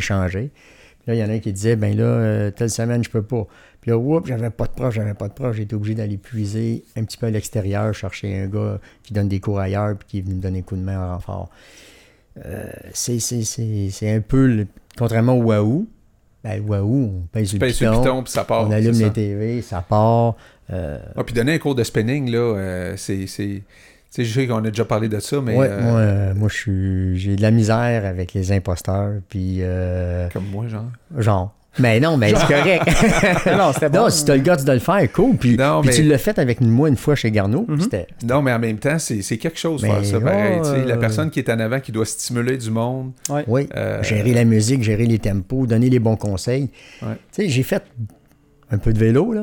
Puis là, il y en a un qui disait, ben là, euh, telle semaine, je peux pas. Puis là, oups, j'avais pas de prof, j'avais pas de prof. Été obligé d'aller puiser un petit peu à l'extérieur, chercher un gars qui donne des cours ailleurs, puis qui est venu me donner un coup de main en renfort. Euh, c'est, un peu, le- contrairement au Wahoo, ben, Wahoo, on pèse le piton, puis ça part. on allume ça. les TV, ça part. euh, Ah, puis donner un cours de spinning, là, euh, c'est. Tu sais, je sais qu'on a déjà parlé de ça, mais. ouais, euh, moi, euh, moi je suis, j'ai de la misère avec les imposteurs, puis euh, Comme moi, genre. genre. Mais non, mais c'est correct. *laughs* non, c'était bon. non, si t'as le gars de le faire, cool. Puis, Non, puis mais- tu l'as fait avec moi une fois chez Garneau. Mhm. C'était Non, mais en même temps, c'est c'est quelque chose Mais faire ça. pareil, ouais, tu sais, La personne qui est en avant, qui doit stimuler du monde. Oui, euh, gérer la musique, gérer les tempos, donner les bons conseils. Ouais. Tu sais, j'ai fait un peu de vélo, là,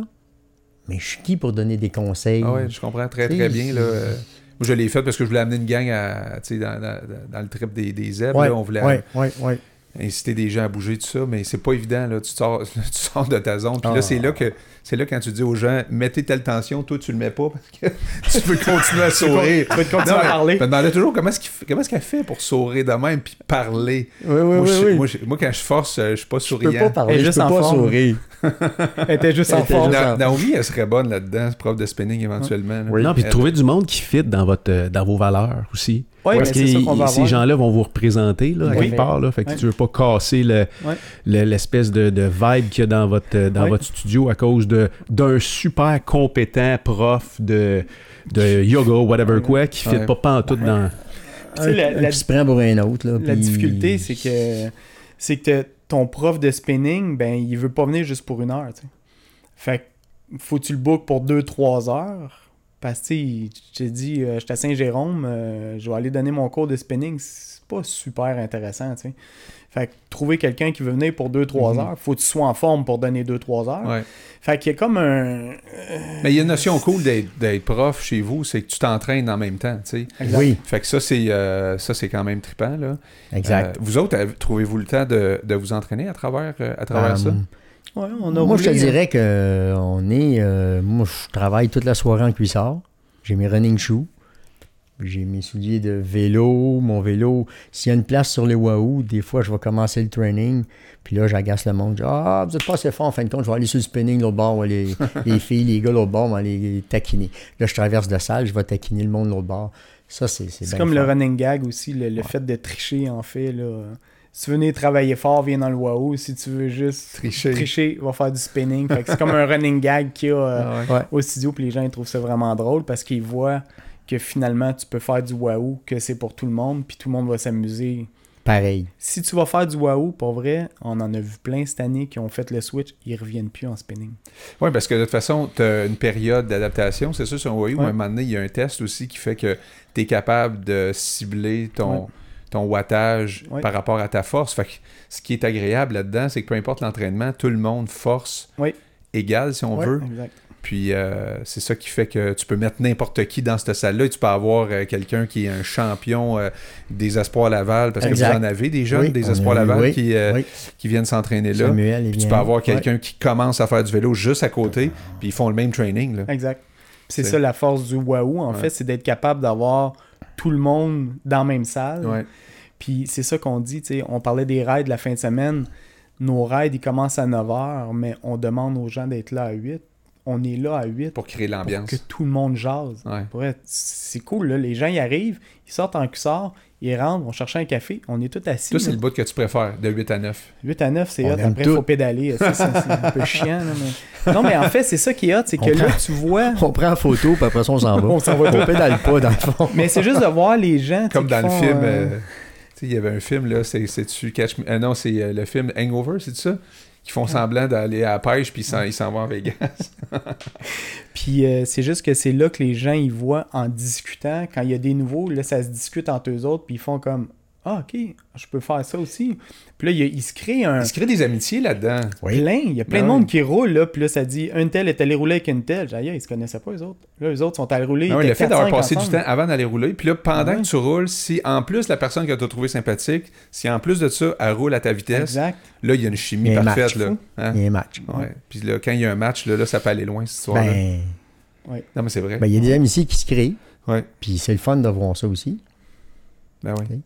mais je suis qui pour donner des conseils? Ah ouais, je comprends très Tu sais, très bien. Là, euh, moi, je l'ai fait parce que je voulais amener une gang à, dans, dans- dans le trip des, des zèbres. ouais, là, on voulait ouais, ouais, ouais. inciter des gens à bouger, tout ça, mais c'est pas évident, là. Tu sors, *laughs* tu sors de ta zone. Puis là, Ah. c'est là que c'est là quand tu dis aux gens, mettez telle tension, toi, tu le mets pas parce que *laughs* tu peux continuer à sourire. Tu peux continuer Non, à parler. Je me demandais toujours comment est-ce qu'elle fait pour sourire de même puis parler? Oui, oui, moi, oui. je- oui. moi, je- moi, quand je force, euh, je suis pas je peux souriant. pas parler, Elle je juste peux en pas forme. sourire. *laughs* Elle était juste en était forme. juste Na- en- Naomi, elle serait bonne là-dedans, prof de spinning éventuellement. Oui. Non, puis trouver du monde qui fit dans, votre, euh, dans vos valeurs aussi. Oui, Parce mais que ces gens-là vont vous représenter là, à Oui. quelque part. Là, fait que Ouais. tu veux pas casser le- Ouais. le- l'espèce de, de vibe qu'il y a dans votre, dans Ouais. votre studio à cause de- d'un super compétent prof de, de yoga, whatever Ouais. quoi, qui fit Ouais. pas pantoute dans... Tu sais, la- Un la- qui se prend pour un autre. Là, La puis- difficulté, c'est que c'est que ton prof de spinning, ben, il veut pas venir juste pour une heure. tu sais. Fait que faut que tu le bookes pour 2-3 heures. Parce que, je t'ai dit, euh, j'étais à Saint-Jérôme, euh, je vais aller donner mon cours de spinning. C'est pas super intéressant, tu sais. Fait que trouver quelqu'un qui veut venir pour 2-3 Mhm. heures, faut que tu sois en forme pour donner 2-3 heures. Ouais. Fait qu'il y a comme un. Mais il y a une notion cool d'être prof chez vous, c'est que tu t'entraînes en même temps, tu sais. Oui, Fait que ça, c'est euh, ça, c'est quand même trippant, là. exact. Euh, vous autres, avez- trouvez-vous le temps de, de vous entraîner à travers, euh, à travers ça? Euh, Ouais, on a Moi, je te roulé, dirais que euh, on est. euh, moi, je travaille toute la soirée en cuissard. J'ai mes running shoes. J'ai mes souliers de vélo, mon vélo. S'il y a une place sur les Wahoo, des fois, je vais commencer le training. Puis là, j'agace le monde. Je dis, ah, vous êtes pas assez fort en fin de compte. Je vais aller sur le spinning l'autre bord. Les, *laughs* les filles, les gars l'autre bord, on va les taquiner. Là, je traverse la salle, je vais taquiner le monde l'autre bord. Ça, c'est c'est comme le running gag aussi, le, le fait de tricher, en fait. Là. Si tu veux venir travailler fort, viens dans le Wahoo. Si tu veux juste Tricher. tricher, va faire du spinning. Fait que c'est comme un running gag qu'il y a euh. Ouais. au studio, puis les gens ils trouvent ça vraiment drôle parce qu'ils voient que finalement tu peux faire du Wahoo, que c'est pour tout le monde, puis tout le monde va s'amuser. Pareil. Si tu vas faire du Wahoo, pour vrai, on en a vu plein cette année qui ont fait le switch, ils reviennent plus en spinning. Oui, parce que de toute façon, tu as une période d'adaptation. C'est sûr, sur un U, Ouais. à un moment donné, il y a un test aussi qui fait que tu es capable de cibler ton, Ouais. ton wattage par rapport à ta force. Fait que ce qui est agréable là-dedans, c'est que peu importe l'entraînement, tout le monde force Ouais. égale, si on veut. exact. Puis euh, c'est ça qui fait que tu peux mettre n'importe qui dans cette salle-là et tu peux avoir euh, quelqu'un qui est un champion euh, des Espoirs Laval, parce que vous en avez des jeunes Oui, des Espoirs Laval oui, qui, euh, oui. qui viennent s'entraîner là. Samuel, Puis tu peux avoir Ouais. quelqu'un qui commence à faire du vélo juste à côté, puis ils font le même training. Là. Exact. C'est C'est- ça la force du Wahoo, en Ouais. fait, c'est d'être capable d'avoir tout le monde dans la même salle. Ouais. Puis c'est ça qu'on dit, tu sais, on parlait des raids la fin de semaine. Nos raids, ils commencent à 9h, mais on demande aux gens d'être là à 8. On est là à 8 Pour créer pour l'ambiance. que tout le monde jase. Ouais. C'est cool, là. Les gens, ils arrivent, ils sortent en cuissard, ils rentrent, vont chercher un café, on est tous assis. Toi, c'est le bout que tu préfères, de 8 à 9. 8 à 9, c'est On hot. Après, il faut pédaler. C'est un peu *laughs* chiant. là, mais... Non, mais en fait, c'est ça qui est hot, c'est que On là, tu vois... *laughs* On prend la photo, puis après ça, on s'en va. *laughs* On s'en va On pédale pas, dans le fond. Mais c'est juste de voir les gens. Comme dans le film. euh, euh, tu sais, il y avait un film, là, c'est- c'est-tu Catch Me- euh, non, c'est euh, le film Hangover, c'est ça? Qui font semblant d'aller à la pêche, puis ils s'en- vont en Vegas. *laughs* Puis euh, c'est juste que c'est là que les gens ils voient en discutant. Quand il y a des nouveaux, là, ça se discute entre eux autres, puis ils font comme Ah, ok, je peux faire ça aussi. Puis là, il, se crée un. Il se crée des amitiés là-dedans. Plein, il y a plein Ben de monde oui. qui roule, là, puis là, ça dit un tel est allé rouler avec une telle. J'ai dit, ils se connaissaient pas, eux autres. Là, eux autres sont allés rouler. Non, ils le fait d'avoir 4-5 passé du temps avant d'aller rouler, puis là, pendant Ah ouais. que tu roules, si en plus la personne que tu as trouvé sympathique, si en plus de ça, elle roule à ta vitesse, Exact. là, il y a une chimie Il y a un parfaite. match, Là. Hein? Il y a un match. Ouais. Puis là, quand il y a un match, là, là, ça peut aller loin, cette histoire-là. Ben, Non, mais c'est vrai. ben, il y a des amitiés qui se créent, Ouais. puis c'est le fun de voir ça aussi. Ben oui.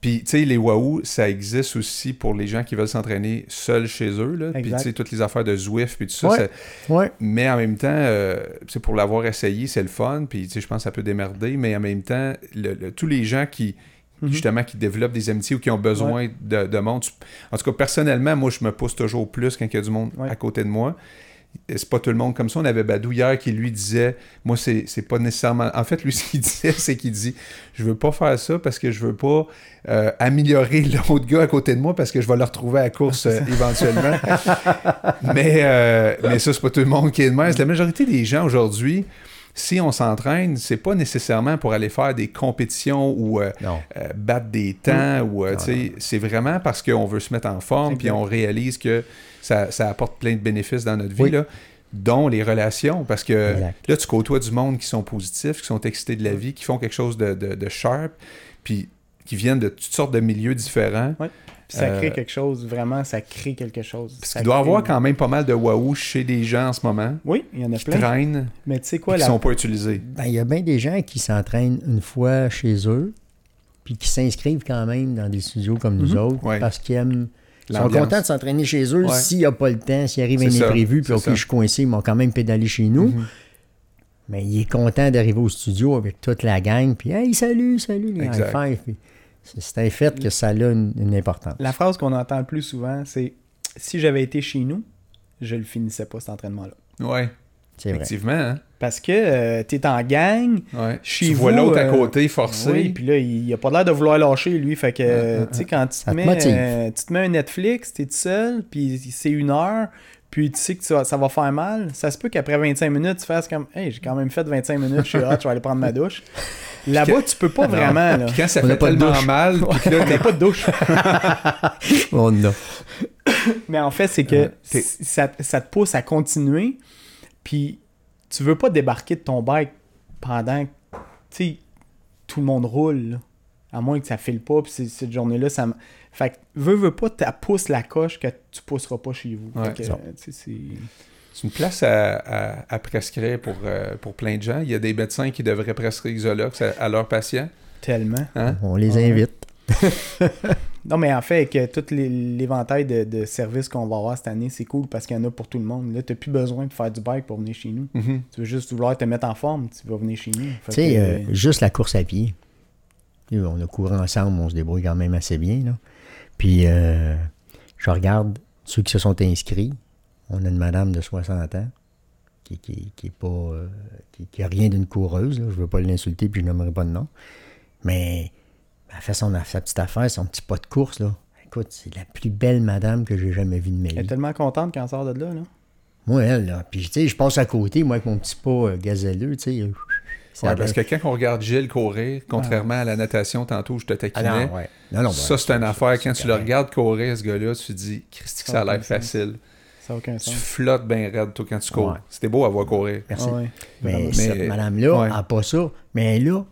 Puis, tu sais, les Wahoo, ça existe aussi pour les gens qui veulent s'entraîner seuls chez eux. Là. Puis, tu sais, toutes les affaires de Zwift, puis tout ça. Ouais. ça- Ouais. Mais en même temps, euh, c'est pour l'avoir essayé, c'est le fun. Puis, tu sais, je pense que ça peut démerder. Mais en même temps, le- le- tous les gens qui, Mhm. justement, qui développent des amitiés ou qui ont besoin de, de monde. En tout cas, personnellement, moi, je me pousse toujours plus quand il y a du monde à côté de moi. C'est pas tout le monde comme ça. On avait Badou hier qui lui disait Moi, c'est c'est pas nécessairement. En fait, lui, *laughs* ce qu'il disait, c'est qu'il dit Je veux pas faire ça parce que je veux pas euh, améliorer *laughs* l'autre gars à côté de moi parce que je vais le retrouver à la course euh, *laughs* éventuellement. mais, euh, mais ça, c'est pas tout le monde qui est de même. La majorité des gens aujourd'hui, si on s'entraîne, c'est pas nécessairement pour aller faire des compétitions ou euh, euh, battre des temps ou euh, c'est vraiment parce qu'on veut se mettre en forme puis on réalise que ça, ça apporte plein de bénéfices dans notre vie Oui. là, dont les relations. Parce que Exact. là tu côtoies du monde qui sont positifs qui sont excités de la vie qui font quelque chose de, de, de sharp puis qui viennent de toutes sortes de milieux différents. Puis ça Euh, crée quelque chose, vraiment, ça crée quelque chose. Parce qu'il doit y avoir quand même pas mal de waouh chez des gens en ce moment Oui, il y en a qui plein. traînent Mais tu sais quoi, qui la... sont pas utilisés. Ben, il y a bien des gens qui s'entraînent une fois chez eux, puis qui s'inscrivent quand même dans des studios comme nous Mhm. autres, Ouais. parce qu'ils aiment. Ils sont contents de s'entraîner chez eux Ouais. s'il n'y a pas le temps, s'il arrive un imprévu, puis OK, ça. je suis coincé, ils m'ont quand même pédalé chez nous. Mhm. Mais il est content d'arriver au studio avec toute la gang, puis hey, salut, salut, les Exact. high five. Puis C'est un fait que ça a une, une importance. La phrase qu'on entend le plus souvent, c'est si j'avais été chez nous, je le finissais pas cet entraînement-là. Ouais, C'est vrai. effectivement. Hein? Parce que euh, t'es en gang, Ouais. Chez tu vois l'autre à euh, côté forcé. Oui, puis là, il a pas l'air de vouloir lâcher, lui. Fait que, Euh, euh, tu sais, quand tu te, mets, euh, tu te mets un Netflix, t'es tout seul, puis c'est une heure, puis tu sais que tu vas- ça va faire mal, ça se peut qu'après 25 minutes, tu fasses comme « Hey, j'ai quand même fait 25 minutes, je suis hot, je vais aller prendre ma douche. » Là-bas, tu peux pas vraiment, là. Puis quand ça On a fait pas de tellement douche. mal, puis là, T'as pas de douche. *laughs* On a. Mais en fait, c'est que Euh, ça, ça te pousse à continuer, puis tu veux pas débarquer de ton bike pendant que, tu sais, tout le monde roule, là. à moins que ça file pas, puis cette journée-là, ça me... Fait que, veux, veux pas, tu pousses la coche que tu pousseras pas chez vous. Ouais, que, euh, tu c'est... c'est une place à, à- à prescrire pour, euh, pour plein de gens. Il y a des médecins qui devraient prescrire Xolox à, à leurs patients. Tellement. Hein? On les Ouais. invite. *laughs* Non, mais en fait, avec tout les- l'éventail de, de services qu'on va avoir cette année, c'est cool parce qu'il y en a pour tout le monde. Là, t'as plus besoin de faire du bike pour venir chez nous. Mhm. Tu veux juste vouloir te mettre en forme, tu vas venir chez nous. Tu sais, euh, juste la course à pied. Tu On a couru ensemble, on se débrouille quand même assez bien. Là. Puis, euh, je regarde ceux qui se sont inscrits. On a une madame de 60 ans qui, qui, qui est pas, euh, qui, qui a rien d'une coureuse. là. Je veux pas l'insulter, puis je n'aimerais pas de nom. Mais elle fait son, sa petite affaire, son petit pas de course. Là. Écoute, c'est la plus belle madame que j'ai jamais vue de ma Elle est vie. tellement contente quand elle sort de là. là. Moi, elle, là. Puis, tu sais, je passe à côté, moi, avec mon petit pas euh, gazelleux, tu sais. Ouais, parce que quand on regarde Gilles courir, contrairement à la natation tantôt, je te Ah taquinais, non, ouais. Non, non, ça ben, c'est une affaire. Quand tu le regardes courir, ce gars-là, tu te dis, Christy, ça a l'air facile. Ça n'a aucun Tu sens. flottes bien raide, toi, quand tu cours. Ouais. C'était beau à voir courir. Merci. Ah ouais. Mais, Mais- cette madame-là ouais. n'a pas ça. Mais elle a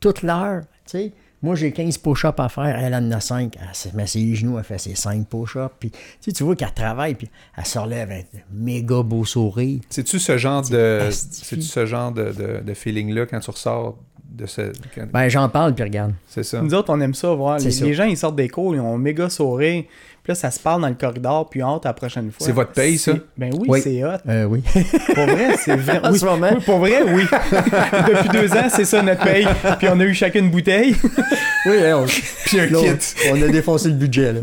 toute l'heure. Tu sais, moi, j'ai 15 push-ups à faire. Elle en a 5. Elle met ses genoux, elle fait ses 5 push-ups. Puis, tu sais, tu vois qu'elle travaille, puis elle se relève avec un méga beau sourire. C'est-tu ce genre de. C'est-tu ce genre de, de, de feeling-là quand tu ressors de ce. quand- Ben, j'en parle, puis regarde. C'est ça. Nous autres, on aime ça voir. C'est Les, ça. les gens, ils sortent des cours, ils ont un méga sourire. Puis là, ça se parle dans le corridor, puis à la prochaine fois. C'est votre paye, ça? Ben oui, Oui. c'est hot. Euh, oui. *laughs* Pour vrai, c'est vrai. En oui. ce moment. Oui, pour vrai, oui. *laughs* Depuis deux ans, c'est ça notre paye. Puis on a eu chacune une bouteille. *laughs* oui, on, Puis un là, kit. on, a défoncé le budget, là.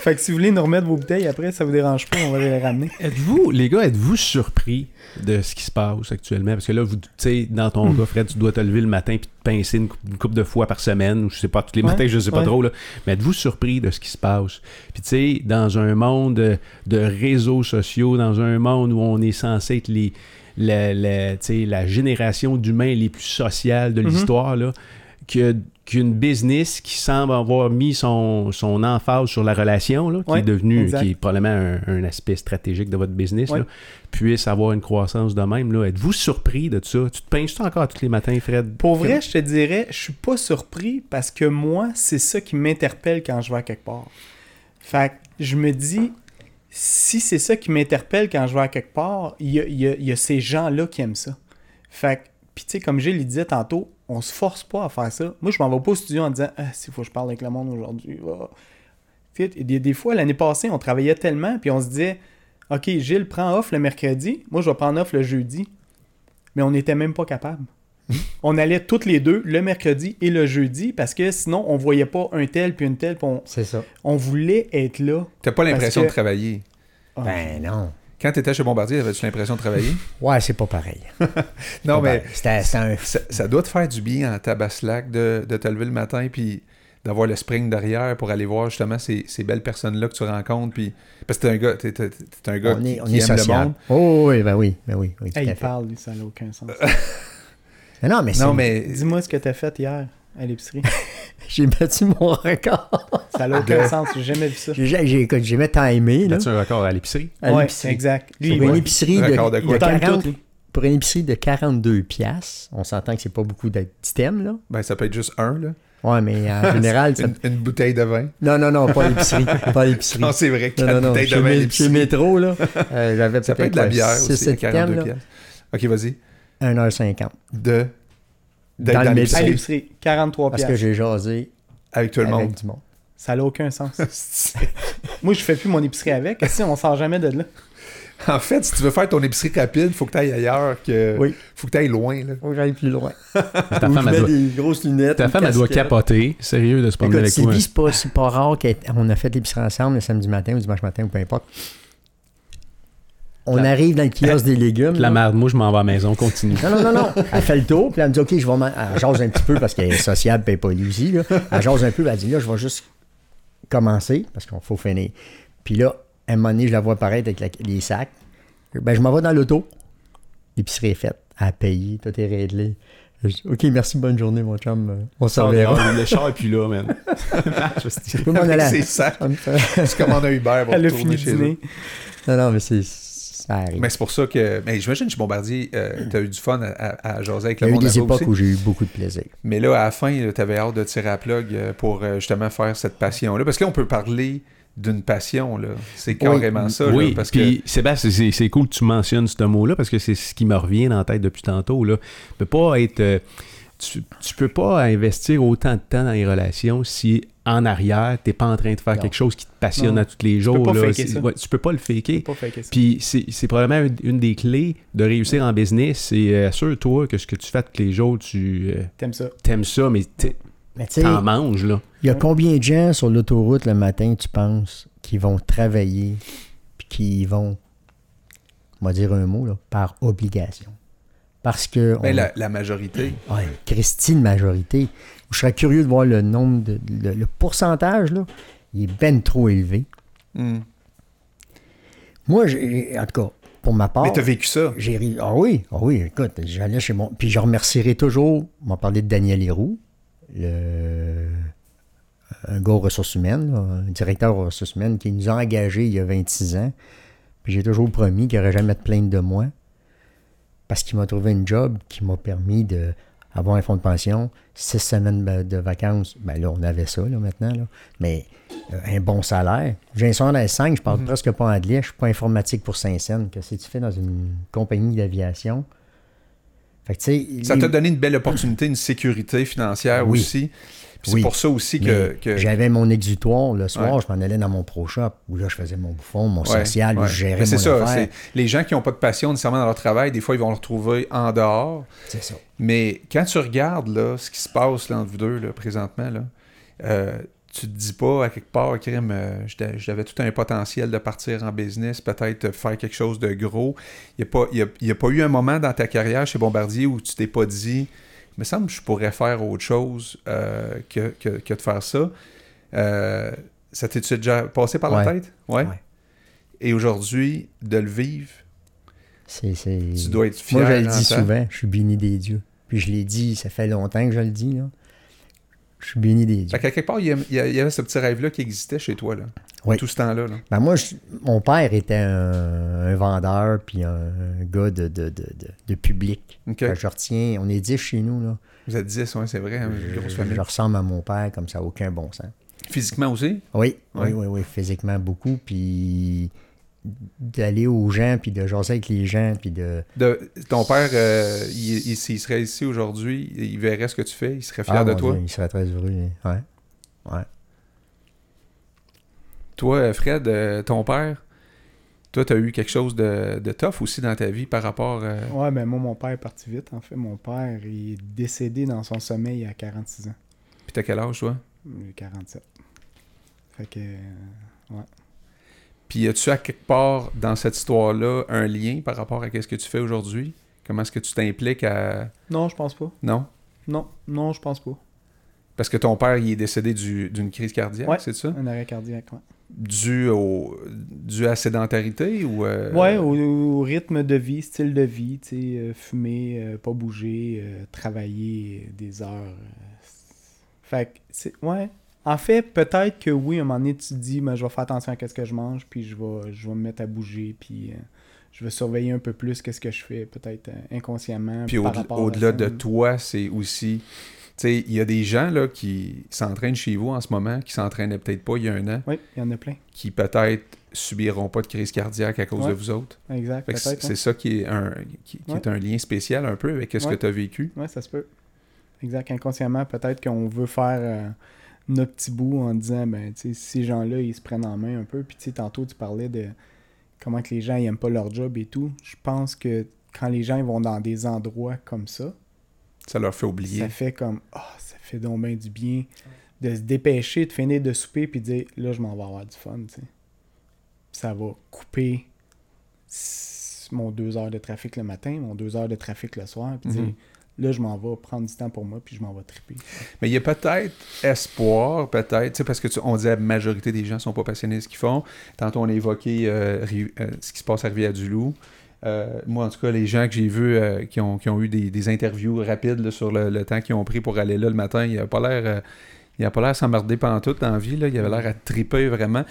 Fait que si vous voulez nous remettre vos bouteilles après, ça vous dérange pas, on va les ramener. Êtes-vous, les gars, êtes-vous surpris? De ce qui se passe actuellement? Parce que là, vous, tu sais, dans ton Hmm. cas, Fred, tu dois te lever le matin puis te pincer une, une couple de fois par semaine, ou je sais pas, tous les Ouais, matins, je sais pas ouais. trop, là. Mais êtes-vous surpris de ce qui se passe? Puis tu sais, dans un monde de, de réseaux sociaux, dans un monde où on est censé être les, la, génération d'humains les plus sociales de Mhm. l'histoire, là, que- qu'une business qui semble avoir mis son, son emphase sur la relation, là, qui Ouais, est devenu, exact. qui est probablement un, un aspect stratégique de votre business, Ouais. là, puisse avoir une croissance de même. Êtes-vous surpris de ça? Tu te pinces-tu encore tous les matins, Fred? Pour vrai, je te dirais, je suis pas surpris parce que moi, c'est ça qui m'interpelle quand je vais à quelque part. Fait que je me dis, si c'est ça qui m'interpelle quand je vais à quelque part, il y a, y a ces gens-là qui aiment ça. Fait que, puis tu sais, comme Gilles le disait tantôt, on se force pas à faire ça. Moi, je m'en vais pas au studio en disant, ah, s'il faut que je parle avec le monde aujourd'hui. sais, Des, des fois, l'année passée, on travaillait tellement, puis on se disait, OK, Gilles prend off le mercredi, moi, je vais prendre off le jeudi. Mais on n'était même pas capable. *laughs* On allait toutes les deux le mercredi et le jeudi parce que sinon on voyait pas un tel puis une telle. puis on, C'est ça. on voulait être là. T'as pas l'impression que- de travailler. Ah. Ben non. Quand t'étais chez Bombardier, avais-tu l'impression de travailler? *laughs* Ouais, c'est pas pareil. *laughs* non, Pas mais pareil. Un... ça, ça doit te faire du bien en tabaslac de, de te lever le matin puis d'avoir le spring derrière pour aller voir justement ces, ces belles personnes-là que tu rencontres. Puis... Parce que t'es un gars, t'es, t'es- t'es un gars On qui, est, on qui est aime le social. monde. Oh oui, ben oui, ben oui. Hey, il parle, lui, ça n'a aucun sens. *laughs* Mais non, mais, c'est- Non, mais Dis-moi ce que t'as fait hier à l'épicerie. *laughs* j'ai battu mon record. Ça n'a aucun sens, j'ai jamais vu ça. J'ai, j'ai, écoute, j'ai mis timé, là, As-tu un record à l'épicerie? à ouais, l'épicerie. exact. Lui, Pour une épicerie de, Record de de quoi? Il time 40 tout, lui. pour une épicerie de 42 piastres, on s'entend que c'est pas beaucoup d'items, là. ben, ça peut être juste un, là. Ouais, mais en *laughs* général, ça... Une, une bouteille de vin. Non, non, non, pas à l'épicerie. Pas l'épicerie. Non, c'est vrai, quatre non, non. bouteilles de vin chez Métro, là, euh, j'avais Ça peut peut-être être de la bière six, aussi, sept 42 thèmes, là. pièces. Ok, vas-y. 1h50. De... d'être Dans le À l'épicerie l'épicerie, 43 Parce que j'ai jasé Avec tout le avec monde. du monde. Ça n'a aucun sens. *laughs* Moi, je fais plus mon épicerie avec. Si on sort jamais de là. En fait, si tu veux faire ton épicerie rapide, faut que tu ailles ailleurs. Que... Oui. Faut que tu ailles loin. Là. Faut que j'aille plus loin. *laughs* Ta femme, elle mets doit, des grosses lunettes. ta femme, elle doit capoter. Sérieux de se promener Écoute, avec toi. Sylvie, c'est pas, c'est pas rare qu'on a fait l'épicerie ensemble le samedi matin ou dimanche matin ou peu importe. On La- arrive dans le kiosque des légumes. La merde, moi, je m'en vais à la maison. Continue. Non, non, non, non. Elle fait le tour, puis elle me dit, OK, je vais m'en... Elle jase un petit peu parce qu'elle est sociable, puis elle aussi. Là. Elle jase un peu, elle dit, là, je vais juste commencer parce qu'il faut finir. Puis là, à un moment donné, je la vois apparaître avec la- les sacs. Ben, je m'en vais dans l'auto. L'épicerie est faite. A payé, tout est réglé. Je dis, OK, merci, bonne journée, mon chum. On s'en verra. Le char est plus là, man. *laughs* Je. Je peux m'en aller. C'est ça. à- Tu commandes un Uber pour Elle a retourner fini chez dîner. Non, non, mais c'est... Ça arrive. Mais c'est pour ça que. Mais j'imagine, chez Bombardier, tu as eu du fun à, à, à jaser avec Il y le a eu monde des époques aussi. où j'ai eu beaucoup de plaisir. Mais là, à la fin, tu avais hâte de tirer à plug euh, pour euh, justement faire cette passion-là. Parce que là, on peut parler d'une passion. là. C'est carrément ça. là, oui, parce puis Sébastien, c'est- c'est cool que tu mentionnes ce mot-là parce que c'est ce qui me revient dans la tête depuis tantôt. Là. Peux pas être. euh, tu, tu peux pas investir autant de temps dans les relations si en arrière, tu n'es pas en train de faire Non. quelque chose qui te passionne Non. à tous les peux jours. pas là. faker C'est- ça. ouais, tu peux pas le faker. Pas faker ça. Puis c'est c'est probablement une, une des clés de réussir en business. C'est euh, assure-toi que ce que tu fais tous les jours, tu euh, T'aimes ça. t'aimes ça, mais t'en manges. là. il y a combien de gens sur l'autoroute le matin, tu penses, qui vont travailler puis qui vont, on va dire un mot, là, par obligation? Parce que... Mais on- la, la majorité. Ouais, Christine majorité. Je serais curieux de voir le nombre de... Le, le pourcentage, là, il est ben trop élevé. Hmm. Moi, j'ai- en tout cas, pour ma part... Mais tu as vécu ça? J'ai ri. Ah oui, ah oui, écoute, j'allais chez mon. Puis je remercierai toujours, on m'a parlé de Daniel Héroux, le... un gars aux ressources humaines, là, un directeur aux ressources humaines qui nous a engagés il y a 26 ans. Puis j'ai toujours promis qu'il n'y aurait jamais de plainte de moi. Parce qu'il m'a trouvé une job qui m'a permis de avoir un fonds de pension, six semaines de- vacances. Ben là, on avait ça là, maintenant. Là. Mais euh, un bon salaire. J'ai un secondaire 5, je parle Mhm. presque pas anglais, je suis pas informatique pour Saint-Saëns. Qu'est-ce que tu fais dans une compagnie d'aviation? Fait que. Ça t'a donné une belle opportunité, une sécurité financière Oui. aussi. Puis Oui. c'est pour ça aussi que. J'avais mon exutoire le soir, Ouais. je m'en allais dans mon pro shop où là je faisais mon bouffon, mon Ouais, social, où je gérais Mais mon c'est ça. Les gens qui n'ont pas de passion nécessairement dans leur travail, des fois, ils vont le retrouver en dehors. C'est ça. Mais quand tu regardes là, ce qui se passe là, entre vous deux là, présentement, là, euh, tu te dis pas à quelque part, crime, euh, j'avais tout un potentiel de partir en business, peut-être faire quelque chose de gros. Il n'y a, pas- a- y a pas eu un moment dans ta carrière chez Bombardier où tu t'es pas dit, il me semble que je pourrais faire autre chose euh, que, que- que de faire ça. Euh, ça t'est déjà passé par la tête? Ouais. Ouais. Et aujourd'hui, de le vivre, C'est, tu dois être fier. Moi, je le dis souvent, je suis béni des dieux. Puis je l'ai dit, ça fait longtemps que je le dis. Là. Je suis béni des dieux. Fait qu'à quelque part, il y, il avait ce petit rêve-là qui existait chez toi, là. Oui. Tout ce temps-là. là. Ben, moi, je- mon père était un, un vendeur puis un, gars de, de, de, public. Je retiens, on est 10 chez nous. Là. Vous êtes 10, ouais, c'est vrai, hein, une grosse Je, famille. je ressemble à mon père comme ça, aucun bon sens. Physiquement aussi? Oui, Ouais. oui, oui, oui, physiquement beaucoup. Puis d'aller aux gens, puis de jaser avec les gens, puis de... De, ton père, euh, il, il- s'il serait ici aujourd'hui, il verrait ce que tu fais, il serait fier Ah, de toi? Dieu, il serait très heureux. lui. Ouais. Ouais. Toi, Fred, euh, ton père, toi, tu as eu quelque chose de, de tough aussi dans ta vie par rapport. euh, Ouais, ben moi, mon père est parti vite, en fait. Mon père il est décédé dans son sommeil à 46 ans. Puis t'as quel âge, toi? Il a 47. Fait que... euh, Puis as-tu à quelque part dans cette histoire-là un lien par rapport à ce que tu fais aujourd'hui? Comment est-ce que tu t'impliques à. Non, je pense pas. Non? Non, non, je pense pas. Parce que ton père, il est décédé du- d'une crise cardiaque, Ouais. c'est ça? Un arrêt cardiaque, ouais. Dû, au, dû à la sédentarité ou. euh, Ouais, au, au rythme de vie, style de vie, tu sais, euh, fumer, euh, pas bouger, euh, travailler des heures. fait que, c'est, ouais. En fait, peut-être que oui, à un moment donné, tu te dis, ben, je vais faire attention à ce que je mange, puis je vais, je vais me mettre à bouger, puis euh, je vais surveiller un peu plus qu'est-ce que je fais, peut-être euh, inconsciemment. Puis au- au-delà de toi, c'est aussi sais, il y a des gens là, qui s'entraînent chez vous en ce moment, qui s'entraînaient peut-être pas il y a un an, Oui, il y en a plein. qui peut-être subiront pas de crise cardiaque à cause Ouais. de vous autres. Exact, c'est ouais. ça qui est un, qui, qui est un lien spécial un peu avec ce que tu as vécu. Ouais, ça se peut. Exact. Inconsciemment, peut-être qu'on veut faire euh, notre petit bout en disant, ben, tu sais, ces gens-là, ils se prennent en main un peu. Puis, tu sais, tantôt, tu parlais de comment que les gens, ils aiment pas leur job et tout. Je pense que quand les gens ils vont dans des endroits comme ça, Ça leur fait oublier. ça fait comme, ah, ça fait donc bien du bien de se dépêcher, de finir de souper, puis de dire, là, je m'en vais avoir du fun, tu sais. Ça va couper mon deux heures de trafic le matin, mon deux heures de trafic le soir, puis Mhm. dire, là, je m'en vais prendre du temps pour moi, puis je m'en vais triper. Mais il y a peut-être espoir, peut-être, parce que tu- on disait la majorité des gens sont pas passionnés de ce qu'ils font. Tantôt, on a évoqué euh, euh, ce qui se passe à Rivière-du-Loup. Euh, moi, en tout cas, les gens que j'ai vus qui, ont, qui ont eu des, des interviews rapides là, sur le, le temps qu'ils ont pris pour aller là le matin, il a pas l'air il a pas l'air s'emmerder pantoute dans la vie. Là. Il avait l'air à triper vraiment.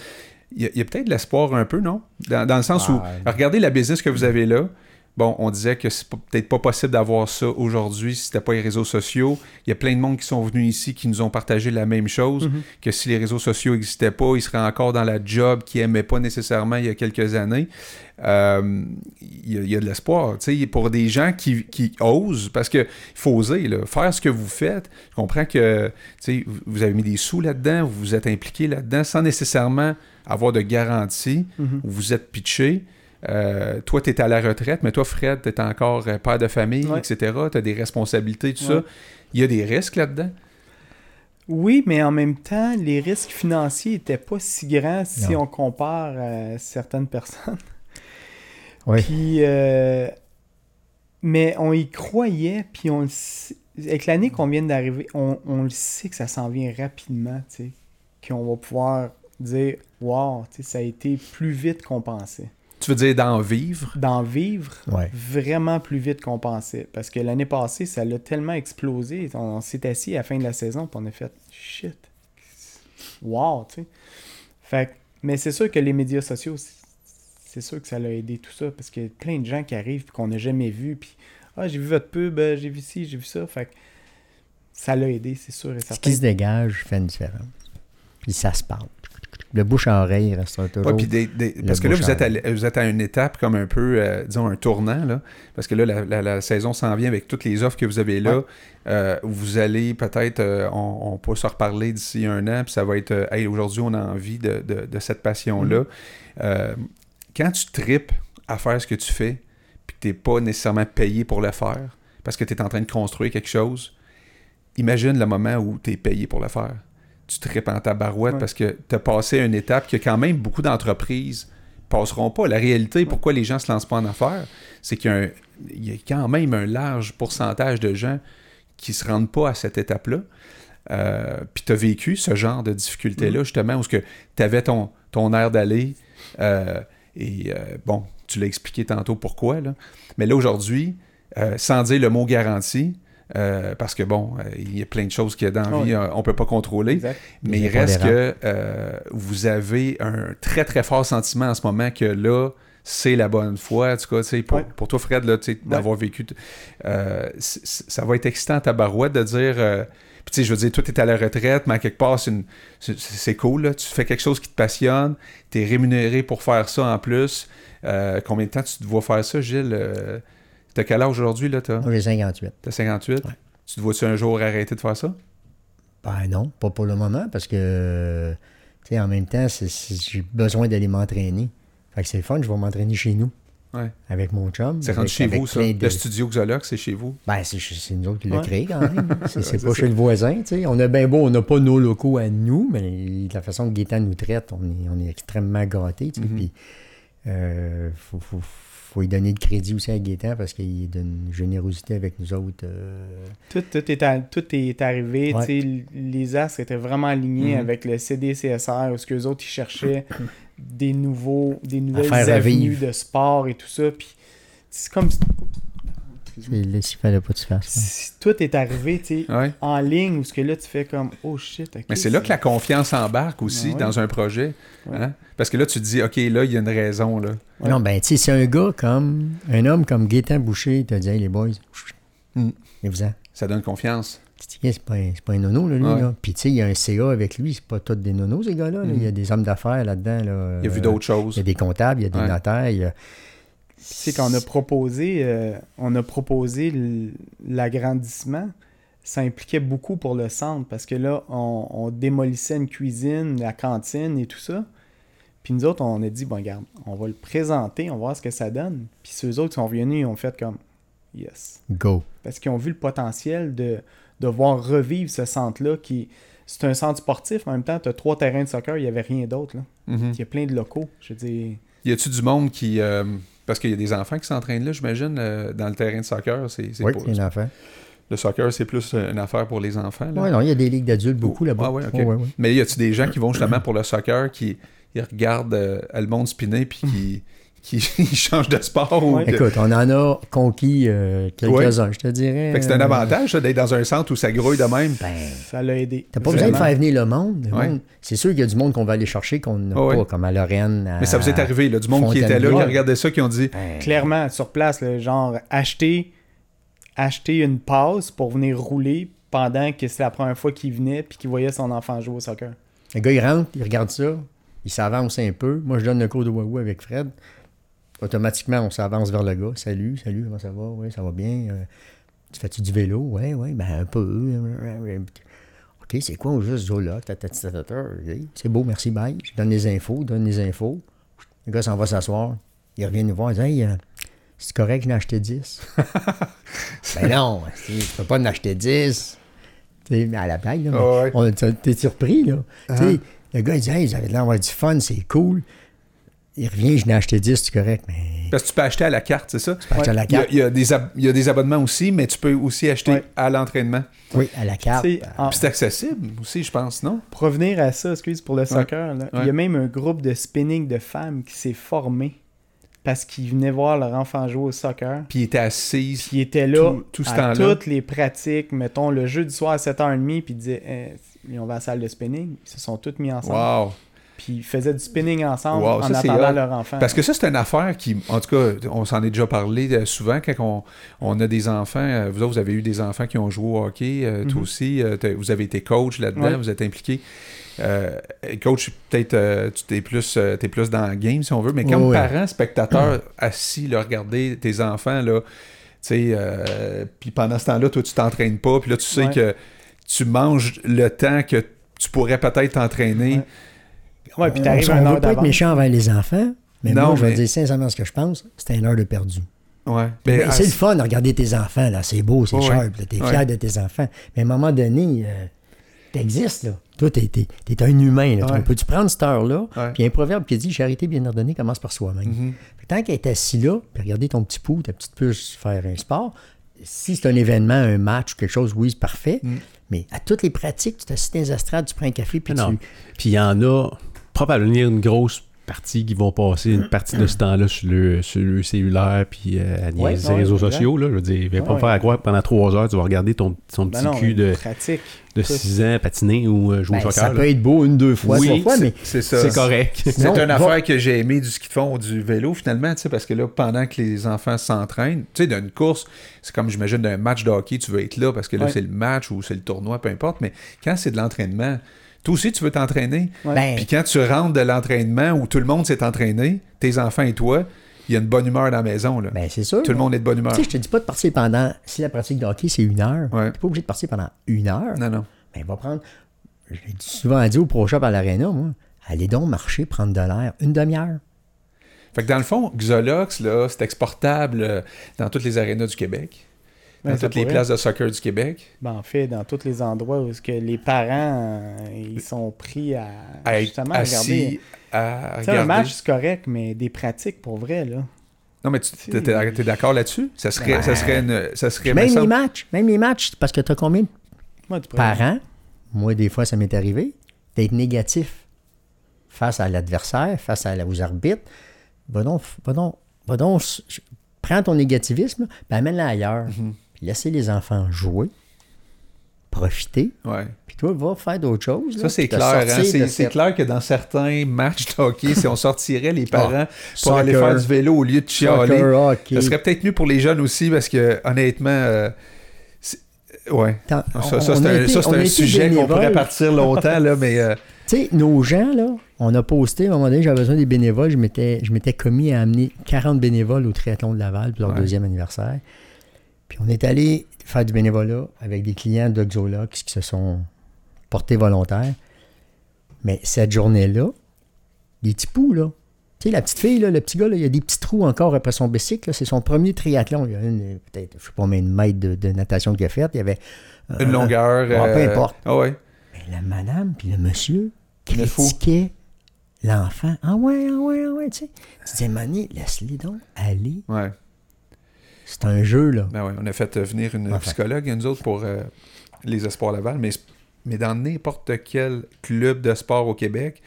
Il y a, peut-être de l'espoir un peu, non? Dans, dans le sens où, regardez la business que vous avez là. Bon, on disait que c'est peut-être pas possible d'avoir ça aujourd'hui si c'était pas les réseaux sociaux. Il y a plein de monde qui sont venus ici qui nous ont partagé la même chose, Mhm. que si les réseaux sociaux n'existaient pas, ils seraient encore dans la job qu'ils n'aimaient pas nécessairement il y a quelques années. Euh, Il y, a- il y a de l'espoir, tu sais, pour des gens qui, qui osent, parce que il faut oser, là, faire ce que vous faites. Je comprends que, tu sais, vous- avez mis des sous là-dedans, vous vous êtes impliqué là-dedans sans nécessairement avoir de garantie. Mhm. Vous vous êtes pitché. Euh, toi, tu es à la retraite, mais toi, Fred, tu es encore euh, père de famille, Ouais. etc. Tu as des responsabilités, tout Ouais. ça. Il y a des risques là-dedans? Oui, mais en même temps, les risques financiers étaient pas si grands si Non. on compare à certaines personnes. *laughs* Oui. Puis, euh, mais on y croyait, puis on le sait- avec l'année qu'on vient d'arriver, on, on le sait que ça s'en vient rapidement, tu sais, qu'on va pouvoir dire, wow, tu sais, ça a été plus vite qu'on pensait. Tu veux dire d'en vivre? D'en vivre Ouais. vraiment plus vite qu'on pensait. Parce que l'année passée, ça l'a tellement explosé. On, on s'est assis à la fin de la saison, puis on a fait shit. Wow, tu sais. Fait que- mais c'est sûr que les médias sociaux, c'est- sûr que ça l'a aidé tout ça. Parce qu'il y a plein de gens qui arrivent, qu'on n'a jamais vu. Puis, ah, j'ai vu votre pub, euh, j'ai vu ci, j'ai vu ça. Fait que ça l'a aidé, c'est sûr et Ce qui se dégage fait une différence. Puis ça se parle. Le bouche à oreille restera toujours. Ouais, puis des- des- parce que là, vous êtes, à, vous êtes à une étape comme un peu, euh, disons, un tournant, là, parce que là, la, la- la saison s'en vient avec toutes les offres que vous avez là. Ouais. Euh, vous allez peut-être, euh, on, on peut se reparler d'ici un an, puis ça va être, hey, aujourd'hui, on a envie de, de- de cette passion-là. Mm-hmm. Quand tu tripes à faire ce que tu fais, puis que tu n'es pas nécessairement payé pour le faire, parce que tu es en train de construire quelque chose, imagine le moment où tu es payé pour le faire. Tu tripes en ta barouette Ouais. parce que tu as passé une étape que quand même beaucoup d'entreprises passeront pas. La réalité, pourquoi les gens se lancent pas en affaires, c'est qu'il y a, y quand même un large pourcentage de gens qui se rendent pas à cette étape-là. Euh, Puis tu as vécu ce genre de difficulté-là, justement, où tu avais ton, ton air d'aller. euh, et euh, bon, tu l'as expliqué tantôt pourquoi. Là. Mais là, aujourd'hui, sans dire le mot garantie, euh, parce que bon, euh, il y a plein de choses qu'il y a dans la vie, euh, on peut pas contrôler. Exact. Mais il reste que euh, vous avez un très très fort sentiment en ce moment que là, c'est la bonne foi. En tout cas, pour, Ouais. pour toi, Fred, là, d'avoir vécu, t- euh, c- c- ça va être excitant à ta barouette de dire. euh, puis, tu sais, je veux dire, toi, tu es à la retraite, mais à quelque part, c'est, une- c'est, c'est cool. là. Tu fais quelque chose qui te passionne. Tu es rémunéré pour faire ça en plus. Euh, combien de temps tu te vois faire ça, Gilles Euh, T'as quel âge aujourd'hui? Là, t'as, Moi, j'ai 58. t'as 58? Ouais. Tu te vois-tu un jour arrêter de faire ça? Ben non, pas pour le moment, parce que, tu sais, en même temps, j'ai besoin d'aller m'entraîner. Fait que c'est le fun, je vais m'entraîner chez nous. Ouais. Avec mon chum. C'est rendu chez vous, ça? de- Le studio Xoloc, c'est chez vous? Ben, c'est, nous autres qui l'a Ouais. créé quand même. *laughs* C'est, pas chez le voisin, tu sais. On a bien beau, on n'a pas nos locaux à nous, mais de la façon que Gaétan nous traite, on est, on est extrêmement gâtés, tu sais. Mhm. Puis, euh, faut, faut, faut lui donner de crédit aussi à Gaétan parce qu'il est d'une générosité avec nous autres. euh, Tout, tout, est, à- tout est arrivé. Ouais. Les astres étaient vraiment alignés Mhm. avec le CDCSR, où ce qu'eux autres, ils cherchaient des, nouveaux, des nouvelles avenues de sport et tout ça. Puis c'est comme c'est s'il fallait pas que tu fasses ça. si tout est arrivé tu sais, Ouais. en ligne, où ce que là, tu fais comme « Oh shit, ok. Mais c'est là que la confiance embarque aussi ouais. dans un projet. Ouais. hein? Parce que là, tu te dis, OK, là, il y a une raison. Là. Ouais. Non, ben, tu sais, c'est un gars comme, un homme comme Gaétan Boucher, il t'a dit, hey, les boys, Mm. et vous en. Ça donne confiance. C'est pas, un- pas un nono, là, lui. Ouais. Là. Puis, tu sais, il y a un CA avec lui. C'est pas tous des nonos, ces gars-là. là. Il y a des hommes d'affaires là-dedans. Là. Il a vu Euh, d'autres Il choses. y a des comptables, il y a des Ouais. notaires. il y a- C'est qu'on a proposé, euh, on a proposé l- l'agrandissement. Ça impliquait beaucoup pour le centre parce que là, on, on démolissait une cuisine, la cantine et tout ça. Puis nous autres, on a dit, bon, regarde, on va le présenter, on va voir ce que ça donne. Puis ceux autres qui sont venus, ils ont fait comme, yes. Go. Parce qu'ils ont vu le potentiel de, de voir revivre ce centre-là qui. C'est un centre sportif, en même temps, tu as trois terrains de soccer, il n'y avait rien d'autre. là. Mhm. Il y a plein de locaux. Je veux dire. Y a-tu du monde qui. euh, parce qu'il y a des enfants qui s'entraînent là, j'imagine, euh, dans le terrain de soccer. C'est, c'est Oui, pas- c'est une affaire. le soccer, c'est plus euh, une affaire pour les enfants. Oui, non, il y a des ligues d'adultes beaucoup là-bas. Ah ouais, ok. Ouais, ouais, ouais. Mais y a-tu des gens qui vont justement pour le soccer, qui ils regardent euh, le monde spinner, puis qui, *laughs* qui *laughs* ils changent de sport? ou Ouais. que- Écoute, on en a conquis euh, quelques-uns, je te dirais. Fait que c'est un avantage d'être dans un centre où ça grouille de même. Ben, Ça l'a aidé. T'as pas besoin de faire venir le monde. le Ouais. monde. C'est sûr qu'il y a du monde qu'on va aller chercher qu'on n'a ouais. pas, comme à Lorraine. à- Mais ça vous est arrivé, là, du monde qui était là, qui regardait ça, qui ont dit Ben, Clairement, sur place, là, genre acheter, acheter une passe pour venir rouler pendant que c'est la première fois qu'il venait puis qu'il voyait son enfant jouer au soccer. Le gars, il rentre, il regarde ça, il s'avance un peu. Moi, je donne le cours de Wahoo avec Fred. Automatiquement, on s'avance vers le gars. Salut, salut, comment ça va? Oui, ça va bien. Euh, tu fais-tu du vélo? Oui, oui, ben un peu. OK, c'est quoi au juste là? C'est beau, merci, bye. Je donne les infos, donne les infos. Le gars s'en va s'asseoir. Il revient nous voir, il dit Hey, euh, c'est correct, j'en ai acheté 10. *laughs* ben non, tu peux pas en acheter 10. Tu sais, mais à la blague, là, Ah ouais. t'es surpris, là. Sais, le gars, il dit Hey, vous avez l'air d'avoir du fun, c'est cool. Il revient, je n'ai acheté 10, c'est correct, mais Parce que tu peux acheter à la carte, c'est ça? tu peux acheter à la Il y, a, carte. il y a des ab- il y a des abonnements aussi, mais tu peux aussi acheter Ouais. à l'entraînement. Oui, à la carte. En- Puis c'est accessible aussi, je pense, non? pour revenir à ça, excuse pour le soccer, là, il y a même un groupe de spinning de femmes qui s'est formé parce qu'ils venaient voir leur enfant jouer au soccer. Puis il était assise. Puis ils étaient là Tout- tout ce à temps-là. toutes les pratiques, mettons le jeudi soir à 7h30, puis ils disaient Eh, on va à la salle de spinning. Ils se sont tous mis ensemble. Wow! Puis ils faisaient du spinning ensemble Wow, en ça, attendant leur enfant. Parce que ça, c'est une affaire qui, en tout cas, on s'en est déjà parlé euh, souvent quand on, on a des enfants. euh, Vous autres, vous avez eu des enfants qui ont joué au hockey. euh, Toi Mhm. aussi, euh, vous avez été coach là-dedans, Ouais. vous êtes impliqué. Euh, coach, peut-être, euh, tu t'es plus, euh, t'es plus dans le game, si on veut, mais comme Ouais, ouais. parent, spectateur, *clears throat* assis, là, regarder tes enfants, là, tu sais, euh, puis pendant ce temps-là, toi, tu t'entraînes pas, puis là, tu sais Ouais. que tu manges le temps que tu pourrais peut-être t'entraîner. Ouais. Puis on t'arrives on à une veut heure pas être d'avance. méchant envers les enfants, mais Non, moi, je vais mais- dire sincèrement ce que je pense, c'était une heure de perdu. Ouais. Mais Ben, c'est ah, le fun de regarder tes enfants, là. C'est beau, c'est Ouais, sharp. T'es ouais. fier de tes enfants. Mais à un moment donné, euh, t'existes, là. Toi, t'es, t'es un humain, là. Ouais. Peux-tu prendre cette heure-là? Puis il y a un proverbe qui dit Charité bien ordonnée commence par soi-même. que Tant qu'elle est assis là, puis regarder ton petit pouls, ta petite puce faire un sport, si c'est un événement, un match ou quelque chose, oui, c'est parfait. Mm. Mais à toutes les pratiques, tu t'assises dans les estrades, tu prends un café, puis Non. tu. Puis il y en a probablement une grosse partie qui vont passer une partie de ce temps-là sur le, sur le cellulaire puis euh, à Ouais, les ouais, réseaux sociaux. Là, je veux dire, il va pas Ouais. me faire croire que pendant trois heures, tu vas regarder ton, ton Ben petit non, cul de, pratique. de Tout. 6 ans patiner ou euh, jouer Ben, au ça soccer. peut là. être beau une, deux fois, Oui, trois fois, c'est- mais c'est ça. Correct. C'est une va- affaire que j'ai aimé du ski de fond, du vélo, finalement, tu sais, parce que là, pendant que les enfants s'entraînent, tu sais, d'une course, c'est comme, j'imagine, d'un match de hockey, tu veux être là parce que là, Ouais. c'est le match ou c'est le tournoi, peu importe, mais quand c'est de l'entraînement, toi aussi, tu veux t'entraîner. Ouais. Ben, Puis quand tu rentres de l'entraînement où tout le monde s'est entraîné, tes enfants et toi, il y a une bonne humeur dans la maison, là. ben, c'est sûr. tout le monde est de bonne humeur. Tu sais, je te dis pas de partir pendant. Si la pratique de hockey, c'est une heure, Ouais. t'es pas obligé de partir pendant une heure. Non, non. Ben, va prendre. J'ai souvent dit au Pro Shop à l'Arena, moi, allez donc marcher, prendre de l'air, une demi-heure. Fait que dans le fond, Xolox, là, c'est exportable euh, dans toutes les arénas du Québec, dans Ben, toutes les places de soccer du Québec. Ben, en fait, dans tous les endroits où que les parents euh, ils sont pris à, justement à regarder. à un match, c'est correct, mais des pratiques pour vrai, là. Non, mais tu t'es d'accord là-dessus? Ça serait, ça serait, une, ça serait Même me les matchs, même les matchs, parce que tu as combien de Moi, tu pourrais- parents, moi, des fois, ça m'est arrivé, d'être négatif face à l'adversaire, face à la, aux arbitres. Va donc, va donc, va donc, s- prends ton négativisme, puis amène-le ailleurs. Mhm. Puis laissez les enfants jouer, profiter, Ouais. puis toi, va faire d'autres choses. Ça, c'est clair. hein. C'est, cette- clair que dans certains matchs de hockey, si on sortirait les *laughs* parents pour soccer, aller faire du vélo au lieu de chialer, ça serait peut-être mieux pour les jeunes aussi parce que, honnêtement, euh, Ouais. Ça, ça, c'est un, sujet qu'on pourrait partir longtemps, là, mais euh, *laughs* Tu sais, nos gens, là, on a posté, à un moment donné, j'avais besoin des bénévoles. Je m'étais, je m'étais commis à amener 40 bénévoles au triathlon de Laval pour leur Ouais. deuxième anniversaire. Puis on est allé faire du bénévolat avec des clients d'Oxolox qui se sont portés volontaires. Mais cette journée-là, les petits poux, là, tu sais, la petite fille, là, le petit gars, là, il y a des petits trous encore après son bicycle. C'est son premier triathlon. Il y a une, peut-être, je sais pas combien de mètres de, de natation qu'il a fait. Il y avait euh, une longueur. peu euh, importe. Ah ouais. mais la madame puis le monsieur critiquaient l'enfant. Ah ouais, ah ouais, ah ouais, tu sais. Tu disais, Mané, laisse-les donc aller. Ouais. C'est un jeu, là. Ben ouais, on a fait euh, venir une Enfin. psychologue, nous autres, pour euh, les Espoirs Laval, mais, mais dans n'importe quel club de sport au Québec,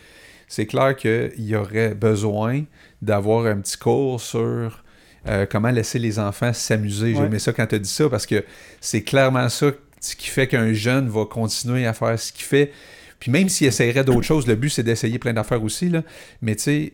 c'est clair qu'il y aurait besoin d'avoir un petit cours sur euh, comment laisser les enfants s'amuser. J'ai Ouais. aimé ça quand tu as dit ça, parce que c'est clairement ça ce qui fait qu'un jeune va continuer à faire ce qu'il fait. Puis même s'il essaierait d'autres choses, le but, c'est d'essayer plein d'affaires aussi, là. mais tu sais,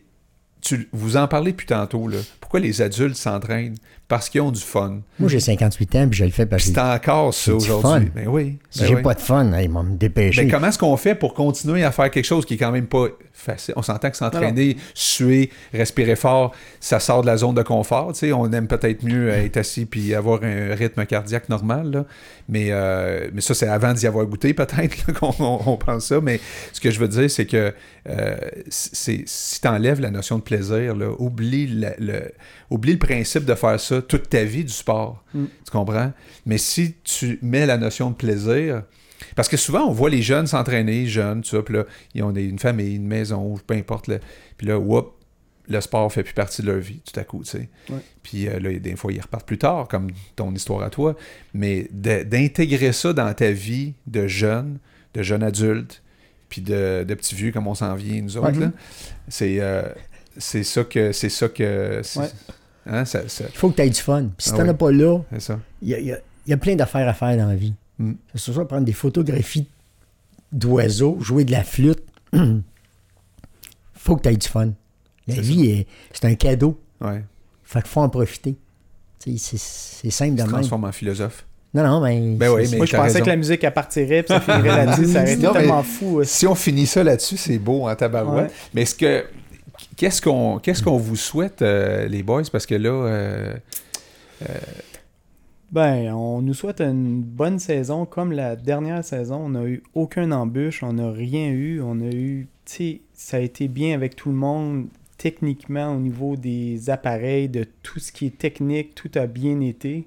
tu, vous en parlez plus tantôt, là. pourquoi les adultes s'entraînent? Parce qu'ils ont du fun. Moi, j'ai 58 ans, puis je le fais parce que c'est encore ça j'ai aujourd'hui. Ben oui. si ben j'ai oui. pas de fun, hey, ils vont me dépêcher. Ben, comment est-ce qu'on fait pour continuer à faire quelque chose qui est quand même pas facile? On s'entend que s'entraîner, suer, respirer fort, ça sort de la zone de confort. On aime peut-être mieux être assis puis avoir un rythme cardiaque normal. là. Mais, euh, mais ça, c'est avant d'y avoir goûté peut-être *laughs* qu'on on- on pense ça. Mais ce que je veux dire, c'est que euh, si tu enlèves la notion de plaisir, là, oublie, la- le, oublie le principe de faire ça toute ta vie du sport. Mm. Tu comprends? Mais si tu mets la notion de plaisir, parce que souvent, on voit les jeunes s'entraîner, jeunes, tout ça, puis là, ils ont une famille, une maison, peu importe. là. Puis là, whoop, le sport fait plus partie de leur vie, tout à coup, tu sais. Ouais. Puis euh, là, des fois, ils repartent plus tard, comme ton histoire à toi. Mais d'intégrer ça dans ta vie de jeune, de jeune adulte, puis de, de petit vieux, comme on s'en vient, nous autres, là, c'est euh, c'est ça que... C'est ça que... Ouais. Hein, ça, ça- Il faut que tu aies du fun. Puis si Ah t'en oui. as pas là, c'est ça. il y a, il y a- il y a plein d'affaires à faire dans la vie. Mm. C'est soit prendre des photographies d'oiseaux, jouer de la flûte. *clears throat* faut que tu aies du fun. La C'est vie, est- c'est un cadeau. Ouais. Fait qu'il faut en profiter. C'est simple Tu de te même. transformes en philosophe. Non, non, mais. Ben oui, mais Moi, je pensais raison. que la musique, elle partirait, puis ça finirait là-dessus. *laughs* Ça aurait été tellement fou. euh, Si on finit ça là-dessus, c'est beau en tabarouette. Ouais. Mais est-ce que qu'est-ce qu'on qu'est-ce qu'on vous souhaite, euh, les boys? Parce que là, euh, Ben, on nous souhaite une bonne saison. Comme la dernière saison, on n'a eu aucun embûche, on n'a rien eu. On a eu, tu sais, ça a été bien avec tout le monde. Techniquement, au niveau des appareils, de tout ce qui est technique, tout a bien été.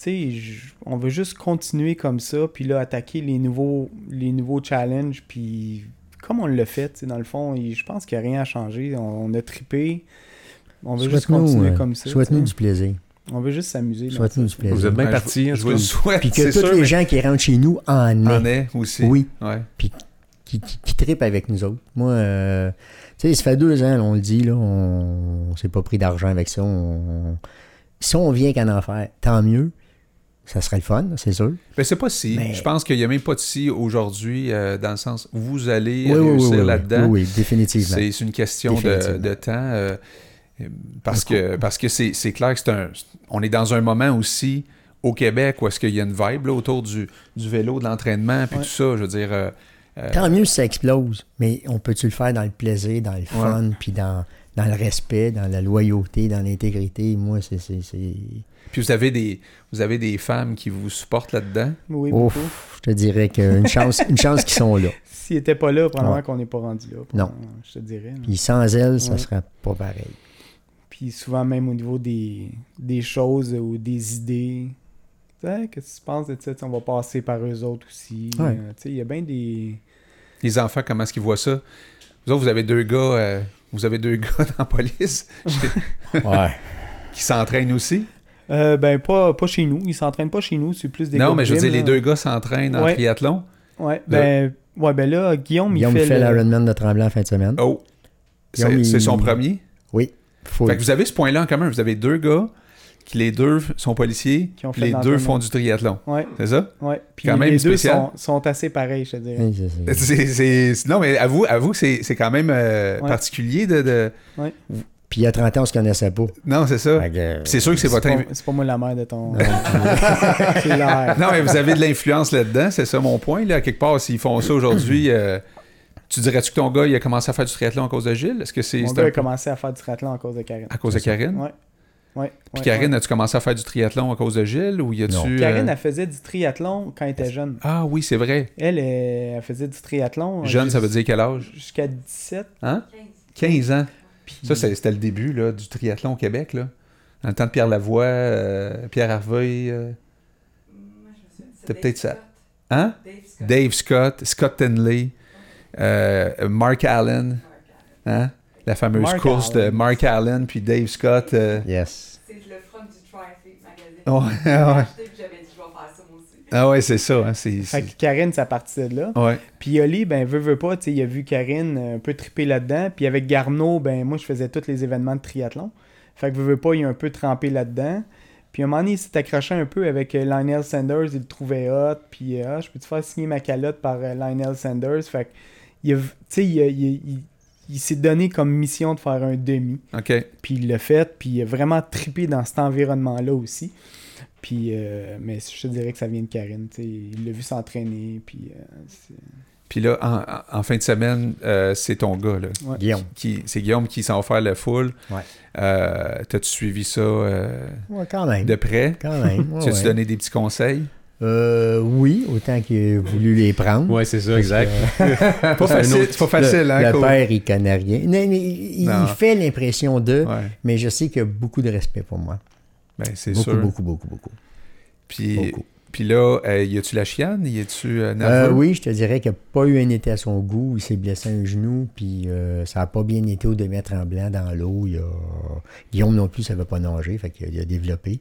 Tu sais, on veut juste continuer comme ça, puis là, attaquer les nouveaux, les nouveaux challenges, puis comme on l'a fait, dans le fond, je pense qu'il n'y a rien à changer. On, on a trippé. On veut juste continuer euh, comme ça. Souhaite-nous du plaisir. On veut juste s'amuser. sais. du plaisir. Vous êtes bien ben, je- partis, en Je, vous le souhaite. Puis que tous les mais- gens qui rentrent chez nous en en aient. aussi. Oui. Ouais. qui, qui, qui trippent avec nous autres. Moi, euh, tu sais, ça fait deux ans, là, on le dit, là, on, on s'est pas pris d'argent avec ça. on- si on vient qu'à en faire, tant mieux. Ça serait le fun, c'est sûr. Mais c'est pas si. Mais- Je pense qu'il n'y a même pas de si aujourd'hui, euh, dans le sens où vous allez Oui, oui, oui, réussir oui, oui. là-dedans. Oui, oui, définitivement. C'est une question de temps. euh, parce que parce que c'est c'est clair que c'est un. On est dans un moment aussi au Québec où est-ce qu'il y a une vibe là, autour du, du vélo, de l'entraînement, puis Ouais. tout ça. Je veux dire. euh, euh, Tant mieux si ça explose, mais on peut-tu le faire dans le plaisir, dans le fun, puis dans, dans le respect, dans la loyauté, dans l'intégrité? Moi, c'est... c'est- c'est- puis vous avez des vous avez des femmes qui vous supportent là-dedans? Oui, beaucoup. Ouf, je te dirais qu'une chance, une chance qu'ils sont là. *laughs* S'ils n'étaient pas là, probablement Ouais. qu'on n'est pas rendu là. Non. Je te dirais. Puis sans elles, ça Ouais. serait pas pareil. Puis souvent, même au niveau des, des choses ou des idées. Tu sais, qu'est-ce que tu penses de ça? On va passer par eux autres aussi. Ouais. Euh, tu sais, il y a bien des. Les enfants, comment est-ce qu'ils voient ça? Vous autres, vous avez deux gars, euh, vous avez deux *laughs* gars dans la police *laughs* Ouais. qui s'entraînent aussi? Euh, ben, pas, pas chez nous. Ils s'entraînent pas chez nous. C'est plus des non, mais je veux dire, les deux gars s'entraînent en Ouais. triathlon. Ouais, ben, ouais, ben là, Guillaume, Guillaume il fait, fait, le- l'Ironman de Tremblant en fin de semaine. Oh! Guillaume, C'est il- c'est son premier? Oui. Fait que vous avez ce point-là en commun. Vous avez deux gars qui, les deux, sont policiers, Qui ont puis fait les de deux font du triathlon. Ouais, C'est ça? ouais. Puis Quand même les deux spécial. sont, sont assez pareils, je te dirais. Oui, c'est- c'est- *laughs* C'est- c'est- Non, mais avoue, avoue que c'est c'est quand même euh, Ouais. particulier de. de- Ouais. Puis il y a 30 ans, on se connaissait pas. Non, c'est ça. Fait que, Puis C'est sûr que c'est votre... pas, invi- c'est pas moi la mère de ton. Non. *laughs* c'est l'air. Non, mais vous avez de l'influence là-dedans, c'est ça mon point. Là, quelque part, s'ils font ça aujourd'hui, euh, tu dirais-tu que ton gars, il a commencé à faire du triathlon à cause de Gilles? Est-ce que c'est Mon gars a commencé à faire du triathlon à cause de Karine. à cause de Karine? Ouais. Ouais. Puis ouais, Karine, ouais. as-tu commencé à faire du triathlon à cause de Gilles ou y a-tu... Non. euh, Karine, elle faisait du triathlon quand elle était jeune. Ah oui, c'est vrai. Elle, elle, faisait du triathlon. Jeune, jus- ça veut dire quel âge? Jusqu'à 17. Hein? 15. 15 ans. Puis... Ça, c'était le début là, du triathlon au Québec. Là. Dans le temps de Pierre Lavoie, euh, Pierre Harvey, euh, Moi, je me souviens, C'est Dave peut-être ça. Hein? Dave Scott. Dave Scott, Scott Tenley, euh, Mark Allen, hein? la fameuse Mark course Allen. de Mark Allen puis Dave Scott. euh, Yes. C'est le front du Triathlete magazine. Ouais, J'ai ouais. acheté, puis J'avais dit, je vais faire ça moi aussi. Ah ouais, c'est ça. Hein, c'est, Fait que Karine, ça partait de là. Ouais. Puis Oli, ben, veut, veut pas, tu sais, il a vu Karine euh, un peu triper là-dedans. Puis avec Garneau, ben, moi, je faisais tous les événements de triathlon. Fait que veut, veut pas, il a un peu trempé là-dedans. Puis à un moment donné, il s'est accroché un peu avec Lionel Sanders, il le trouvait hot. Puis, euh, ah, je peux te faire signer ma calotte par Lionel Sanders? Fait que, il, a- tu sais, il, a- il a- il- il s'est donné comme mission de faire un demi. OK. Puis il l'a fait, puis il a vraiment trippé dans cet environnement-là aussi. Puis, euh, mais je te dirais que ça vient de Karine. tu sais, Il l'a vu s'entraîner, puis euh, Puis là, en, fin de semaine, euh, c'est ton gars. Là, ouais. Guillaume. qui, c'est Guillaume qui s'en va faire la foule. Ouais. Euh, T'as-tu suivi ça euh, Ouais, quand même. de près? Quand même. ouais, *laughs* tu as-tu ouais. donné des petits conseils? Euh, oui, autant qu'il a voulu les prendre. Ouais, c'est ça, exact. *laughs* Pas facile, c'est pas facile, le, hein? le Cole? père, il connaît rien. Non, mais il, fait l'impression de, Ouais, mais je sais qu'il a beaucoup de respect pour moi. ben, c'est Beaucoup, sûr. beaucoup, beaucoup, beaucoup. Puis, beaucoup. puis là, euh, y a-tu la chienne? Y a-tu euh, Euh, nerveux? oui, je te dirais qu'il n'a pas eu un été à son goût. Il s'est blessé un genou, puis euh, ça n'a pas bien été au demi tremblant dans l'eau. Il a... Guillaume non plus, ça ne veut pas nager, fait qu'il a, il a développé.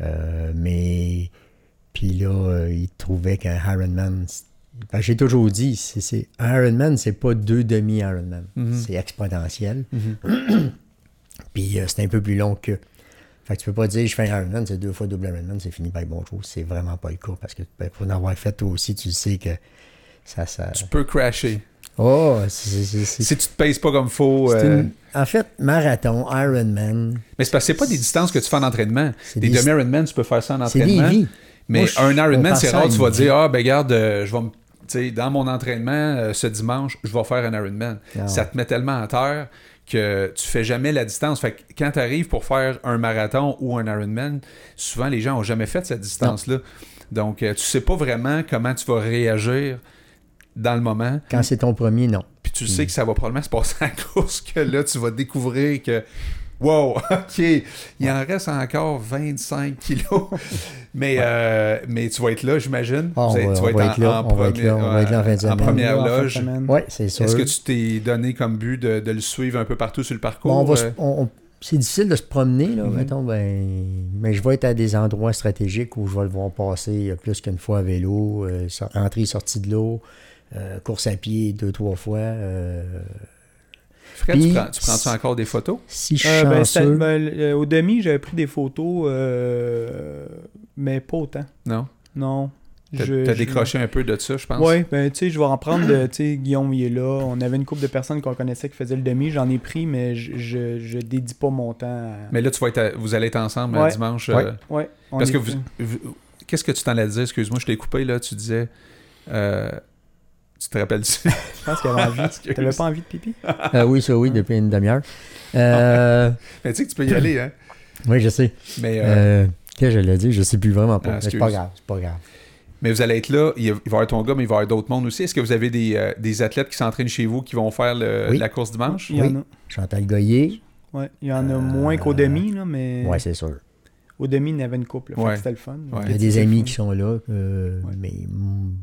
Euh, mais, puis là, euh, il trouvait qu'un Ironman. ben, J'ai toujours dit, c'est, un Ironman, c'est pas deux demi-Ironman. Mhm. C'est exponentiel. Mhm. *clears throat* Puis euh, c'est un peu plus long que. Fait que tu peux pas dire je fais un Ironman, c'est deux fois double Ironman, c'est fini by bonjour. C'est vraiment pas le cas parce que ben, pour en avoir fait toi aussi, tu sais que ça. ça... Tu peux crasher. Oh, c'est. Si tu te pèses pas comme faut. euh, une- En fait, marathon, Ironman, Mais c'est parce que c'est pas des distances que tu fais en entraînement. Des des, demi-Ironman, tu peux faire ça en c'est des entraînement. vies. Mais Moi, un on Ironman, c'est rare, tu vas dire, ah, ben regarde, euh, je vais me. Dans mon entraînement, euh, ce dimanche, je vais faire un Ironman. Non. Ça te met tellement à terre que tu fais jamais la distance. Fait que quand tu arrives pour faire un marathon ou un Ironman, souvent les gens ont jamais fait cette distance-là. Donc, euh, tu sais pas vraiment comment tu vas réagir dans le moment. Quand c'est ton premier, non. Puis tu Mm. sais que ça va probablement se passer à *laughs* cause que là, tu vas découvrir que, wow, *laughs* OK, il en reste encore 25 kilos. *laughs* mais, euh, mais tu vas être là, j'imagine. Ah, tu on va être là, on va être là, on va être là en première loge. Oui, c'est sûr. Est-ce que tu t'es donné comme but de, de le suivre un peu partout sur le parcours? Bon, on va se- euh? c'est difficile de se promener, là, Mhm. mettons, ben, mais je vais être à des endroits stratégiques où je vais le voir passer euh, plus qu'une fois à vélo, euh, entrée, sortie de l'eau, euh, course à pied deux, trois fois. euh, Fred, tu Puis- prends, tu prends-tu encore des photos? si je suis Euh, ben, chanceux, ben, euh, au demi, j'avais pris des photos, euh, mais pas autant. Non? Non. T'as Je- t'as je- décroché un peu de ça, je pense? Ouais, ben tu sais, je vais en prendre tu sais, Guillaume, il est là. On avait une couple de personnes qu'on connaissait qui faisaient le demi. J'en ai pris, mais je, je, je dédie pas mon temps à... Mais là, tu vas être à- vous allez être ensemble Ouais. dimanche. Ouais. euh, Ouais, Parce est que pris. vous, vous- qu'est-ce que tu t'en allais dire? Excuse-moi, je t'ai coupé là. Tu disais, euh, tu te rappelles-tu? *laughs* Je pense qu'il avait envie. T'avais pas envie de pipi? euh, oui, ça oui, depuis une demi-heure. Euh, *laughs* Mais tu sais que tu peux y aller, hein? oui, je sais. Mais, euh, Euh, Qu'est-ce que je l'ai dit? Je sais plus vraiment pas. Ah, Mais c'est pas grave, c'est pas grave. mais vous allez être là. Il va y avoir ton gars, mais il va y avoir d'autres mondes aussi. Est-ce que vous avez des, euh, des athlètes qui s'entraînent chez vous qui vont faire le- Oui. la course dimanche? Il y en Oui. a. Chantal Goyer, Ouais, il y en a moins qu'au demi, là, mais ouais, c'est sûr. au demi, il y en avait une couple. Ouais. C'était le fun. Ouais. Il y a des amis qui sont là, euh, Ouais. mais mm,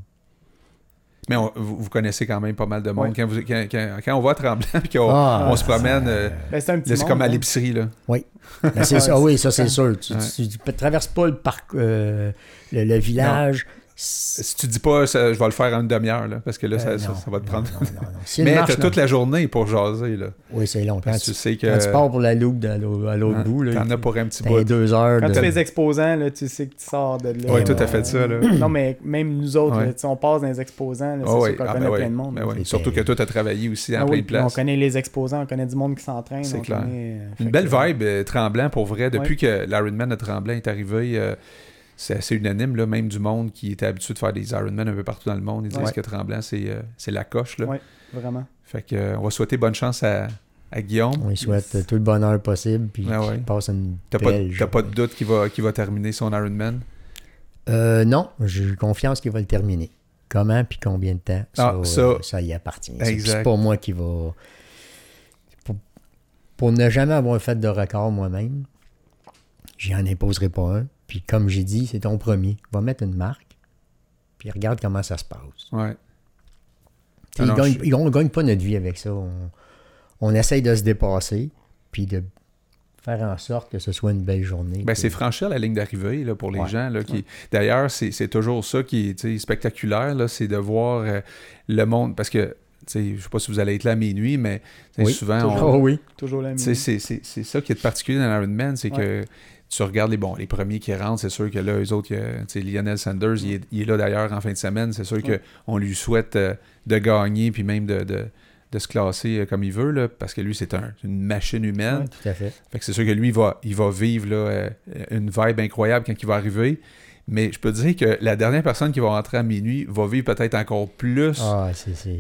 Mais on- vous, vous connaissez quand même pas mal de monde. Ouais. Quand, vous- quand- quand- quand on va à Tremblant et *laughs* qu'on Ah, on se promène, euh, Ben, c'est comme à hein. l'épicerie. là. Ben, *laughs* Ouais, ça, oui, ça c'est sûr. Tu, Ouais. tu traverses pas le parc, euh, le, le village Si tu dis pas, ça, je vais le faire en une demi-heure, là, parce que là, ça, euh, ça- non, ça va te prendre. non, non, non. C'est une *laughs* Mais marche, t'as là. toute la journée pour jaser, là. Oui, c'est long. Quand Parce que tu, tu sais que. quand tu pars pour la loupe de- à l'au- à l'autre hein, bout, là, T'en as pour un petit bout. deux heures Quand de... tu fais les exposants, là, tu sais que tu sors de là. Toi, t'as euh, fait ça, là. *clears throat* Non, mais même nous autres, Ouais. là, tu on passe dans les exposants, là, c'est Ah sûr oui, qu'on ah, connaît ben oui, plein de monde. ben oui. Surtout que toi, t'as travaillé aussi Ah en oui, plein de puis on connaît les exposants, on connaît du monde qui s'entraîne. C'est clair. euh, Une belle que- vibe, euh, Tremblant, pour vrai. Depuis que l'Ironman de Tremblant est arrivé, euh, c'est assez unanime, là, même du monde qui était habitué de faire des Ironman un peu partout dans le monde. Ils disent Ouais. que Tremblant, c'est euh, c'est la coche. Là. Ouais. Vraiment. Fait que, euh, on va souhaiter bonne chance à, à Guillaume. On lui souhaite tout le bonheur possible, puis Ah ouais. qu'il passe une T'as pas, t'as pas de doute qu'il va, qu'il va terminer son Ironman? Euh, non, j'ai confiance qu'il va le terminer. Comment puis combien de temps, Ah, ça, ça- euh, ça y appartient. C'est pas moi qui va... Pour, pour ne jamais avoir fait de record moi-même, j'en imposerai pas un. Puis comme j'ai dit, c'est ton premier. Va mettre une marque, puis regarde comment ça se passe. Ouais. Ah gagne- je- on ne gagne pas notre vie avec ça. On, on essaye de se dépasser, puis de faire en sorte que ce soit une belle journée. Ben, que- c'est franchir la ligne d'arrivée là, pour les Ouais. gens. Là, qui... D'ailleurs, c'est c'est toujours ça qui est spectaculaire, là, c'est de voir euh, le monde. Parce que, je sais pas si vous allez être là à minuit, mais Oui, souvent, toujours. on- Oh oui. Toujours la sais, c'est- c'est c'est ça qui est particulier dans l'Ironman, c'est que tu regardes les, bon, les premiers qui rentrent, c'est sûr que là, eux autres, il Lionel Sanders, il, est, il est là d'ailleurs en fin de semaine, c'est sûr Ouais. qu'on lui souhaite euh, de gagner, puis même de, de, de se classer euh, comme il veut, là, parce que lui, c'est un- une machine humaine. Ouais, tout à fait. Fait que c'est sûr que lui, il va, il va vivre là, euh, une vibe incroyable quand il va arriver. Mais je peux te dire que la dernière personne qui va rentrer à minuit va vivre peut-être encore plus. Ah,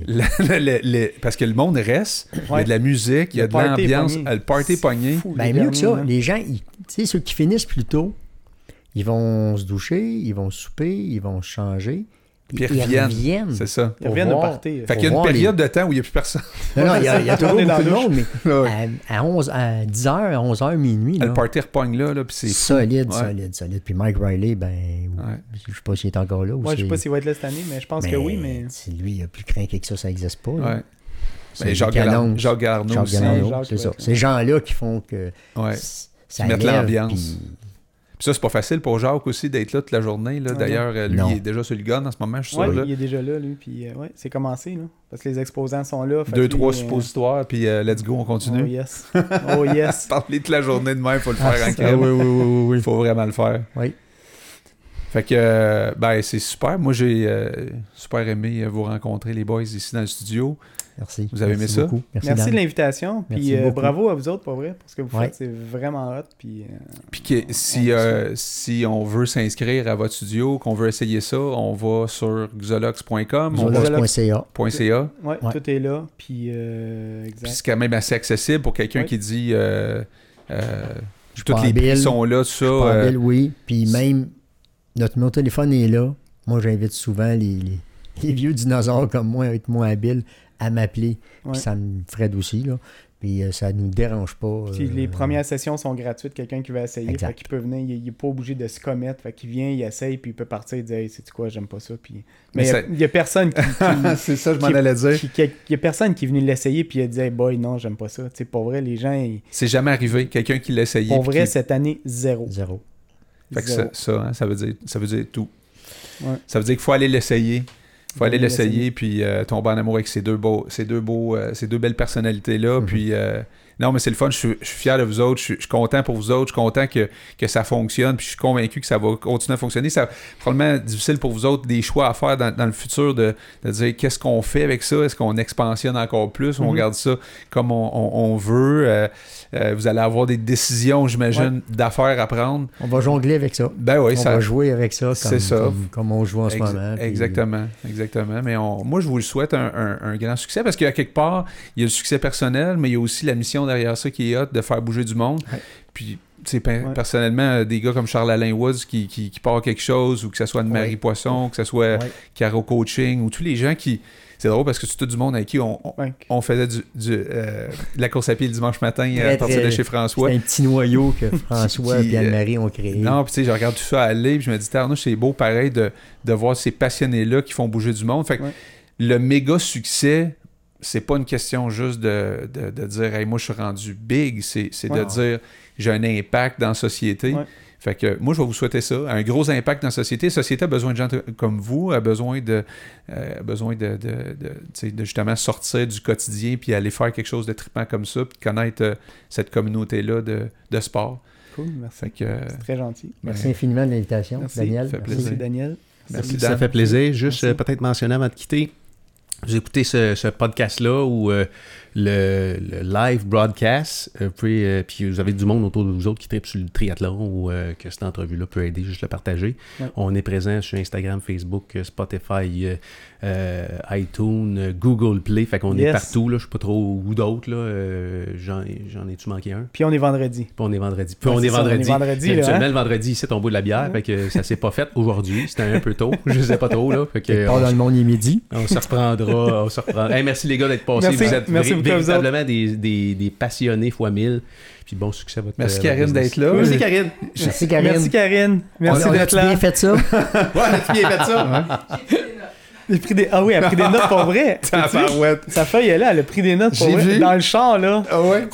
*laughs* parce que le monde reste, il y a de la musique, il y a Le de l'ambiance, le party pogné. Ben, les mieux que ça, les gens, ils- tu sais, ceux qui finissent plus tôt, ils vont se doucher, ils vont souper, ils vont se changer. Puis ils reviennent. C'est ça. Ils reviennent de partir. Fait qu'il y a une période de temps où il n'y a plus personne. *laughs* Non, non, il y a, il y a toujours beaucoup de monde, mais Ouais. à, à 11, à 10h, à 11h, minuit, là, Le party repogne là, là puis c'est solide, Ouais. solide, solide. Puis Mike Riley, ben, Ouais. je sais pas s'il est encore là. ou Moi, je sais c'est- pas s'il va être là cette année, mais je pense que oui, mais. c'est lui, il a plus craqué que ça, ça n'existe pas. là. Ouais. C'est Ben, Jacques. Garneau, Jacques Garneau c'est ça. Ces gens-là qui font que Ouais. Ça lève, l'ambiance. puis- Puis ça, c'est pas facile pour Jacques aussi d'être là toute la journée. Là. D'ailleurs, euh, lui, Non. il est déjà sur le gun en ce moment, je suis Ouais, sûr. là. il est déjà là, lui. Puis, euh, ouais, c'est commencé, là. Parce que les exposants sont là. Deux, trois euh, suppositoires, puis euh, let's go, on Oh continue. yes. Oh yes. *laughs* Parler toute la journée de même, faut le faire en Ah, crème. oui, oui, oui, oui. Il faut vraiment le faire. Oui. Fait que, euh, ben, c'est super. Moi, j'ai euh, super aimé euh, vous rencontrer, les boys, ici dans le studio. Merci. Vous avez aimé Merci ça? beaucoup. Merci, de l'invitation. Puis Merci euh, bravo à vous autres, pour vrai. Parce que vous Ouais. faites, c'est vraiment hot. Puis, euh, Puis que, si, on- euh, si on veut s'inscrire à votre studio, qu'on veut essayer ça, on va sur xolox.com, on va Zolox.ca. .ca. ouais, tout est là. Puis, euh, Puis c'est quand même assez accessible pour quelqu'un Ouais. qui dit euh, euh, toutes les prix sont là, tout ça. Euh, habile, oui. Puis même, notre numéro de téléphone est là. Moi, j'invite souvent les, les- *laughs* les vieux dinosaures comme moi, avec moins habiles, à m'appeler. Ouais. Puis ça me Fred aussi, là. Puis euh, ça nous dérange pas. Puis euh, les premières sessions sont gratuites. Quelqu'un qui veut essayer, qu'il peut venir, il n'est pas obligé de se commettre. Fait qu'il vient, il essaye, puis il peut partir et dire Hey, c'est quoi, j'aime pas ça. Puis... Mais il y a- il personne qui. *laughs* qui- c'est ça, je m'en allais dire. il y a personne qui est venu l'essayer puis il a dit Hey boy, non, j'aime pas ça. Sais, pour vrai, les gens, ils- C'est jamais arrivé. Quelqu'un qui l'a essayé. pour vrai, qui- cette année, zéro. Zéro. Fait que Zéro. ça, ça, hein, ça veut dire, ça veut dire tout. Ouais. Ça veut dire qu'il faut aller l'essayer. Il faut aller l'essayer, puis euh, tomber en amour avec ces deux beaux, ces deux beaux, euh, ces deux belles personnalités-là. Mhm. Puis euh, non, mais c'est le fun. Je suis, je suis fier de vous autres. Je suis, je suis content pour vous autres. Je suis content que, que ça fonctionne. Puis je suis convaincu que ça va continuer à fonctionner. Ça probablement difficile pour vous autres des choix à faire dans, dans le futur de, de dire qu'est-ce qu'on fait avec ça. Est-ce qu'on expansionne encore plus on Mhm. garde ça comme on, on- on veut. Euh, vous allez avoir des décisions, j'imagine, d'affaires à prendre. On va jongler avec ça. Ben oui, on ça. va jouer avec ça c'est comme, ça. comme, comme on joue en ce moment. puis- Exactement, exactement. Mais on- moi, je vous le souhaite un, un- un grand succès parce qu'à quelque part, il y a le succès personnel, mais il y a aussi la mission derrière ça qui est hot de faire bouger du monde. Ouais. Puis, Ouais. personnellement, des gars comme Charles-Alain Woods qui, qui, qui part quelque chose, ou que ce soit de Ouais. Marie Poisson, que ce soit Ouais. Caro Coaching, ou tous les gens qui. C'est drôle parce que c'est tout du monde avec qui on, on, faisait du, du, euh, de la course à pied le dimanche matin euh, à partir de chez François. C'est un petit noyau que *laughs* François et Anne-Marie ont créé. Non, puis tu sais, je regarde tout ça aller, puis je me dis, Tarnouche, c'est beau pareil de, de voir ces passionnés-là qui font bouger du monde. Fait que Ouais. le méga succès, c'est pas une question juste de, de, de dire, hey, moi, je suis rendu big, c'est c'est de dire, j'ai un impact dans la société. Ouais. Fait que moi, je vais vous souhaiter ça. Un gros impact dans la société. La société a besoin de gens comme vous, a besoin de, euh, a besoin de, de, de, justement sortir du quotidien puis aller faire quelque chose de trippant comme ça, puis de connaître euh, cette communauté-là de, de sport. Cool, merci. Euh, C'est très gentil. Merci infiniment de l'invitation, Merci. Daniel. Ça fait Merci. plaisir. Merci, Daniel. merci, Ça fait plaisir. Juste euh, peut-être mentionner avant de quitter, vous écoutez ce, ce podcast-là où euh, le, le live broadcast, euh, pouvez, euh, puis vous avez du monde autour de vous autres qui tripe sur le triathlon ou euh, que cette entrevue-là peut aider, juste le partager. Ouais. On est présent sur Instagram, Facebook, Spotify, euh, iTunes, euh, Google Play, fait qu'on est partout, là, je sais pas trop où d'autres, là, euh, j'en, ai-tu manqué un? Puis on est vendredi. Puis on est vendredi. Puis Ouais, on est ça, on est vendredi. vendredi, là, hein? le vendredi, ici, on boit de la bière. Fait que ça s'est pas fait aujourd'hui. C'était un peu tôt. Je sais pas trop, là. Fait que on, dans le monde, il est midi. on se reprendra. On se reprendra. Hey, merci les gars d'être passés. Merci. vous êtes Merci véritablement des, des, des passionnés fois mille. Puis bon succès à votre Merci, euh, Karine, d'être là. Merci Karine. Merci, Karine. Merci, Karine. Merci d'être là. *laughs* bien fait ça? Ouais, bien fait ça? J'ai pris des. Ah oui, elle a pris des notes pour vrai. *laughs* Sa feuille est là, elle a pris des notes pour vrai. vu. Dans le char, là. Ah ouais?